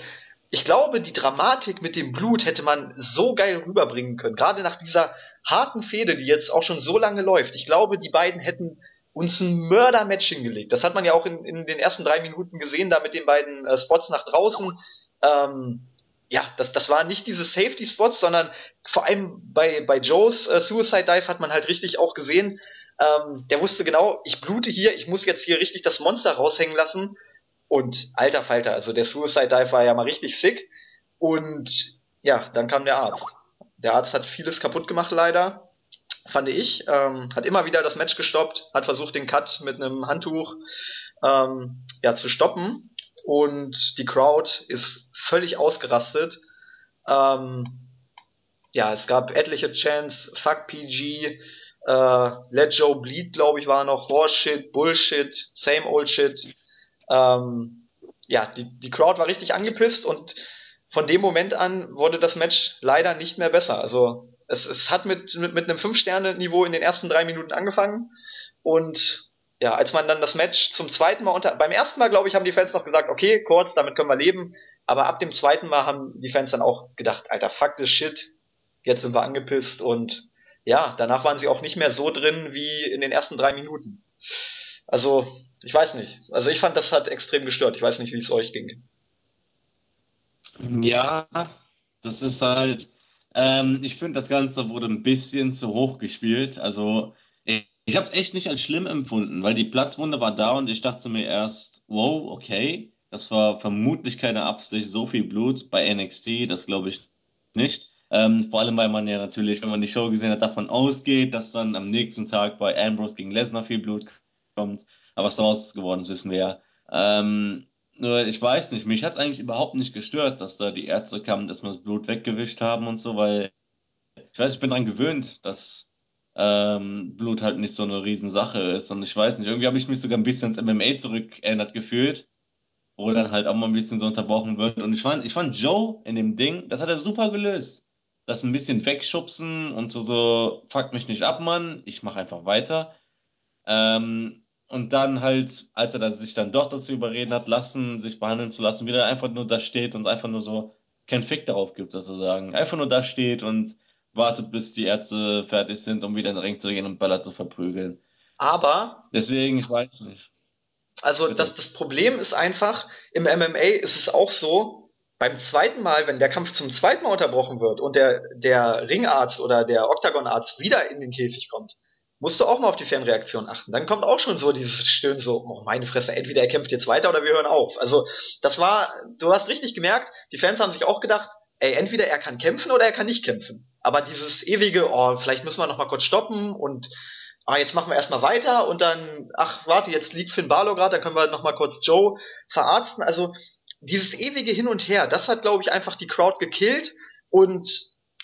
ich glaube, die Dramatik mit dem Blut hätte man so geil rüberbringen können. Gerade nach dieser harten Fehde, die jetzt auch schon so lange läuft. Ich glaube, die beiden hätten uns ein Mörder-Match hingelegt. Das hat man ja auch in, in den ersten drei Minuten gesehen, da mit den beiden äh, Spots nach draußen. Ähm, ja, das, das waren nicht diese Safety-Spots, sondern vor allem bei, bei Joes äh, Suicide Dive hat man halt richtig auch gesehen, ähm, der wusste genau, ich blute hier, ich muss jetzt hier richtig das Monster raushängen lassen. Und alter Falter, also der Suicide Dive war ja mal richtig sick. Und ja, dann kam der Arzt. Der Arzt hat vieles kaputt gemacht, leider fand ich. Ähm, hat immer wieder das Match gestoppt, hat versucht, den Cut mit einem Handtuch ähm, ja, zu stoppen. Und die Crowd ist völlig ausgerastet. Ähm, ja, es gab etliche Chants, fuck PG, äh, let Joe bleed, glaube ich, war noch, Horseshit, Bullshit, same old shit. Ähm, ja, die, die Crowd war richtig angepisst und von dem Moment an wurde das Match leider nicht mehr besser. Also es, es hat mit, mit, mit einem Fünf-Sterne-Niveau in den ersten drei Minuten angefangen. Und ja, als man dann das Match zum zweiten Mal unter. Beim ersten Mal, glaube ich, haben die Fans noch gesagt, okay, kurz, damit können wir leben. Aber ab dem zweiten Mal haben die Fans dann auch gedacht, Alter, fuck this shit. Jetzt sind wir angepisst und ja, danach waren sie auch nicht mehr so drin wie in den ersten drei Minuten. Also, ich weiß nicht. Also ich fand, das hat extrem gestört. Ich weiß nicht, wie es euch ging. Ja, das ist halt, Ähm, ich finde, das Ganze wurde ein bisschen zu hoch gespielt. Also, ich, ich habe es echt nicht als schlimm empfunden, weil die Platzwunde war da und ich dachte mir erst, wow, okay, das war vermutlich keine Absicht, so viel Blut bei NXT, das glaube ich nicht. Ähm, vor allem, weil man ja natürlich, wenn man die Show gesehen hat, davon ausgeht, dass dann am nächsten Tag bei Ambrose gegen Lesnar viel Blut kommt. Aber was daraus geworden ist, wissen wir ja. Ähm, ich weiß nicht, mich hat es eigentlich überhaupt nicht gestört, dass da die Ärzte kamen, dass wir das Blut weggewischt haben und so, weil ich weiß, ich bin daran gewöhnt, dass ähm, Blut halt nicht so eine Riesensache ist. Und ich weiß nicht, irgendwie habe ich mich sogar ein bisschen ins MMA zurückerinnert gefühlt, wo dann halt auch mal ein bisschen so unterbrochen wird. Und ich fand, ich fand Joe in dem Ding, das hat er super gelöst. Das ein bisschen wegschubsen und so, so, fuck mich nicht ab, Mann, ich mache einfach weiter. Ähm, und dann halt, als er sich dann doch dazu überreden hat, lassen, sich behandeln zu lassen, wieder einfach nur da steht und einfach nur so kein Fick darauf gibt, sozusagen. Einfach nur da steht und wartet, bis die Ärzte fertig sind, um wieder in den Ring zu gehen und Bella zu verprügeln. Aber. Deswegen, ich weiß nicht. Also das, das Problem ist einfach, im MMA ist es auch so, beim zweiten Mal, wenn der Kampf zum zweiten Mal unterbrochen wird und der, der Ringarzt oder der Oktagonarzt wieder in den Käfig kommt, musst du auch mal auf die Fernreaktion achten. Dann kommt auch schon so dieses Stöhnen so, oh meine Fresse, entweder er kämpft jetzt weiter oder wir hören auf. Also das war, du hast richtig gemerkt, die Fans haben sich auch gedacht, ey, entweder er kann kämpfen oder er kann nicht kämpfen. Aber dieses ewige, oh, vielleicht müssen wir noch mal kurz stoppen und ah, jetzt machen wir erstmal weiter und dann, ach, warte, jetzt liegt Finn Balor gerade, dann können wir noch mal kurz Joe verarzten. Also dieses ewige Hin und Her, das hat, glaube ich, einfach die Crowd gekillt und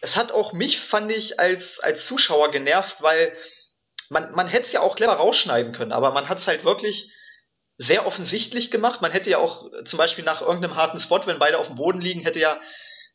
es hat auch mich, fand ich, als, als Zuschauer genervt, weil man, man hätte es ja auch clever rausschneiden können, aber man hat es halt wirklich sehr offensichtlich gemacht. Man hätte ja auch zum Beispiel nach irgendeinem harten Spot, wenn beide auf dem Boden liegen, hätte ja,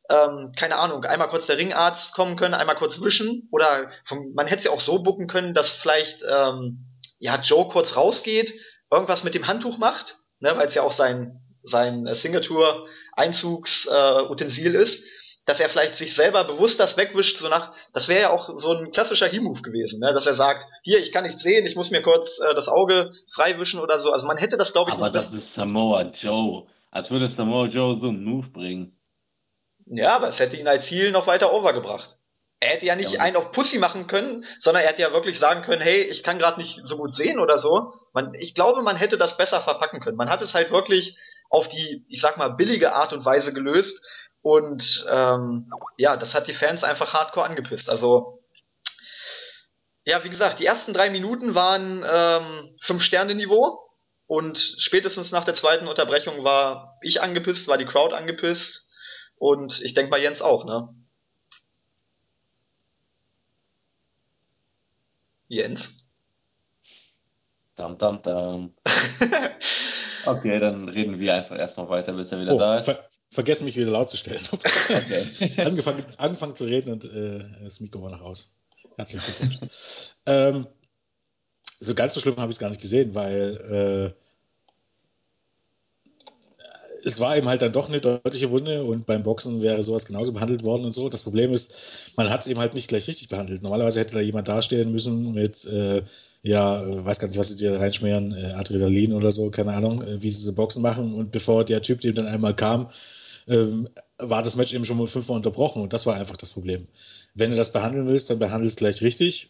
ähm, keine Ahnung, einmal kurz der Ringarzt kommen können, einmal kurz wischen. Oder vom, man hätte es ja auch so bucken können, dass vielleicht ähm, ja, Joe kurz rausgeht, irgendwas mit dem Handtuch macht, ne, weil es ja auch sein, sein Signature-Einzugsutensil äh, ist dass er vielleicht sich selber bewusst das wegwischt, so nach, das wäre ja auch so ein klassischer He-Move gewesen, ne? dass er sagt, hier, ich kann nichts sehen, ich muss mir kurz äh, das Auge freiwischen oder so. Also man hätte das, glaube ich, Aber das ist Samoa Joe. Als würde Samoa Joe so einen Move bringen. Ja, aber es hätte ihn als Heal noch weiter overgebracht. Er hätte ja nicht ja, einen auf Pussy machen können, sondern er hätte ja wirklich sagen können, hey, ich kann gerade nicht so gut sehen oder so. Man, ich glaube, man hätte das besser verpacken können. Man hat es halt wirklich auf die, ich sag mal, billige Art und Weise gelöst, und ähm, ja, das hat die Fans einfach hardcore angepisst. Also ja, wie gesagt, die ersten drei Minuten waren ähm, Fünf-Sterne-Niveau und spätestens nach der zweiten Unterbrechung war ich angepisst, war die Crowd angepisst und ich denke mal Jens auch, ne? Jens? Dam, dam, dam. okay, dann reden wir einfach erstmal weiter, bis er wieder oh, da ist. Ver vergessen mich wieder laut zu stellen. Angefangen, angefangen zu reden und äh, das Mikro war noch aus. Herzlichen Glückwunsch. ähm, so ganz so schlimm habe ich es gar nicht gesehen, weil äh, es war eben halt dann doch eine deutliche Wunde und beim Boxen wäre sowas genauso behandelt worden und so. Das Problem ist, man hat es eben halt nicht gleich richtig behandelt. Normalerweise hätte da jemand dastehen müssen mit, äh, ja, weiß gar nicht, was sie dir reinschmieren, äh, Adrenalin oder so, keine Ahnung, äh, wie sie so Boxen machen. Und bevor der Typ dem dann einmal kam, ähm, war das Match eben schon mal fünfmal unterbrochen und das war einfach das Problem. Wenn du das behandeln willst, dann behandel es gleich richtig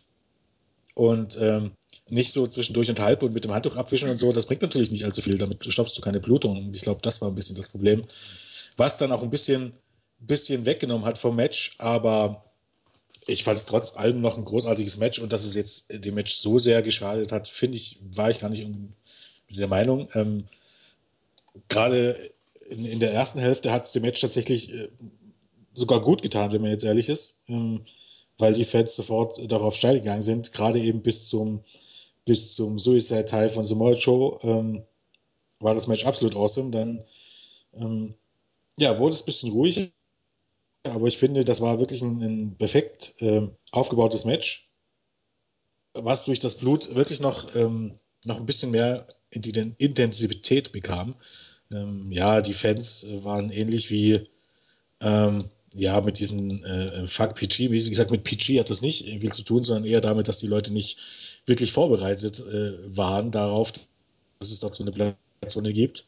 und ähm, nicht so zwischendurch und halb und mit dem Handtuch abwischen und so. Das bringt natürlich nicht allzu viel, damit stoppst du keine Blutung. Und ich glaube, das war ein bisschen das Problem. Was dann auch ein bisschen, bisschen weggenommen hat vom Match, aber ich fand es trotz allem noch ein großartiges Match und dass es jetzt dem Match so sehr geschadet hat, finde ich, war ich gar nicht der Meinung. Ähm, Gerade in, in der ersten Hälfte hat es dem Match tatsächlich äh, sogar gut getan, wenn man jetzt ehrlich ist, ähm, weil die Fans sofort darauf steil gegangen sind, gerade eben bis zum, bis zum Suicide-Teil von Samoa Joe ähm, war das Match absolut awesome. Dann ähm, ja, wurde es ein bisschen ruhiger, aber ich finde, das war wirklich ein, ein perfekt ähm, aufgebautes Match, was durch das Blut wirklich noch, ähm, noch ein bisschen mehr Intensität bekam ähm, ja, die Fans äh, waren ähnlich wie ähm, ja, mit diesen äh, Fuck PG, wie gesagt, mit PG hat das nicht viel zu tun, sondern eher damit, dass die Leute nicht wirklich vorbereitet äh, waren darauf, dass es so eine Platzrunde gibt.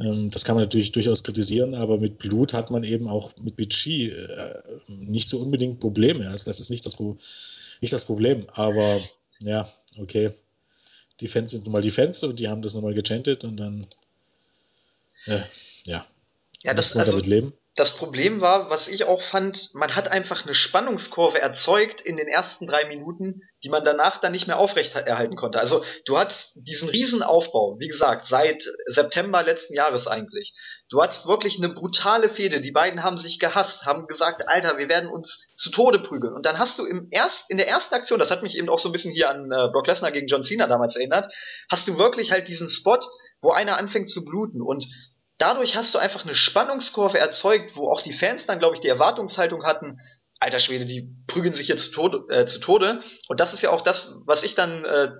Ähm, das kann man natürlich durchaus kritisieren, aber mit Blut hat man eben auch mit BG äh, nicht so unbedingt Probleme. Also das ist nicht das, nicht das Problem. Aber ja, okay. Die Fans sind nun mal die Fans und die haben das nochmal gechantet und dann äh, ja. Ja, das, also, damit leben das Problem war, was ich auch fand, man hat einfach eine Spannungskurve erzeugt in den ersten drei Minuten, die man danach dann nicht mehr aufrecht erhalten konnte. Also du hattest diesen Riesenaufbau, wie gesagt, seit September letzten Jahres eigentlich. Du hattest wirklich eine brutale Fehde. Die beiden haben sich gehasst, haben gesagt, Alter, wir werden uns zu Tode prügeln. Und dann hast du im erst, in der ersten Aktion, das hat mich eben auch so ein bisschen hier an äh, Brock Lesnar gegen John Cena damals erinnert, hast du wirklich halt diesen Spot, wo einer anfängt zu bluten. Und dadurch hast du einfach eine Spannungskurve erzeugt, wo auch die Fans dann, glaube ich, die Erwartungshaltung hatten, alter Schwede, die prügeln sich jetzt zu Tode, äh, zu Tode. Und das ist ja auch das, was ich dann äh,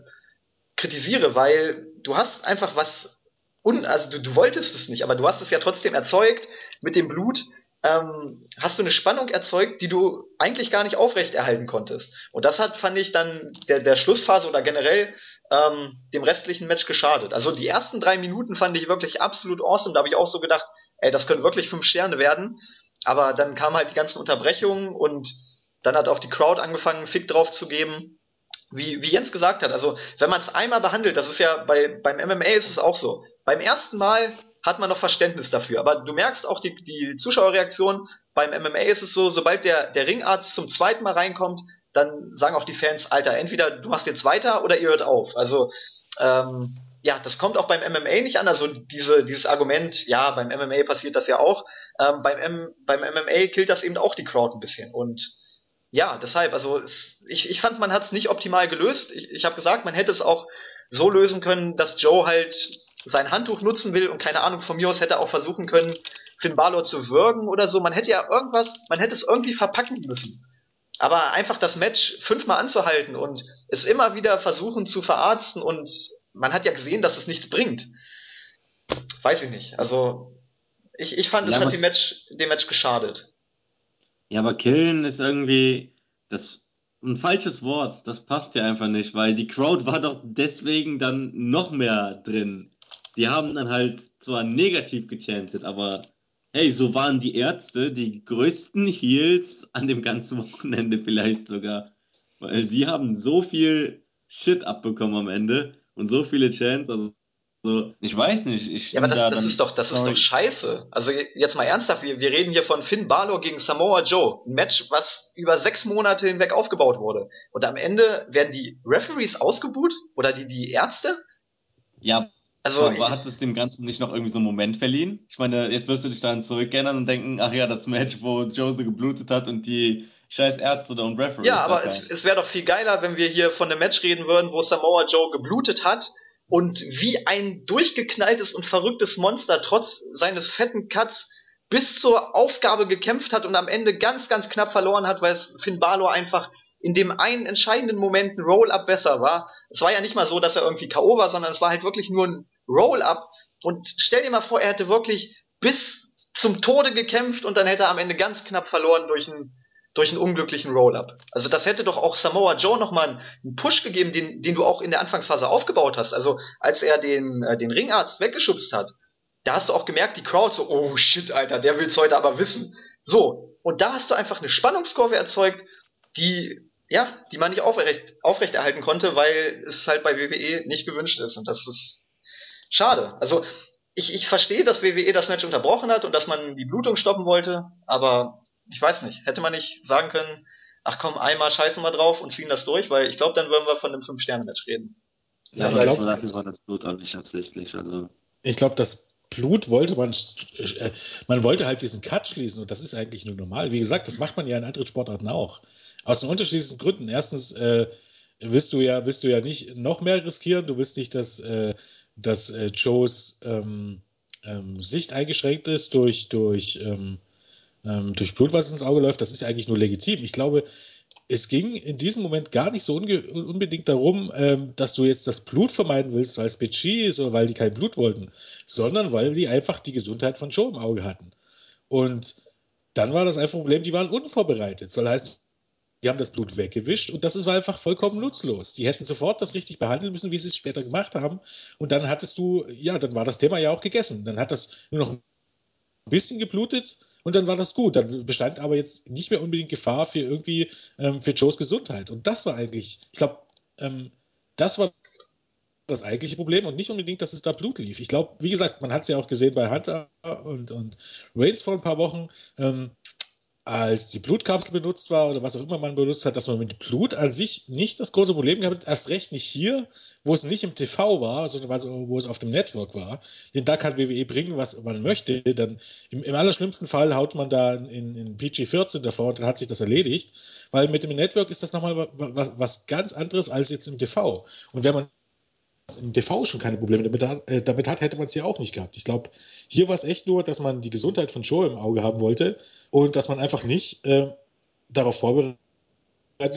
kritisiere, weil du hast einfach was, un also du, du wolltest es nicht, aber du hast es ja trotzdem erzeugt mit dem Blut. Ähm, hast du eine Spannung erzeugt, die du eigentlich gar nicht aufrechterhalten konntest. Und das hat, fand ich, dann der, der Schlussphase oder generell ähm, dem restlichen Match geschadet. Also die ersten drei Minuten fand ich wirklich absolut awesome. Da habe ich auch so gedacht, ey, das können wirklich fünf Sterne werden. Aber dann kamen halt die ganzen Unterbrechungen und dann hat auch die Crowd angefangen, Fick drauf zu geben. Wie, wie Jens gesagt hat, also wenn man es einmal behandelt, das ist ja bei, beim MMA ist es auch so. Beim ersten Mal hat man noch Verständnis dafür, aber du merkst auch die, die Zuschauerreaktion. Beim MMA ist es so, sobald der, der Ringarzt zum zweiten Mal reinkommt, dann sagen auch die Fans, Alter, entweder du machst jetzt weiter oder ihr hört auf. Also ähm, ja, das kommt auch beim MMA nicht an. Also diese, dieses Argument, ja, beim MMA passiert das ja auch. Ähm, beim, M beim MMA killt das eben auch die Crowd ein bisschen. Und ja, deshalb, also es, ich, ich fand, man hat es nicht optimal gelöst. Ich, ich habe gesagt, man hätte es auch so lösen können, dass Joe halt sein Handtuch nutzen will und keine Ahnung, von mir aus hätte auch versuchen können, Finn Balor zu würgen oder so. Man hätte ja irgendwas, man hätte es irgendwie verpacken müssen. Aber einfach das Match fünfmal anzuhalten und es immer wieder versuchen zu verarzten und man hat ja gesehen, dass es nichts bringt. Weiß ich nicht. Also ich, ich fand, ja, es hat dem Match, dem Match geschadet. Ja, aber killen ist irgendwie das ein falsches Wort. Das passt ja einfach nicht, weil die Crowd war doch deswegen dann noch mehr drin. Die haben dann halt zwar negativ gechantet, aber Hey, so waren die Ärzte die größten Heels an dem ganzen Wochenende vielleicht sogar. Weil die haben so viel Shit abbekommen am Ende und so viele Chants. Also, so, ich weiß nicht. Ich ja, aber das, da das ist doch, das ist doch scheiße. Also jetzt mal ernsthaft, wir, wir reden hier von Finn Balor gegen Samoa Joe. Ein Match, was über sechs Monate hinweg aufgebaut wurde. Und am Ende werden die Referees ausgebuht? Oder die, die Ärzte? Ja, also aber hat es dem Ganzen nicht noch irgendwie so einen Moment verliehen? Ich meine, jetzt wirst du dich daran zurückerinnern und denken, ach ja, das Match, wo Jose geblutet hat und die scheiß Ärzte da und Referees. Ja, aber es, es wäre doch viel geiler, wenn wir hier von einem Match reden würden, wo Samoa Joe geblutet hat und wie ein durchgeknalltes und verrücktes Monster trotz seines fetten Cuts bis zur Aufgabe gekämpft hat und am Ende ganz, ganz knapp verloren hat, weil es Finn Balor einfach in dem einen entscheidenden Moment ein Roll-Up besser war. Es war ja nicht mal so, dass er irgendwie K.O. war, sondern es war halt wirklich nur ein Roll-Up. Und stell dir mal vor, er hätte wirklich bis zum Tode gekämpft und dann hätte er am Ende ganz knapp verloren durch einen, durch einen unglücklichen Roll-Up. Also das hätte doch auch Samoa Joe nochmal einen Push gegeben, den, den du auch in der Anfangsphase aufgebaut hast. Also als er den, äh, den Ringarzt weggeschubst hat, da hast du auch gemerkt, die Crowd so, oh shit, Alter, der will's heute aber wissen. So, und da hast du einfach eine Spannungskurve erzeugt, die ja, die man nicht aufrecht, aufrechterhalten konnte, weil es halt bei WWE nicht gewünscht ist. Und das ist schade. Also ich, ich verstehe, dass WWE das Match unterbrochen hat und dass man die Blutung stoppen wollte, aber ich weiß nicht, hätte man nicht sagen können, ach komm, einmal scheißen wir drauf und ziehen das durch, weil ich glaube, dann würden wir von einem Fünf-Sterne-Match reden. Ja, ja ich glaube, dafür war das Blut auch nicht absichtlich. Also. Ich glaube, das Blut wollte man, äh, man wollte halt diesen Cut schließen und das ist eigentlich nur normal. Wie gesagt, das macht man ja in anderen Sportarten auch. Aus den unterschiedlichsten Gründen. Erstens äh, willst du ja, willst du ja nicht noch mehr riskieren. Du willst nicht, dass, äh, dass äh, Joes ähm, ähm, Sicht eingeschränkt ist durch, durch, ähm, ähm durch Blut, was ins Auge läuft. Das ist ja eigentlich nur legitim. Ich glaube, es ging in diesem Moment gar nicht so unbedingt darum, ähm, dass du jetzt das Blut vermeiden willst, weil es Becci ist oder weil die kein Blut wollten, sondern weil die einfach die Gesundheit von Joe im Auge hatten. Und dann war das ein Problem, die waren unvorbereitet. Soll heißen, die haben das Blut weggewischt und das ist einfach vollkommen nutzlos. Die hätten sofort das richtig behandeln müssen, wie sie es später gemacht haben. Und dann hattest du, ja, dann war das Thema ja auch gegessen. Dann hat das nur noch ein bisschen geblutet und dann war das gut. Dann bestand aber jetzt nicht mehr unbedingt Gefahr für irgendwie ähm, für Joes Gesundheit. Und das war eigentlich, ich glaube, ähm, das war das eigentliche Problem und nicht unbedingt, dass es da Blut lief. Ich glaube, wie gesagt, man hat es ja auch gesehen bei Hunter und, und Reigns vor ein paar Wochen. Ähm, als die Blutkapsel benutzt war oder was auch immer man benutzt hat, dass man mit Blut an sich nicht das große Problem gehabt hat, erst recht nicht hier, wo es nicht im TV war, sondern wo es auf dem Network war. Denn da kann WWE bringen, was man möchte. Dann im, im allerschlimmsten Fall haut man da in, in PG-14 davor und dann hat sich das erledigt. Weil mit dem Network ist das nochmal was, was ganz anderes als jetzt im TV. Und wenn man im TV schon keine Probleme damit hat, äh, damit hat hätte man es hier auch nicht gehabt. Ich glaube, hier war es echt nur, dass man die Gesundheit von Joe im Auge haben wollte und dass man einfach nicht äh, darauf vorbereitet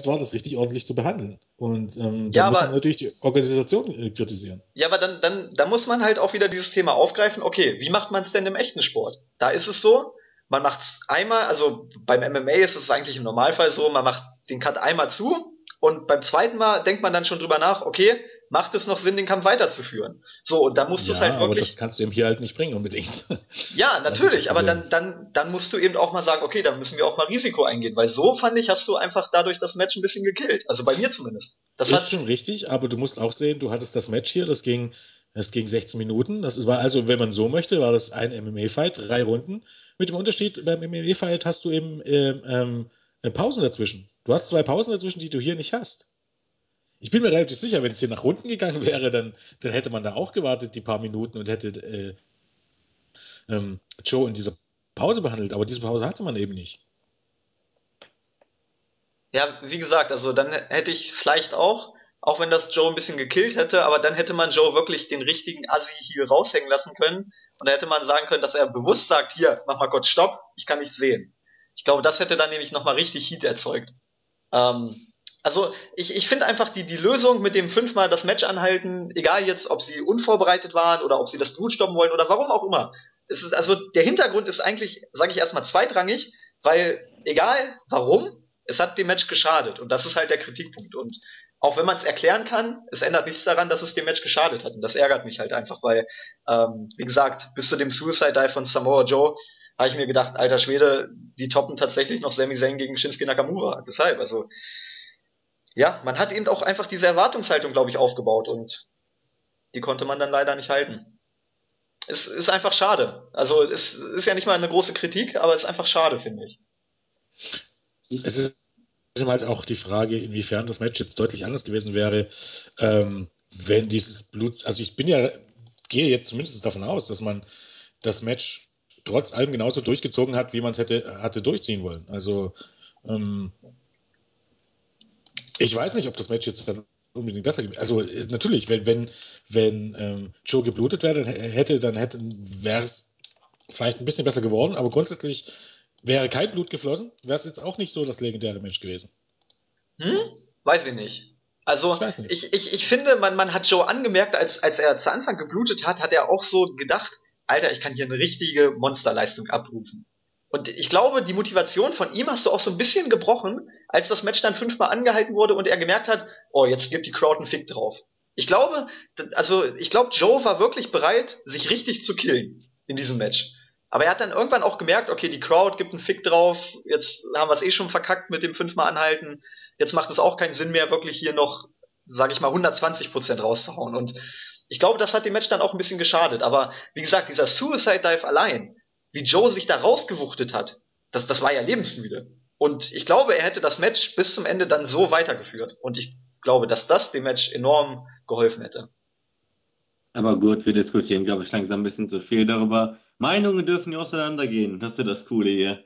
war, das richtig ordentlich zu behandeln. Und ähm, da ja, muss man natürlich die Organisation äh, kritisieren. Ja, aber dann, dann, dann muss man halt auch wieder dieses Thema aufgreifen, okay, wie macht man es denn im echten Sport? Da ist es so, man macht es einmal, also beim MMA ist es eigentlich im Normalfall so, man macht den Cut einmal zu und beim zweiten Mal denkt man dann schon drüber nach, okay, macht es noch Sinn, den Kampf weiterzuführen? So, und dann musst ja, du es halt wirklich. Aber das kannst du eben hier halt nicht bringen unbedingt. Ja, natürlich, aber dann, dann, dann musst du eben auch mal sagen, okay, dann müssen wir auch mal Risiko eingehen, weil so fand ich, hast du einfach dadurch das Match ein bisschen gekillt. Also bei mir zumindest. Das ist schon richtig, aber du musst auch sehen, du hattest das Match hier, das ging, das ging 16 Minuten. Das war also, wenn man so möchte, war das ein MMA-Fight, drei Runden. Mit dem Unterschied, beim MMA-Fight hast du eben ähm, ähm, Pausen dazwischen. Du hast zwei Pausen dazwischen, die du hier nicht hast. Ich bin mir relativ sicher, wenn es hier nach unten gegangen wäre, dann, dann hätte man da auch gewartet, die paar Minuten und hätte äh, ähm, Joe in dieser Pause behandelt. Aber diese Pause hatte man eben nicht. Ja, wie gesagt, also dann hätte ich vielleicht auch, auch wenn das Joe ein bisschen gekillt hätte, aber dann hätte man Joe wirklich den richtigen Assi hier raushängen lassen können. Und da hätte man sagen können, dass er bewusst sagt, hier, mach mal kurz Stopp, ich kann nichts sehen. Ich glaube, das hätte dann nämlich nochmal richtig Heat erzeugt. Ähm, also ich, ich finde einfach die, die Lösung mit dem fünfmal das Match anhalten, egal jetzt, ob sie unvorbereitet waren oder ob sie das Blut stoppen wollen oder warum auch immer. Es ist, also der Hintergrund ist eigentlich, sage ich erstmal, zweitrangig, weil egal warum, es hat dem Match geschadet. Und das ist halt der Kritikpunkt. Und auch wenn man es erklären kann, es ändert nichts daran, dass es dem Match geschadet hat. Und das ärgert mich halt einfach, weil, ähm, wie gesagt, bis zu dem Suicide Dive von Samoa Joe habe ich mir gedacht, alter Schwede, die toppen tatsächlich noch Sami Zayn gegen Shinsuke Nakamura. Deshalb, also ja, man hat eben auch einfach diese Erwartungshaltung, glaube ich, aufgebaut und die konnte man dann leider nicht halten. Es ist einfach schade. Also es ist ja nicht mal eine große Kritik, aber es ist einfach schade, finde ich. Es ist halt auch die Frage, inwiefern das Match jetzt deutlich anders gewesen wäre, ähm, wenn dieses Blut, also ich bin ja, gehe jetzt zumindest davon aus, dass man das Match trotz allem genauso durchgezogen hat, wie man es hätte, hatte durchziehen wollen. Also ähm, ich weiß nicht, ob das Match jetzt dann unbedingt besser gewesen Also natürlich, wenn, wenn, wenn ähm, Joe geblutet wäre, dann hätte, dann hätte, wäre es vielleicht ein bisschen besser geworden, aber grundsätzlich wäre kein Blut geflossen, wäre es jetzt auch nicht so das legendäre Match gewesen. Hm? Weiß ich nicht. Also ich, ich, ich, ich finde, man, man hat Joe angemerkt, als, als er zu Anfang geblutet hat, hat er auch so gedacht, Alter, ich kann hier eine richtige Monsterleistung abrufen. Und ich glaube, die Motivation von ihm hast du auch so ein bisschen gebrochen, als das Match dann fünfmal angehalten wurde und er gemerkt hat, oh, jetzt gibt die Crowd einen Fick drauf. Ich glaube, also ich glaube, Joe war wirklich bereit, sich richtig zu killen in diesem Match. Aber er hat dann irgendwann auch gemerkt, okay, die Crowd gibt einen Fick drauf, jetzt haben wir es eh schon verkackt mit dem fünfmal anhalten, jetzt macht es auch keinen Sinn mehr, wirklich hier noch, sage ich mal, 120 Prozent rauszuhauen. Und ich glaube, das hat dem Match dann auch ein bisschen geschadet. Aber wie gesagt, dieser Suicide Dive allein, wie Joe sich da rausgewuchtet hat, das, das war ja lebensmüde. Und ich glaube, er hätte das Match bis zum Ende dann so weitergeführt. Und ich glaube, dass das dem Match enorm geholfen hätte. Aber gut, wir diskutieren, glaube ich, langsam ein bisschen zu viel darüber. Meinungen dürfen ja auseinandergehen. Das ist ja das Coole hier.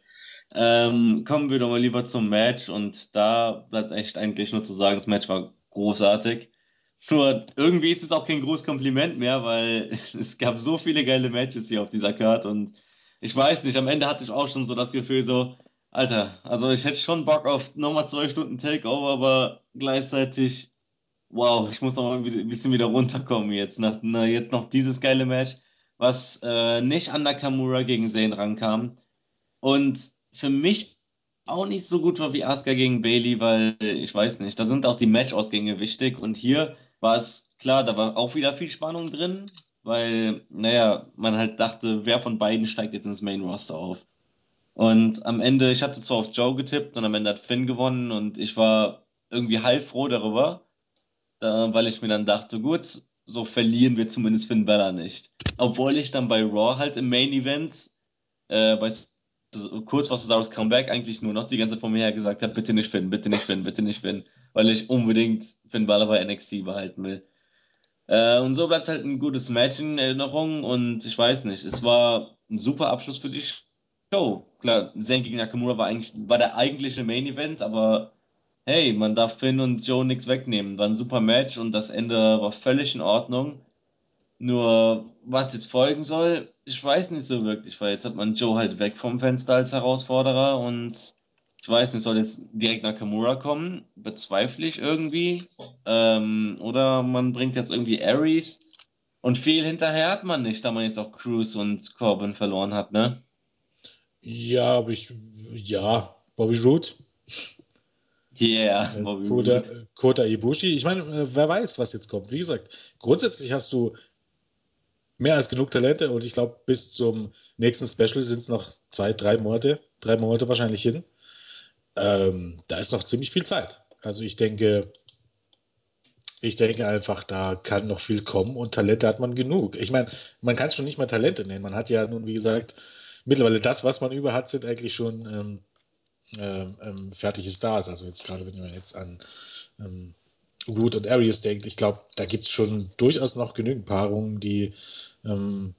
Ähm, kommen wir doch mal lieber zum Match. Und da bleibt echt eigentlich nur zu sagen, das Match war großartig. Nur irgendwie ist es auch kein großes Kompliment mehr, weil es gab so viele geile Matches hier auf dieser Card und ich weiß nicht, am Ende hatte ich auch schon so das Gefühl, so, Alter, also ich hätte schon Bock auf nochmal zwei Stunden Takeover, aber gleichzeitig, wow, ich muss noch mal ein bisschen wieder runterkommen jetzt, nach, na, jetzt noch dieses geile Match, was äh, nicht an Nakamura gegen Zayn rankam. Und für mich auch nicht so gut war wie Asuka gegen Bailey, weil ich weiß nicht, da sind auch die Matchausgänge wichtig und hier war es klar, da war auch wieder viel Spannung drin, weil, naja, man halt dachte, wer von beiden steigt jetzt ins Main Roster auf. Und am Ende, ich hatte zwar auf Joe getippt und am Ende hat Finn gewonnen und ich war irgendwie heilfroh darüber, da, weil ich mir dann dachte, gut, so verlieren wir zumindest Finn Bella nicht. Obwohl ich dann bei Raw halt im Main Event, äh, bei kurz vor Cesaros Comeback eigentlich nur noch die ganze Zeit von mir her gesagt habe, bitte nicht Finn, bitte nicht Finn, bitte nicht Finn, weil ich unbedingt Finn Balor bei NXT behalten will. Äh, und so bleibt halt ein gutes Match in Erinnerung und ich weiß nicht, es war ein super Abschluss für die Show. Klar, Zayn gegen Nakamura war eigentlich, war der eigentliche Main Event, aber hey, man darf Finn und Joe nichts wegnehmen. War ein super Match und das Ende war völlig in Ordnung. Nur was jetzt folgen soll, ich weiß nicht so wirklich, weil jetzt hat man Joe halt weg vom Fenster als Herausforderer und ich weiß nicht, soll jetzt direkt Nakamura kommen? Bezweifle ich irgendwie. Ähm, oder man bringt jetzt irgendwie Aries. Und viel hinterher hat man nicht, da man jetzt auch Cruz und Corbin verloren hat, ne? Ja, aber ich, ja, Bobby Roode. Yeah, Äh, Bobby Kota, Roode. Kota Ibushi. Ich meine, äh, wer weiß, was jetzt kommt. Wie gesagt, grundsätzlich hast du mehr als genug Talente und ich glaube, bis zum nächsten Special sind es noch zwei, drei Monate, drei Monate wahrscheinlich hin. Ähm, da ist noch ziemlich viel Zeit. Also ich denke, ich denke einfach, da kann noch viel kommen und Talente hat man genug. Ich meine, man kann es schon nicht mal Talente nennen. Man hat ja nun, wie gesagt, mittlerweile das, was man über hat, sind eigentlich schon ähm, ähm, ähm, fertige Stars. Also jetzt gerade, wenn man jetzt an ähm, Root und Arius denkt, ich glaube, da gibt es schon durchaus noch genügend Paarungen, die ähm,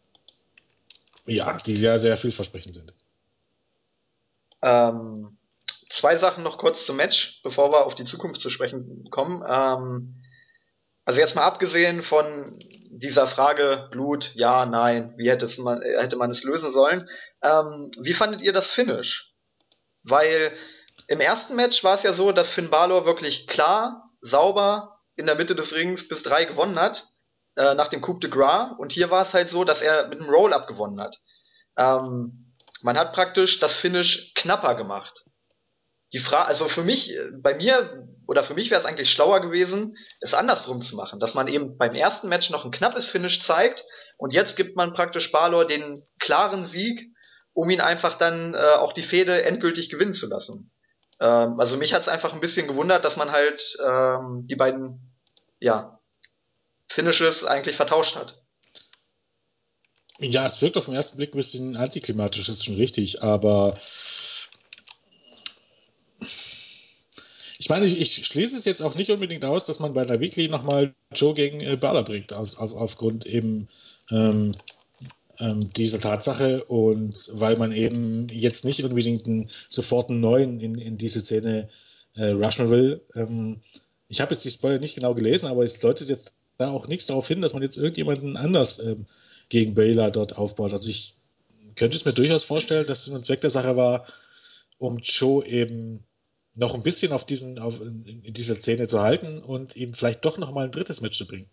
ja, die sehr, sehr vielversprechend sind. Ähm, zwei Sachen noch kurz zum Match, bevor wir auf die Zukunft zu sprechen kommen. Ähm, also jetzt mal abgesehen von dieser Frage Blut, ja, nein, wie hätte, man, hätte man es lösen sollen. Ähm, wie fandet ihr das Finish? Weil im ersten Match war es ja so, dass Finn Balor wirklich klar, sauber in der Mitte des Rings bis drei gewonnen hat, äh, nach dem Coup de Gras. Und hier war es halt so, dass er mit einem Roll-Up gewonnen hat. Ähm, man hat praktisch das Finish knapper gemacht. Die Frage, also für mich, äh, bei mir oder für mich wäre es eigentlich schlauer gewesen, es andersrum zu machen, dass man eben beim ersten Match noch ein knappes Finish zeigt und jetzt gibt man praktisch Balor den klaren Sieg, um ihn einfach dann äh, auch die Fehde endgültig gewinnen zu lassen. Ähm, also mich hat es einfach ein bisschen gewundert, dass man halt ähm, die beiden ja, Finishes eigentlich vertauscht hat. Ja, es wirkt auf den ersten Blick ein bisschen antiklimatisch, ist schon richtig, aber ich meine, ich, ich schließe es jetzt auch nicht unbedingt aus, dass man bei der Weekly nochmal Joe gegen äh, Balor bringt, aus, auf, aufgrund eben ähm, ähm, dieser Tatsache und weil man eben jetzt nicht unbedingt einen, sofort einen neuen in, in diese Szene äh, rushen will. Ähm, ich habe jetzt die Spoiler nicht genau gelesen, aber es deutet jetzt da auch nichts darauf hin, dass man jetzt irgendjemanden anders ähm, gegen Baylor dort aufbaut. Also ich könnte es mir durchaus vorstellen, dass es ein Zweck der Sache war, um Joe eben noch ein bisschen auf diesen, auf, in, in dieser Szene zu halten und ihm vielleicht doch noch mal ein drittes Match zu bringen.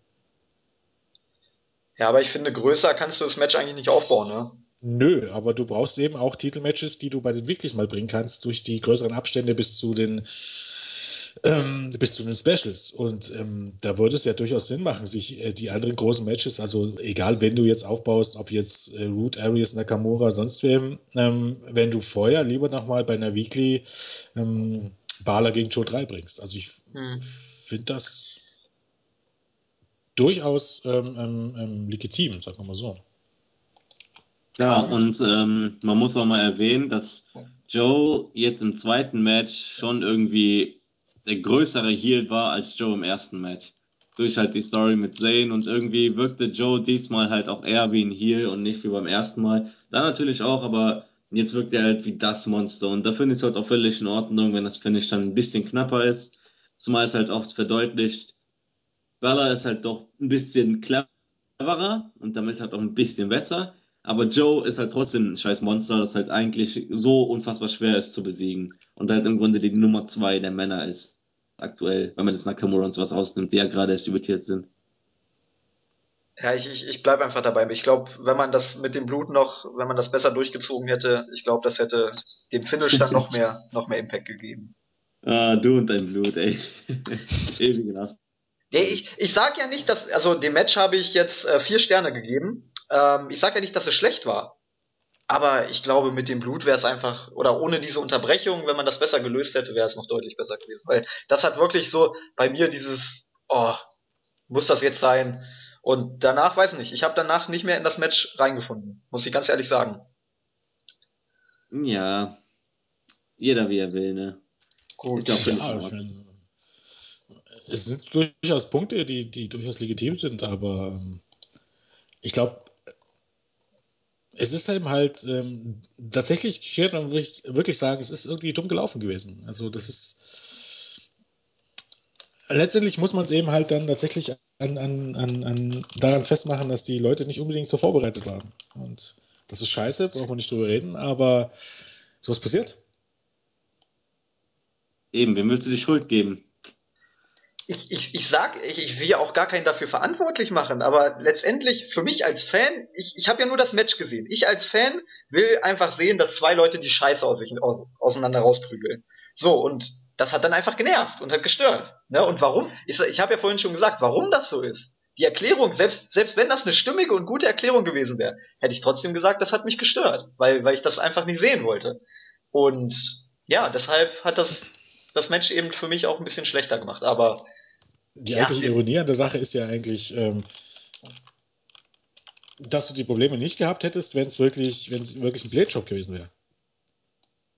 Ja, aber ich finde, größer kannst du das Match eigentlich nicht aufbauen, ne? Nö, aber du brauchst eben auch Titelmatches, die du bei den Weeklies mal bringen kannst, durch die größeren Abstände bis zu den ähm, bis zu den Specials. Und ähm, da würde es ja durchaus Sinn machen, sich äh, die anderen großen Matches, also egal, wenn du jetzt aufbaust, ob jetzt äh, Root, Aries, Nakamura, sonst wem, ähm, wenn du vorher lieber nochmal bei einer Weekly ähm, Bala gegen Joe 3 bringst. Also ich Hm. finde das durchaus ähm, ähm, ähm, legitim, sagen wir mal so. Ja, und ähm, man muss auch mal erwähnen, dass Joe jetzt im zweiten Match schon irgendwie der größere Heel war als Joe im ersten Match. Durch halt die Story mit Zayn und irgendwie wirkte Joe diesmal halt auch eher wie ein Heel und nicht wie beim ersten Mal. Da natürlich auch, aber jetzt wirkt er halt wie das Monster und da finde ich es halt auch völlig in Ordnung, wenn das Finish dann ein bisschen knapper ist. Zumal es halt auch verdeutlicht, Bella ist halt doch ein bisschen cleverer und damit halt auch ein bisschen besser. Aber Joe ist halt trotzdem ein scheiß Monster, das halt eigentlich so unfassbar schwer ist zu besiegen. Und halt im Grunde die Nummer zwei der Männer ist. Aktuell, wenn man jetzt Nakamura und sowas ausnimmt, die ja gerade erst debütiert sind. Ja, ich, ich, ich bleibe einfach dabei. Ich glaube, wenn man das mit dem Blut noch, wenn man das besser durchgezogen hätte, ich glaube, das hätte dem Finish dann noch mehr, noch mehr Impact gegeben. Ah, du und dein Blut, ey. Ewige Nacht. Nee, ich, ich sag ja nicht, dass, also dem Match habe ich jetzt äh, vier Sterne gegeben. Ähm, ich sag ja nicht, dass es schlecht war. Aber ich glaube, mit dem Blut wäre es einfach, oder ohne diese Unterbrechung, wenn man das besser gelöst hätte, wäre es noch deutlich besser gewesen. Weil das hat wirklich so bei mir dieses, oh, muss das jetzt sein? Und danach, weiß nicht, ich habe danach nicht mehr in das Match reingefunden, muss ich ganz ehrlich sagen. Ja, jeder wie er will, ne? Gut. Ist ja auch Ja, ich es sind durchaus Punkte, die, die durchaus legitim sind, aber ähm, ich glaube, es ist eben halt ähm, tatsächlich, ich würde wirklich, sagen, es ist irgendwie dumm gelaufen gewesen. Also das ist letztendlich muss man es eben halt dann tatsächlich an, an, an, an daran festmachen, dass die Leute nicht unbedingt so vorbereitet waren. Und das ist scheiße, brauchen wir nicht drüber reden, aber sowas passiert. Eben, wem willst du die Schuld geben? Ich, ich, ich sag, ich, ich will ja auch gar keinen dafür verantwortlich machen, aber letztendlich für mich als Fan, ich, ich habe ja nur das Match gesehen. Ich als Fan will einfach sehen, dass zwei Leute die Scheiße aus sich aus, auseinander rausprügeln. So, und das hat dann einfach genervt und hat gestört. Ne? Und warum? Ich, ich habe ja vorhin schon gesagt, warum das so ist. Die Erklärung, selbst, selbst wenn das eine stimmige und gute Erklärung gewesen wäre, hätte ich trotzdem gesagt, das hat mich gestört, weil, weil ich das einfach nicht sehen wollte. Und ja, deshalb hat das das Match eben für mich auch ein bisschen schlechter gemacht. Aber Die Ja. eigentliche Ironie an der Sache ist ja eigentlich, ähm, dass du die Probleme nicht gehabt hättest, wenn es wirklich, wenn es wirklich ein Blade Shop gewesen wäre.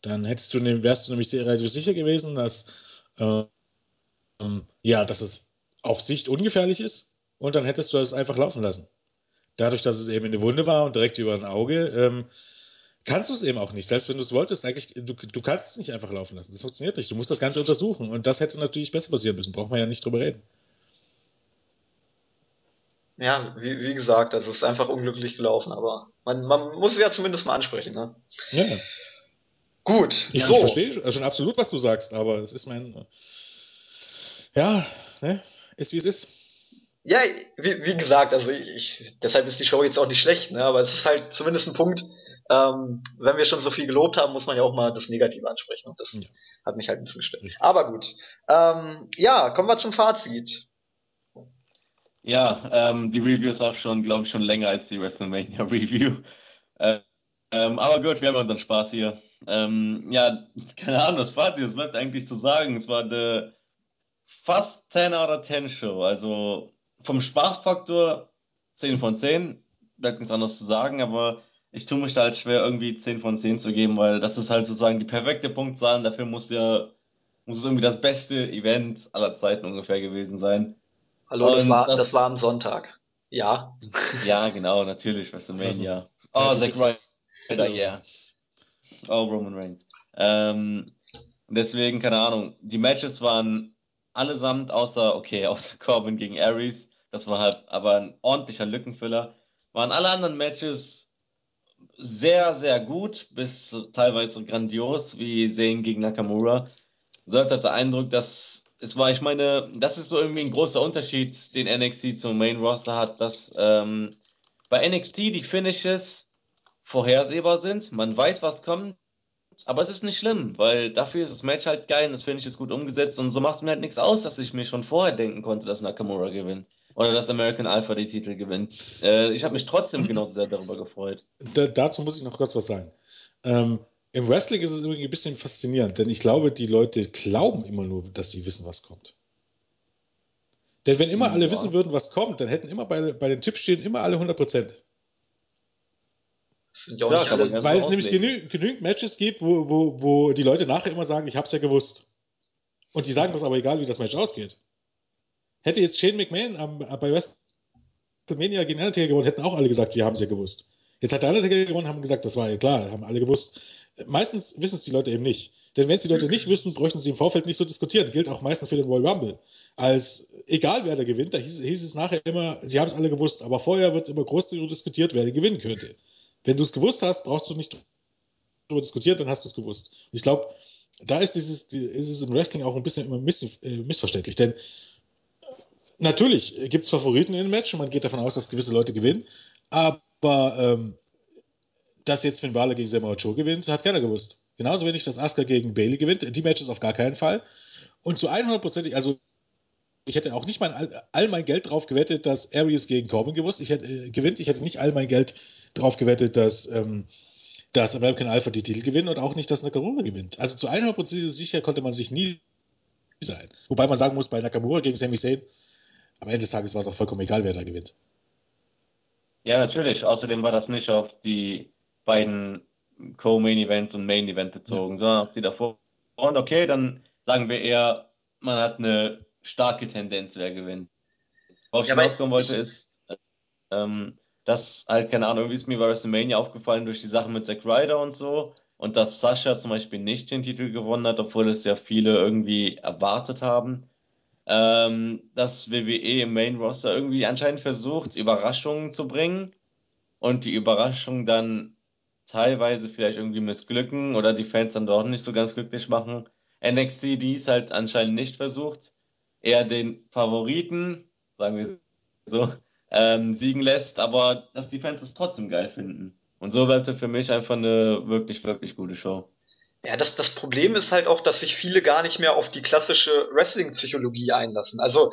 Dann hättest du, wärst du nämlich sehr relativ sicher gewesen, dass äh, ähm, ja, dass es auf Sicht ungefährlich ist und dann hättest du es einfach laufen lassen. Dadurch, dass es eben in der Wunde war und direkt über ein Auge, ähm, kannst du es eben auch nicht. Selbst wenn du es wolltest, eigentlich, du, du kannst es nicht einfach laufen lassen. Das funktioniert nicht. Du musst das Ganze untersuchen. Und das hätte natürlich besser passieren müssen. Braucht man ja nicht drüber reden. ja, wie, wie gesagt, also es ist einfach unglücklich gelaufen, aber man, man muss es ja zumindest mal ansprechen. Ne? Ja, ja. Gut, Ich, so. ich verstehe schon absolut, was du sagst, aber es ist mein. Ja, ne? Ist wie es ist. Ja, wie, wie gesagt, also ich, ich, deshalb ist die Show jetzt auch nicht schlecht, ne? aber es ist halt zumindest ein Punkt, ähm, wenn wir schon so viel gelobt haben, muss man ja auch mal das Negative ansprechen und das Ja. hat mich halt ein bisschen gestört. Richtig. Aber gut, ähm, ja, kommen wir zum Fazit. Ja, ähm, die Review ist auch schon, glaube ich, schon länger als die WrestleMania Review. Äh, ähm, aber gut, wir haben unseren Spaß hier. Ähm, ja, keine Ahnung, das Fazit, es bleibt eigentlich zu sagen. Es war eine fast 10 out of 10 Show. Also vom Spaßfaktor 10 von 10. Bleibt nichts anderes zu sagen, aber ich tue mich da halt schwer, irgendwie 10 von 10 zu geben, weil das ist halt sozusagen die perfekte Punktzahl und dafür muss ja, muss es irgendwie das beste Event aller Zeiten ungefähr gewesen sein. Hallo, das war, das- das war am Sonntag. Ja. Ja, genau, natürlich, WrestleMania. Oh, Ja, Zack Ryder, yeah. Oh, Roman Reigns. Ähm, deswegen, keine Ahnung, die Matches waren allesamt außer, okay, außer Corbin gegen Aries, das war halt aber ein ordentlicher Lückenfüller, waren alle anderen Matches sehr, sehr gut, bis teilweise grandios, wie Zayn gegen Nakamura. So hat der Eindruck, dass es war, ich meine, das ist so irgendwie ein großer Unterschied, den NXT zum Main Roster hat, dass ähm, bei NXT die Finishes vorhersehbar sind, man weiß, was kommt, aber es ist nicht schlimm, weil dafür ist das Match halt geil und das Finish ist gut umgesetzt und so macht es mir halt nichts aus, dass ich mir schon vorher denken konnte, dass Nakamura gewinnt. Oder dass American Alpha die Titel gewinnt. Äh, ich habe mich trotzdem genauso sehr darüber gefreut. Da, dazu muss ich noch kurz was sagen. Ähm, Im Wrestling ist es irgendwie ein bisschen faszinierend, denn ich glaube, die Leute glauben immer nur, dass sie wissen, was kommt. Denn wenn immer alle Ja. wissen würden, was kommt, dann hätten immer bei, bei den Tippstehen immer alle 100 Prozent. Ja alle. Weil es nämlich genü genügend Matches gibt, wo, wo, wo die Leute nachher immer sagen, ich hab's ja gewusst. Und die sagen das aber egal, wie das Match ausgeht. Hätte jetzt Shane McMahon am, bei WrestleMania gegen Undertaker gewonnen, hätten auch alle gesagt, wir haben es ja gewusst. Jetzt hat der Undertaker gewonnen, haben gesagt, das war ja klar, haben alle gewusst. Meistens wissen es die Leute eben nicht. Denn wenn es die Leute nicht wissen, bräuchten sie im Vorfeld nicht so diskutieren. Gilt auch meistens für den Royal Rumble. Als egal wer da gewinnt, da hieß, hieß es nachher immer, sie haben es alle gewusst, aber vorher wird immer groß darüber diskutiert, wer gewinnen könnte. Wenn du es gewusst hast, brauchst du nicht darüber diskutieren, dann hast du es gewusst. Ich glaube, da ist, dieses, die- ist es im Wrestling auch ein bisschen immer miss, äh, missverständlich. Denn natürlich gibt es Favoriten in dem Match und man geht davon aus, dass gewisse Leute gewinnen. Aber ähm, dass jetzt Finn Balor gegen Samoa Joe gewinnt, hat keiner gewusst. Genauso wenig, dass Asuka gegen Bailey gewinnt. Die Matches auf gar keinen Fall. Und zu 100%, also ich hätte auch nicht mein, all mein Geld drauf gewettet, dass Arius gegen Corbin gewusst ich hätte, äh, gewinnt. Ich hätte nicht all mein Geld drauf gewettet, dass, ähm, dass American Alpha die Titel gewinnt und auch nicht, dass Nakamura gewinnt. Also zu 100% sicher konnte man sich nie sein. Wobei man sagen muss, bei Nakamura gegen Sami Zayn, am Ende des Tages war es auch vollkommen egal, wer da gewinnt. Ja, natürlich. Außerdem war das nicht auf die beiden Co-Main-Events und Main-Event bezogen, ja. sondern auf die davor. Und okay, dann sagen wir eher, man hat eine starke Tendenz, wer gewinnt. Worauf ich hinauskommen wollte, ist, ähm, dass halt, keine Ahnung, irgendwie ist mir bei WrestleMania aufgefallen durch die Sachen mit Zack Ryder und so und dass Sascha zum Beispiel nicht den Titel gewonnen hat, obwohl es ja viele irgendwie erwartet haben. Ähm, dass WWE im Main Roster irgendwie anscheinend versucht, Überraschungen zu bringen und die Überraschungen dann teilweise vielleicht irgendwie missglücken oder die Fans dann doch nicht so ganz glücklich machen. NXT dies halt anscheinend nicht versucht, eher den Favoriten, sagen wir so, ähm, siegen lässt, aber dass die Fans es trotzdem geil finden. Und so bleibt er für mich einfach eine wirklich, wirklich gute Show. Ja, das, das Problem ist halt auch, dass sich viele gar nicht mehr auf die klassische Wrestling-Psychologie einlassen. Also,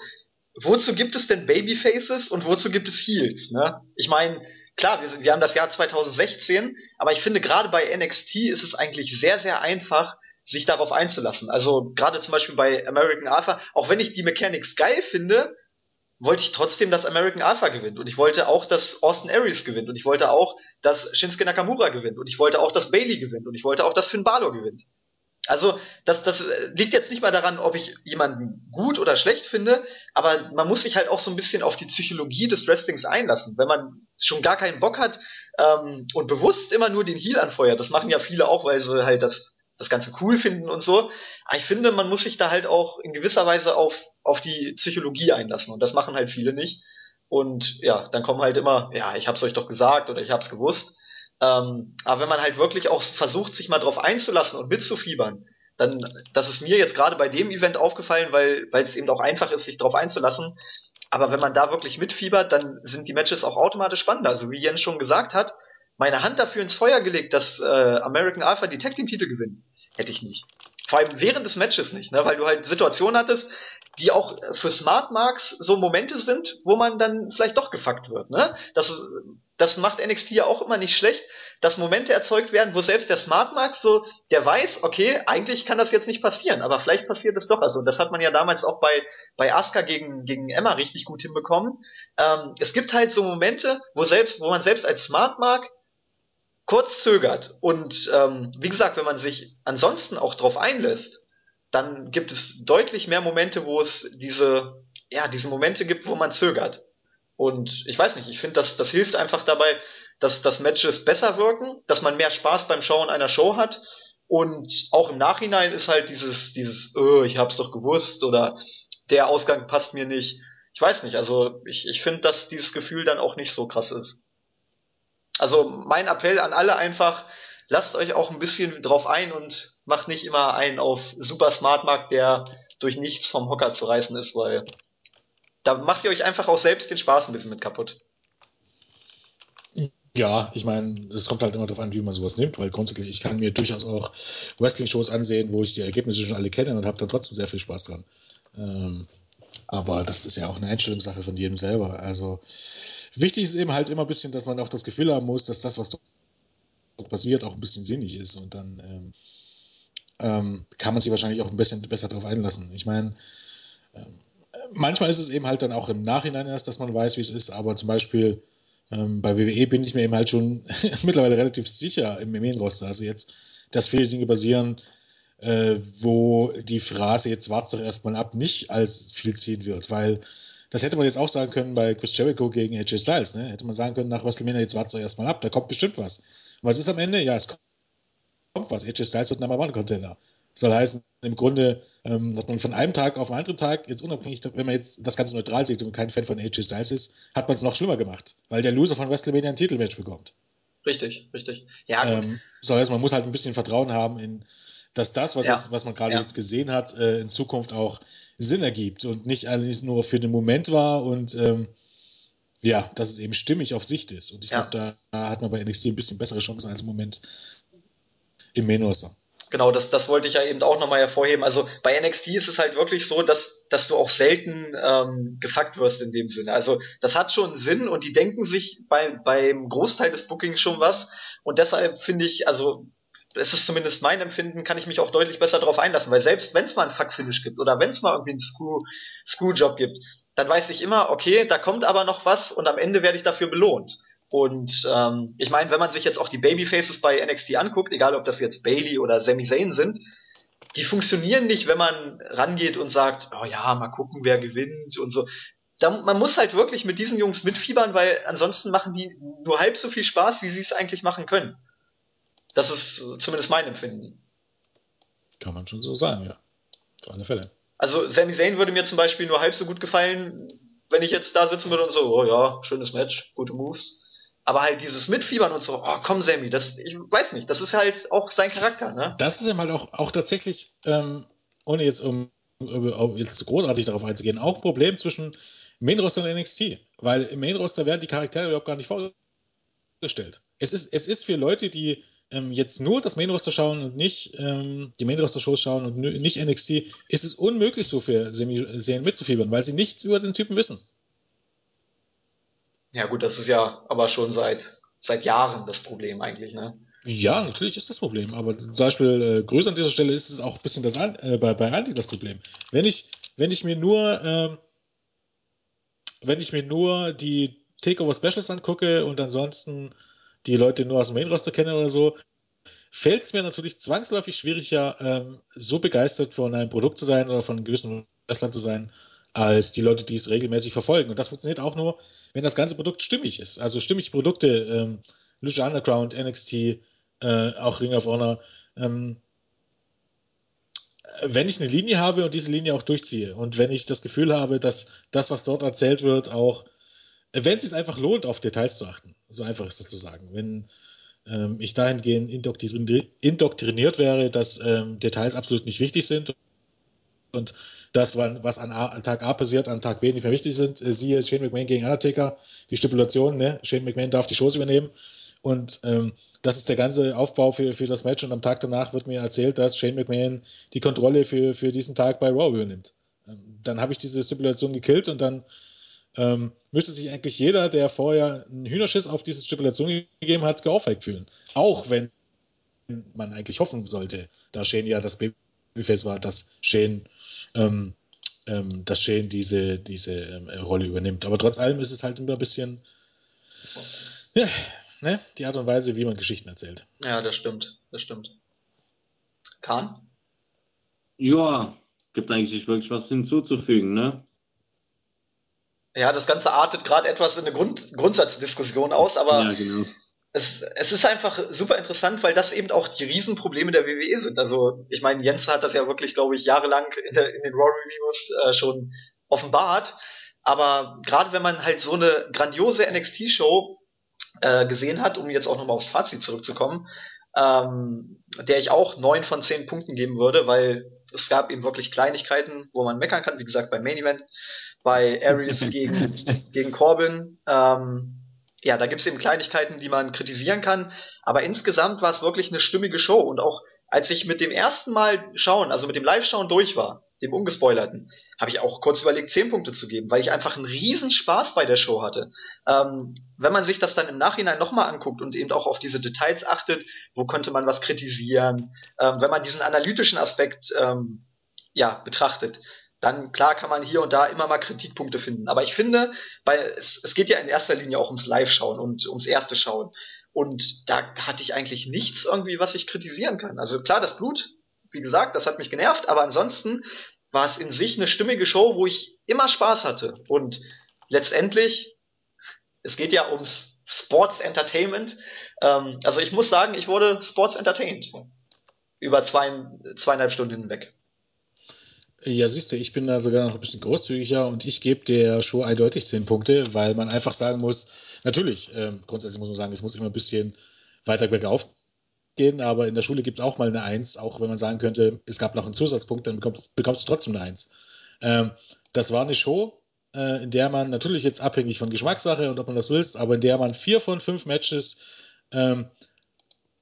wozu gibt es denn Babyfaces und wozu gibt es Heels? Ne? Ich meine, klar, wir, wir haben das Jahr 2016, aber ich finde gerade bei NXT ist es eigentlich sehr, sehr einfach, sich darauf einzulassen. Also gerade zum Beispiel bei American Alpha, auch wenn ich die Mechanics geil finde, wollte ich trotzdem, dass American Alpha gewinnt. Und ich wollte auch, dass Austin Aries gewinnt. Und ich wollte auch, dass Shinsuke Nakamura gewinnt. Und ich wollte auch, dass Bailey gewinnt. Und ich wollte auch, dass Finn Balor gewinnt. Also, das, das liegt jetzt nicht mal daran, ob ich jemanden gut oder schlecht finde, aber man muss sich halt auch so ein bisschen auf die Psychologie des Wrestlings einlassen. Wenn man schon gar keinen Bock hat ähm, und bewusst immer nur den Heal anfeuert, das machen ja viele auch, weil sie halt das, das Ganze cool finden und so. Aber ich finde, man muss sich da halt auch in gewisser Weise auf auf die Psychologie einlassen. Und das machen halt viele nicht. Und ja, dann kommen halt immer, ja, ich hab's euch doch gesagt oder ich hab's gewusst. Ähm, aber wenn man halt wirklich auch versucht, sich mal drauf einzulassen und mitzufiebern, dann, das ist mir jetzt gerade bei dem Event aufgefallen, weil es eben auch einfach ist, sich drauf einzulassen. Aber wenn man da wirklich mitfiebert, dann sind die Matches auch automatisch spannender. Also wie Jens schon gesagt hat, meine Hand dafür ins Feuer gelegt, dass äh, American Alpha die Tag Team Titel gewinnen, hätte ich nicht. Vor allem während des Matches nicht, ne? weil du halt Situationen hattest, die auch für Smart Marks so Momente sind, wo man dann vielleicht doch gefuckt wird. Ne? Das, das macht NXT ja auch immer nicht schlecht, dass Momente erzeugt werden, wo selbst der Smart Mark so, der weiß, okay, eigentlich kann das jetzt nicht passieren, aber vielleicht passiert es doch. Also das hat man ja damals auch bei, bei Asuka gegen, gegen Emma richtig gut hinbekommen. Ähm, es gibt halt so Momente, wo selbst, wo man selbst als Smart Mark kurz zögert. Und ähm, wie gesagt, wenn man sich ansonsten auch drauf einlässt, dann gibt es deutlich mehr Momente, wo es diese, ja, diese Momente gibt, wo man zögert. Und ich weiß nicht, ich finde, das, das hilft einfach dabei, dass, dass Matches besser wirken, dass man mehr Spaß beim Schauen einer Show hat. Und auch im Nachhinein ist halt dieses, dieses, oh, ich hab's doch gewusst oder der Ausgang passt mir nicht. Ich weiß nicht, also ich, ich finde, dass dieses Gefühl dann auch nicht so krass ist. Also mein Appell an alle einfach, lasst euch auch ein bisschen drauf ein und macht nicht immer einen auf super Smart Markt, der durch nichts vom Hocker zu reißen ist, weil da macht ihr euch einfach auch selbst den Spaß ein bisschen mit kaputt. Ja, ich meine, es kommt halt immer darauf an, wie man sowas nimmt, weil grundsätzlich, ich kann mir durchaus auch Wrestling-Shows ansehen, wo ich die Ergebnisse schon alle kenne und habe dann trotzdem sehr viel Spaß dran. Ähm, aber das ist ja auch eine Einstellungssache von jedem selber. Also wichtig ist eben halt immer ein bisschen, dass man auch das Gefühl haben muss, dass das, was passiert, auch ein bisschen sinnig ist. Und dann ähm, ähm, kann man sich wahrscheinlich auch ein bisschen besser darauf einlassen. Ich meine, ähm, manchmal ist es eben halt dann auch im Nachhinein erst, dass man weiß, wie es ist, aber zum Beispiel ähm, bei WWE bin ich mir eben halt schon mittlerweile relativ sicher im Main-Roster, also jetzt, dass viele Dinge basieren, äh, wo die Phrase jetzt wart doch erstmal ab nicht als viel ziehen wird, weil das hätte man jetzt auch sagen können bei Chris Jericho gegen AJ Styles, ne? Hätte man sagen können nach WrestleMania, jetzt wart doch erstmal ab, da kommt bestimmt was. Was ist am Ende? Ja, es kommt was. AJ Styles wird Number One Contender. Soll heißen, im Grunde ähm, hat man von einem Tag auf den anderen Tag, jetzt unabhängig, wenn man jetzt das Ganze neutral sieht und kein Fan von AJ Styles ist, hat man es noch schlimmer gemacht, weil der Loser von WrestleMania ein Titelmatch bekommt. Richtig, richtig. Ja, gut. Ähm, so heißt, man muss halt ein bisschen Vertrauen haben in, dass das, was, Ja. jetzt, was man gerade Ja. jetzt gesehen hat, äh, in Zukunft auch Sinn ergibt und nicht alles nur für den Moment war und ähm, ja, dass es eben stimmig auf Sicht ist. Und ich Ja. glaube, da hat man bei NXT ein bisschen bessere Chancen als im Moment im Main Roster. Genau, das, das wollte ich ja eben auch nochmal hervorheben. Also bei NXT ist es halt wirklich so, dass, dass du auch selten ähm, gefuckt wirst in dem Sinne. Also das hat schon Sinn und die denken sich bei, beim Großteil des Bookings schon was. Und deshalb finde ich, also es ist zumindest mein Empfinden, kann ich mich auch deutlich besser darauf einlassen. Weil selbst wenn es mal einen Fuck-Finish gibt oder wenn es mal irgendwie einen Screw, Screw-Job gibt, dann weiß ich immer, okay, da kommt aber noch was und am Ende werde ich dafür belohnt. Und ähm, ich meine, wenn man sich jetzt auch die Babyfaces bei NXT anguckt, egal ob das jetzt Bailey oder Sami Zayn sind, die funktionieren nicht, wenn man rangeht und sagt, oh ja, mal gucken, wer gewinnt und so. Da, man muss halt wirklich mit diesen Jungs mitfiebern, weil ansonsten machen die nur halb so viel Spaß, wie sie es eigentlich machen können. Das ist zumindest mein Empfinden. Kann man schon so sagen, ja. Auf alle Fälle. Also Sami Zayn würde mir zum Beispiel nur halb so gut gefallen, wenn ich jetzt da sitzen würde und so, oh ja, schönes Match, gute Moves. Aber halt dieses Mitfiebern und so, oh komm Sammy, das, ich weiß nicht, das ist halt auch sein Charakter, ne? Das ist eben halt auch, auch tatsächlich, ähm, ohne jetzt um, um, jetzt großartig darauf einzugehen, auch ein Problem zwischen Main Roster und NXT. Weil im Main Roster werden die Charaktere überhaupt gar nicht vorgestellt. Es ist, es ist für Leute, die ähm, jetzt nur das Main Roster schauen und nicht ähm, die Main Roster Shows schauen und nicht NXT, ist es unmöglich so Semi- Serien mitzufiebern, weil sie nichts über den Typen wissen. Ja gut, das ist ja aber schon seit, seit Jahren das Problem eigentlich, ne? Ja, natürlich ist das Problem, aber zum Beispiel äh, größer an dieser Stelle ist es auch ein bisschen das An äh, bei, bei Andy das Problem. Wenn ich, wenn ich mir nur, ähm, wenn ich mir nur die Takeover Specials angucke und ansonsten die Leute nur aus dem Main Roster kenne oder so, fällt es mir natürlich zwangsläufig schwieriger, ähm, so begeistert von einem Produkt zu sein oder von einem gewissen Wrestler zu sein, als die Leute, die es regelmäßig verfolgen. Und das funktioniert auch nur, wenn das ganze Produkt stimmig ist. Also stimmige Produkte, ähm, Lucha Underground, NXT, äh, auch Ring of Honor. Ähm, wenn ich eine Linie habe und diese Linie auch durchziehe und wenn ich das Gefühl habe, dass das, was dort erzählt wird, auch, wenn es sich einfach lohnt, auf Details zu achten, so einfach ist das zu sagen. Wenn ähm, ich dahingehend indoktrini indoktriniert wäre, dass ähm, Details absolut nicht wichtig sind und das, was an, A, an Tag A passiert, an Tag B nicht mehr wichtig sind, äh, siehe Shane McMahon gegen Undertaker, die Stipulation, ne? Shane McMahon darf die Shows übernehmen und ähm, das ist der ganze Aufbau für, für das Match und am Tag danach wird mir erzählt, dass Shane McMahon die Kontrolle für, für diesen Tag bei Raw übernimmt. Ähm, dann habe ich diese Stipulation gekillt und dann ähm, müsste sich eigentlich jeder, der vorher einen Hühnerschiss auf diese Stipulation gegeben hat, geohrfeigt fühlen. Auch wenn man eigentlich hoffen sollte, da Shane ja das Babyface war, dass Shane, ähm, ähm, dass Shane diese, diese ähm, Rolle übernimmt. Aber trotz allem ist es halt immer ein bisschen ja, ne, die Art und Weise, wie man Geschichten erzählt. Ja, das stimmt, das stimmt. Kahn? Ja, gibt eigentlich nicht wirklich was hinzuzufügen, ne? Ja, das Ganze artet gerade etwas in eine Grund Grundsatzdiskussion aus, aber Ja, genau. es, es ist einfach super interessant, weil das eben auch die Riesenprobleme der WWE sind. Also, ich meine, Jens hat das ja wirklich, glaube ich, jahrelang in, der, in den Raw Reviews äh, schon offenbart. Aber gerade wenn man halt so eine grandiose NXT-Show äh, gesehen hat, um jetzt auch nochmal aufs Fazit zurückzukommen, ähm, der ich auch neun von zehn Punkten geben würde, weil es gab eben wirklich Kleinigkeiten, wo man meckern kann. Wie gesagt, beim Main Event, bei Aries gegen, gegen Corbin. Ähm, ja, da gibt's eben Kleinigkeiten, die man kritisieren kann. Aber insgesamt war es wirklich eine stimmige Show. Und auch als ich mit dem ersten Mal schauen, also mit dem Live-Schauen durch war, dem ungespoilerten, habe ich auch kurz überlegt, zehn Punkte zu geben, weil ich einfach einen riesen Spaß bei der Show hatte. Ähm, wenn man sich das dann im Nachhinein nochmal anguckt und eben auch auf diese Details achtet, wo könnte man was kritisieren, ähm, wenn man diesen analytischen Aspekt ähm, ja betrachtet, dann klar kann man hier und da immer mal Kritikpunkte finden. Aber ich finde, weil es, es geht ja in erster Linie auch ums Live-Schauen und ums erste Schauen. Und da hatte ich eigentlich nichts irgendwie, was ich kritisieren kann. Also klar, das Blut, wie gesagt, das hat mich genervt, aber ansonsten war es in sich eine stimmige Show, wo ich immer Spaß hatte. Und letztendlich, es geht ja ums Sports Entertainment. Ähm, also ich muss sagen, ich wurde Sports Entertained. Über zwei, zweieinhalb Stunden hinweg. Ja, siehst du, ich bin da sogar noch ein bisschen großzügiger und ich gebe der Show eindeutig 10 Punkte, weil man einfach sagen muss, natürlich, ähm, grundsätzlich muss man sagen, es muss immer ein bisschen weiter bergauf gehen, aber in der Schule gibt es auch mal eine Eins, auch wenn man sagen könnte, es gab noch einen Zusatzpunkt, dann bekommst, bekommst du trotzdem eine Eins. Ähm, das war eine Show, äh, in der man natürlich jetzt abhängig von Geschmackssache und ob man das willst, aber in der man vier von fünf Matches ähm,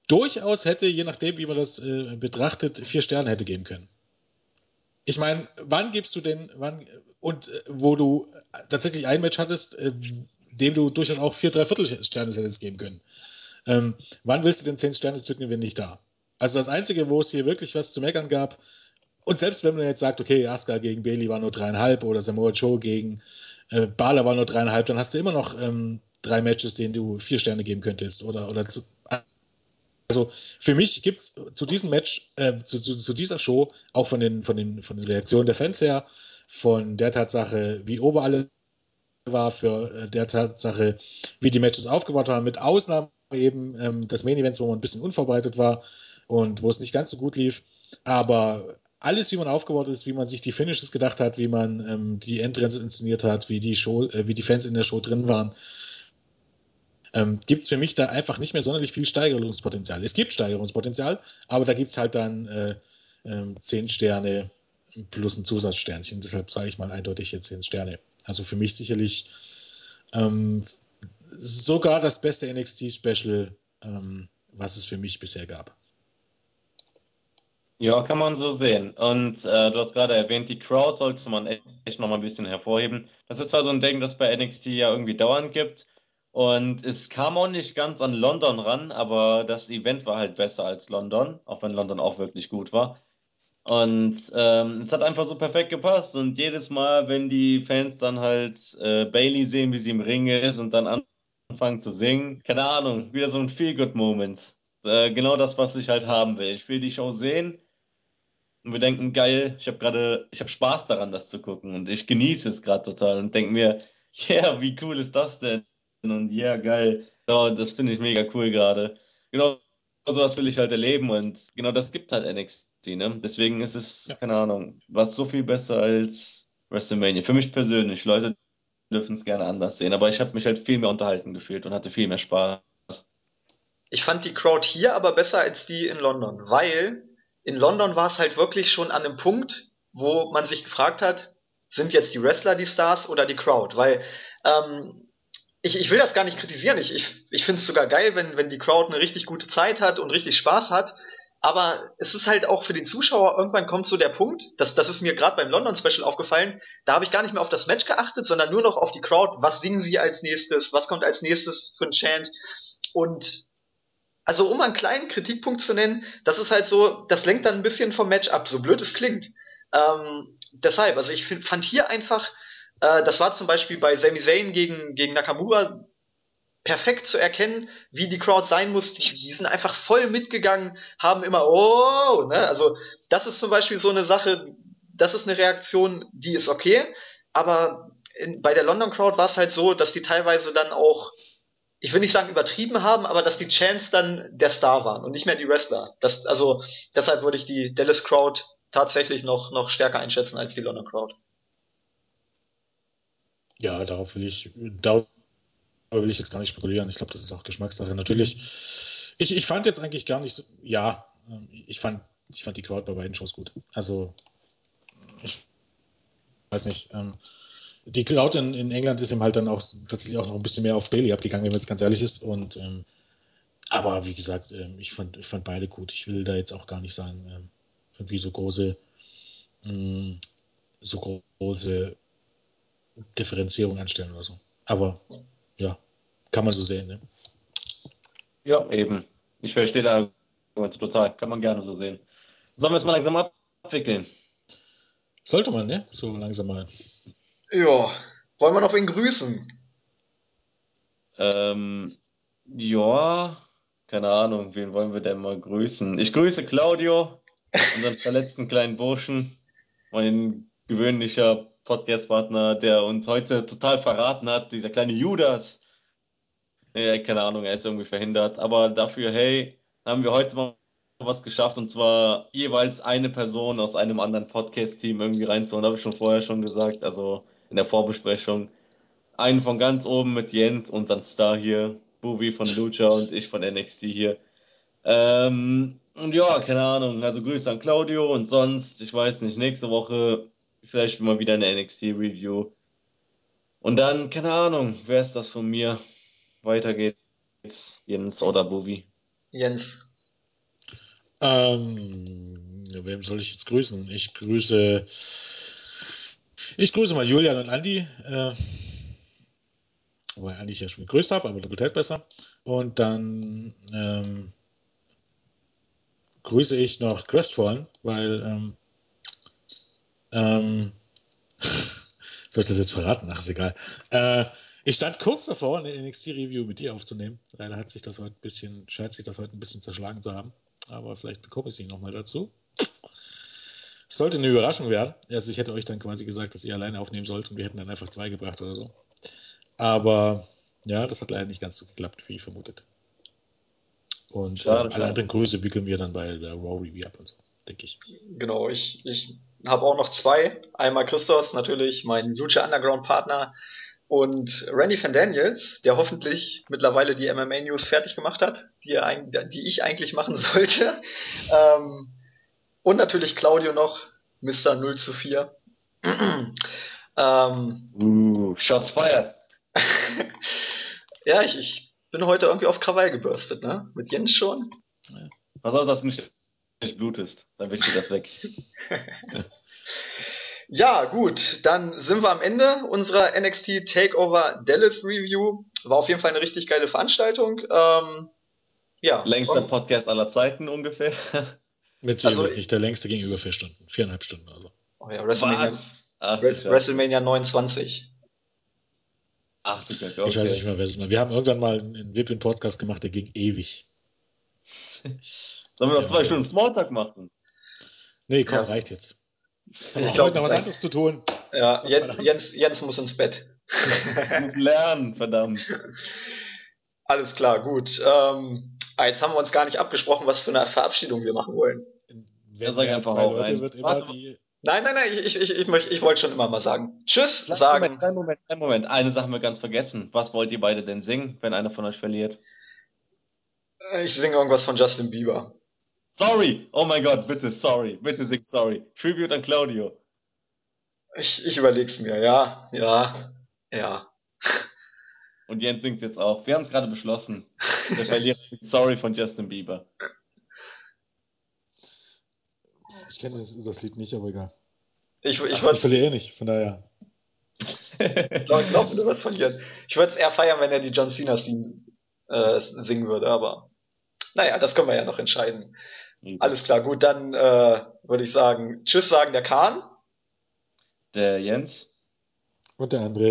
durchaus hätte, je nachdem, wie man das äh, betrachtet, vier Sterne hätte geben können. Ich meine, wann gibst du denn, wann, und äh, wo du tatsächlich ein Match hattest, äh, dem du durchaus auch vier, drei Viertel Sterne hättest geben können. Ähm, wann willst du denn zehn Sterne zücken, wenn nicht da? Also das Einzige, wo es hier wirklich was zu meckern gab, und selbst wenn man jetzt sagt, okay, Asuka gegen Bailey war nur dreieinhalb oder Samoa Joe gegen äh, Bala war nur dreieinhalb, dann hast du immer noch ähm, drei Matches, denen du vier Sterne geben könntest. Oder, oder zu, also für mich gibt es zu diesem Match, äh, zu, zu, zu, dieser Show, auch von den, von, den, von den Reaktionen der Fans her, von der Tatsache, wie ober alle war, für äh, der Tatsache, wie die Matches aufgebaut waren, mit Ausnahme eben ähm, des Main Events, wo man ein bisschen unvorbereitet war und wo es nicht ganz so gut lief. Aber alles, wie man aufgebaut ist, wie man sich die Finishes gedacht hat, wie man ähm, die Endtrends inszeniert hat, wie die Show, äh, wie die Fans in der Show drin waren, ähm, gibt es für mich da einfach nicht mehr sonderlich viel Steigerungspotenzial. Es gibt Steigerungspotenzial, aber da gibt es halt dann äh, äh, 10 Sterne plus ein Zusatzsternchen. Deshalb sage ich mal eindeutig hier 10 Sterne. Also für mich sicherlich ähm, sogar das beste NXT-Special, ähm, was es für mich bisher gab. Ja, kann man so sehen. Und äh, du hast gerade erwähnt, die Crowd sollte man echt, nochmal ein bisschen hervorheben. Das ist zwar so ein Ding, das bei NXT ja irgendwie dauernd gibt. Und es kam auch nicht ganz an London ran, aber das Event war halt besser als London, auch wenn London auch wirklich gut war. Und ähm, es hat einfach so perfekt gepasst. Und jedes Mal, wenn die Fans dann halt äh, Bailey sehen, wie sie im Ring ist und dann anfangen zu singen, keine Ahnung, wieder so ein Feel-Good-Moment. Äh, genau das, was ich halt haben will. Ich will die Show sehen und wir denken, geil, ich habe gerade, ich habe Spaß daran, das zu gucken und ich genieße es gerade total und denke mir, ja, yeah, wie cool ist das denn? Und ja, yeah, geil, oh, das finde ich mega cool gerade. Genau sowas will ich halt erleben und genau das gibt halt NXT, ne? Deswegen ist es, ja. keine Ahnung, was so viel besser als WrestleMania. Für mich persönlich, Leute dürfen es gerne anders sehen, aber ich habe mich halt viel mehr unterhalten gefühlt und hatte viel mehr Spaß. Ich fand die Crowd hier aber besser als die in London, weil in London war es halt wirklich schon an einem Punkt, wo man sich gefragt hat, sind jetzt die Wrestler die Stars oder die Crowd? Weil ähm, ich, ich will das gar nicht kritisieren. Ich, ich, ich finde es sogar geil, wenn, wenn die Crowd eine richtig gute Zeit hat und richtig Spaß hat. Aber es ist halt auch für den Zuschauer, irgendwann kommt so der Punkt, das, das ist mir gerade beim London Special aufgefallen, da habe ich gar nicht mehr auf das Match geachtet, sondern nur noch auf die Crowd. Was singen sie als nächstes? Was kommt als nächstes für ein Chant? Und also um einen kleinen Kritikpunkt zu nennen, das ist halt so, das lenkt dann ein bisschen vom Match ab, so blöd es klingt. Ähm, deshalb, also ich find, fand hier einfach, äh, das war zum Beispiel bei Sami Zayn gegen, gegen Nakamura perfekt zu erkennen, wie die Crowd sein muss. Die, die sind einfach voll mitgegangen, haben immer, oh, ne? Also das ist zum Beispiel so eine Sache, das ist eine Reaktion, die ist okay, aber in, bei der London Crowd war es halt so, dass die teilweise dann auch ich will nicht sagen übertrieben haben, aber dass die Chants dann der Star waren und nicht mehr die Wrestler. Das, also deshalb würde ich die Dallas Crowd tatsächlich noch, noch stärker einschätzen als die London Crowd. Ja, darauf will ich, darauf will ich jetzt gar nicht spekulieren. Ich glaube, das ist auch Geschmackssache. Natürlich, ich, ich fand jetzt eigentlich gar nicht so, ja, ich fand, ich fand die Crowd bei beiden Shows gut. Also, ich weiß nicht, ähm, die Crowd in, in, England ist ihm halt dann auch tatsächlich auch noch ein bisschen mehr auf Bailey abgegangen, wenn man jetzt ganz ehrlich ist. Und ähm, aber wie gesagt, ähm, ich, fand, ich fand beide gut. Ich will da jetzt auch gar nicht sagen, ähm, irgendwie so große, mm, so große Differenzierung anstellen oder so. Aber ja, kann man so sehen, ne? Ja, eben. Ich verstehe da total. Kann man gerne so sehen. Sollen wir es mal langsam abwickeln? Sollte man, ne? So langsam mal. Ja, wollen wir noch wen grüßen? Ähm, ja, keine Ahnung, wen wollen wir denn mal grüßen? Ich grüße Claudio, unseren verletzten kleinen Burschen, mein gewöhnlicher Podcast-Partner, der uns heute total verraten hat, dieser kleine Judas. Ja, keine Ahnung, er ist irgendwie verhindert, aber dafür, hey, haben wir heute mal was geschafft und zwar jeweils eine Person aus einem anderen Podcast-Team irgendwie reinzuholen, habe ich schon vorher schon gesagt. Also in der Vorbesprechung. Einen von ganz oben mit Jens, unseren Star hier, Buvi von Lucha und ich von NXT hier. Ähm, und ja, keine Ahnung. Also Grüße an Claudio und sonst, ich weiß nicht, nächste Woche vielleicht mal wieder eine NXT-Review. Und dann, keine Ahnung, wer ist das von mir? Weiter geht's. Jens oder Bubi. Jens. Ähm, wem soll ich jetzt grüßen? Ich grüße. Ich grüße mal Julian und Andi. Äh, weil Andi ich ja schon gegrüßt habe, aber doppelt besser. Und dann ähm, grüße ich noch Crestfallen, weil ähm, ähm, soll ich das jetzt verraten? Ach, ist egal. Äh, ich stand kurz davor, eine NXT-Review mit dir aufzunehmen. Leider hat sich das heute ein bisschen, scheint sich das heute ein bisschen zerschlagen zu haben. Aber vielleicht bekomme ich sie nochmal dazu. Es sollte eine Überraschung werden. Also ich hätte euch dann quasi gesagt, dass ihr alleine aufnehmen sollt und wir hätten dann einfach zwei gebracht oder so. Aber ja, das hat leider nicht ganz so geklappt, wie vermutet. Und äh, alle anderen Grüße wickeln wir dann bei der Raw Review ab und so, denke ich. Genau, ich, ich habe auch noch zwei. Einmal Christos, natürlich mein Lucha Underground Partner und Randy Van Daniels, der hoffentlich mittlerweile die MMA News fertig gemacht hat, die, er, die ich eigentlich machen sollte. Ähm, und natürlich Claudio noch, Mr. 0 zu 4. ähm, Uh, Shots fired. ja, ich, ich bin heute irgendwie auf Krawall gebürstet, ne? Mit Jens schon. Pass auf, dass du nicht, nicht blutest. Dann wisch dir das weg. Ja, gut, dann sind wir am Ende unserer NXT Takeover Dallas Review. War auf jeden Fall eine richtig geile Veranstaltung. Ähm, ja, Längster Podcast aller Zeiten ungefähr. Mit Also- nicht der längste ging über vier Stunden. Viereinhalb Stunden also. oh ja, WrestleMania? Ach. WrestleMania 29. Ach du Kacke, Ich weiß nicht okay. mehr, wer es war. Wir haben irgendwann mal einen Wipin-Podcast gemacht, der ging ewig. Sollen wir noch zwei Stunden Smalltalk machen? Nee, komm, Ja. reicht jetzt. Ich Ich glaub, habe noch was anderes zu tun. Ja, Oh, Jens. Jens, Jens muss ins Bett. Gut lernen, verdammt. Alles klar, gut. Ähm, jetzt haben wir uns gar nicht abgesprochen, was für eine Verabschiedung wir machen wollen. Wer Ja, sag mehr als einfach zwei Leute rein. wird immer Warte. die. Nein, nein, nein, ich, ich, ich, ich, wollte schon immer mal sagen. Tschüss, Kleinen sagen. Moment, kleinen Moment, kleinen Moment. Eine Sache haben wir ganz vergessen. Was wollt ihr beide denn singen, wenn einer von euch verliert? Ich singe irgendwas von Justin Bieber. Sorry! Oh mein Gott, bitte, sorry. Bitte sing sorry. Tribute an Claudio. Ich, ich überleg's mir, ja, ja, ja. Und Jens singt jetzt auch. Wir haben es gerade beschlossen. Der Verlierer sorry von Justin Bieber. Ich kenne das, das Lied nicht, aber egal. Ich, ich Ach, ich verliere eh nicht, von daher. glaub, glaub, du was verlieren. Ich würde es eher feiern, wenn er die John Cena Theme äh, singen würde, aber naja, das können wir ja noch entscheiden. Alles klar, gut, dann äh, würde ich sagen, Tschüss sagen der Kahn. Der Jens. Und der André.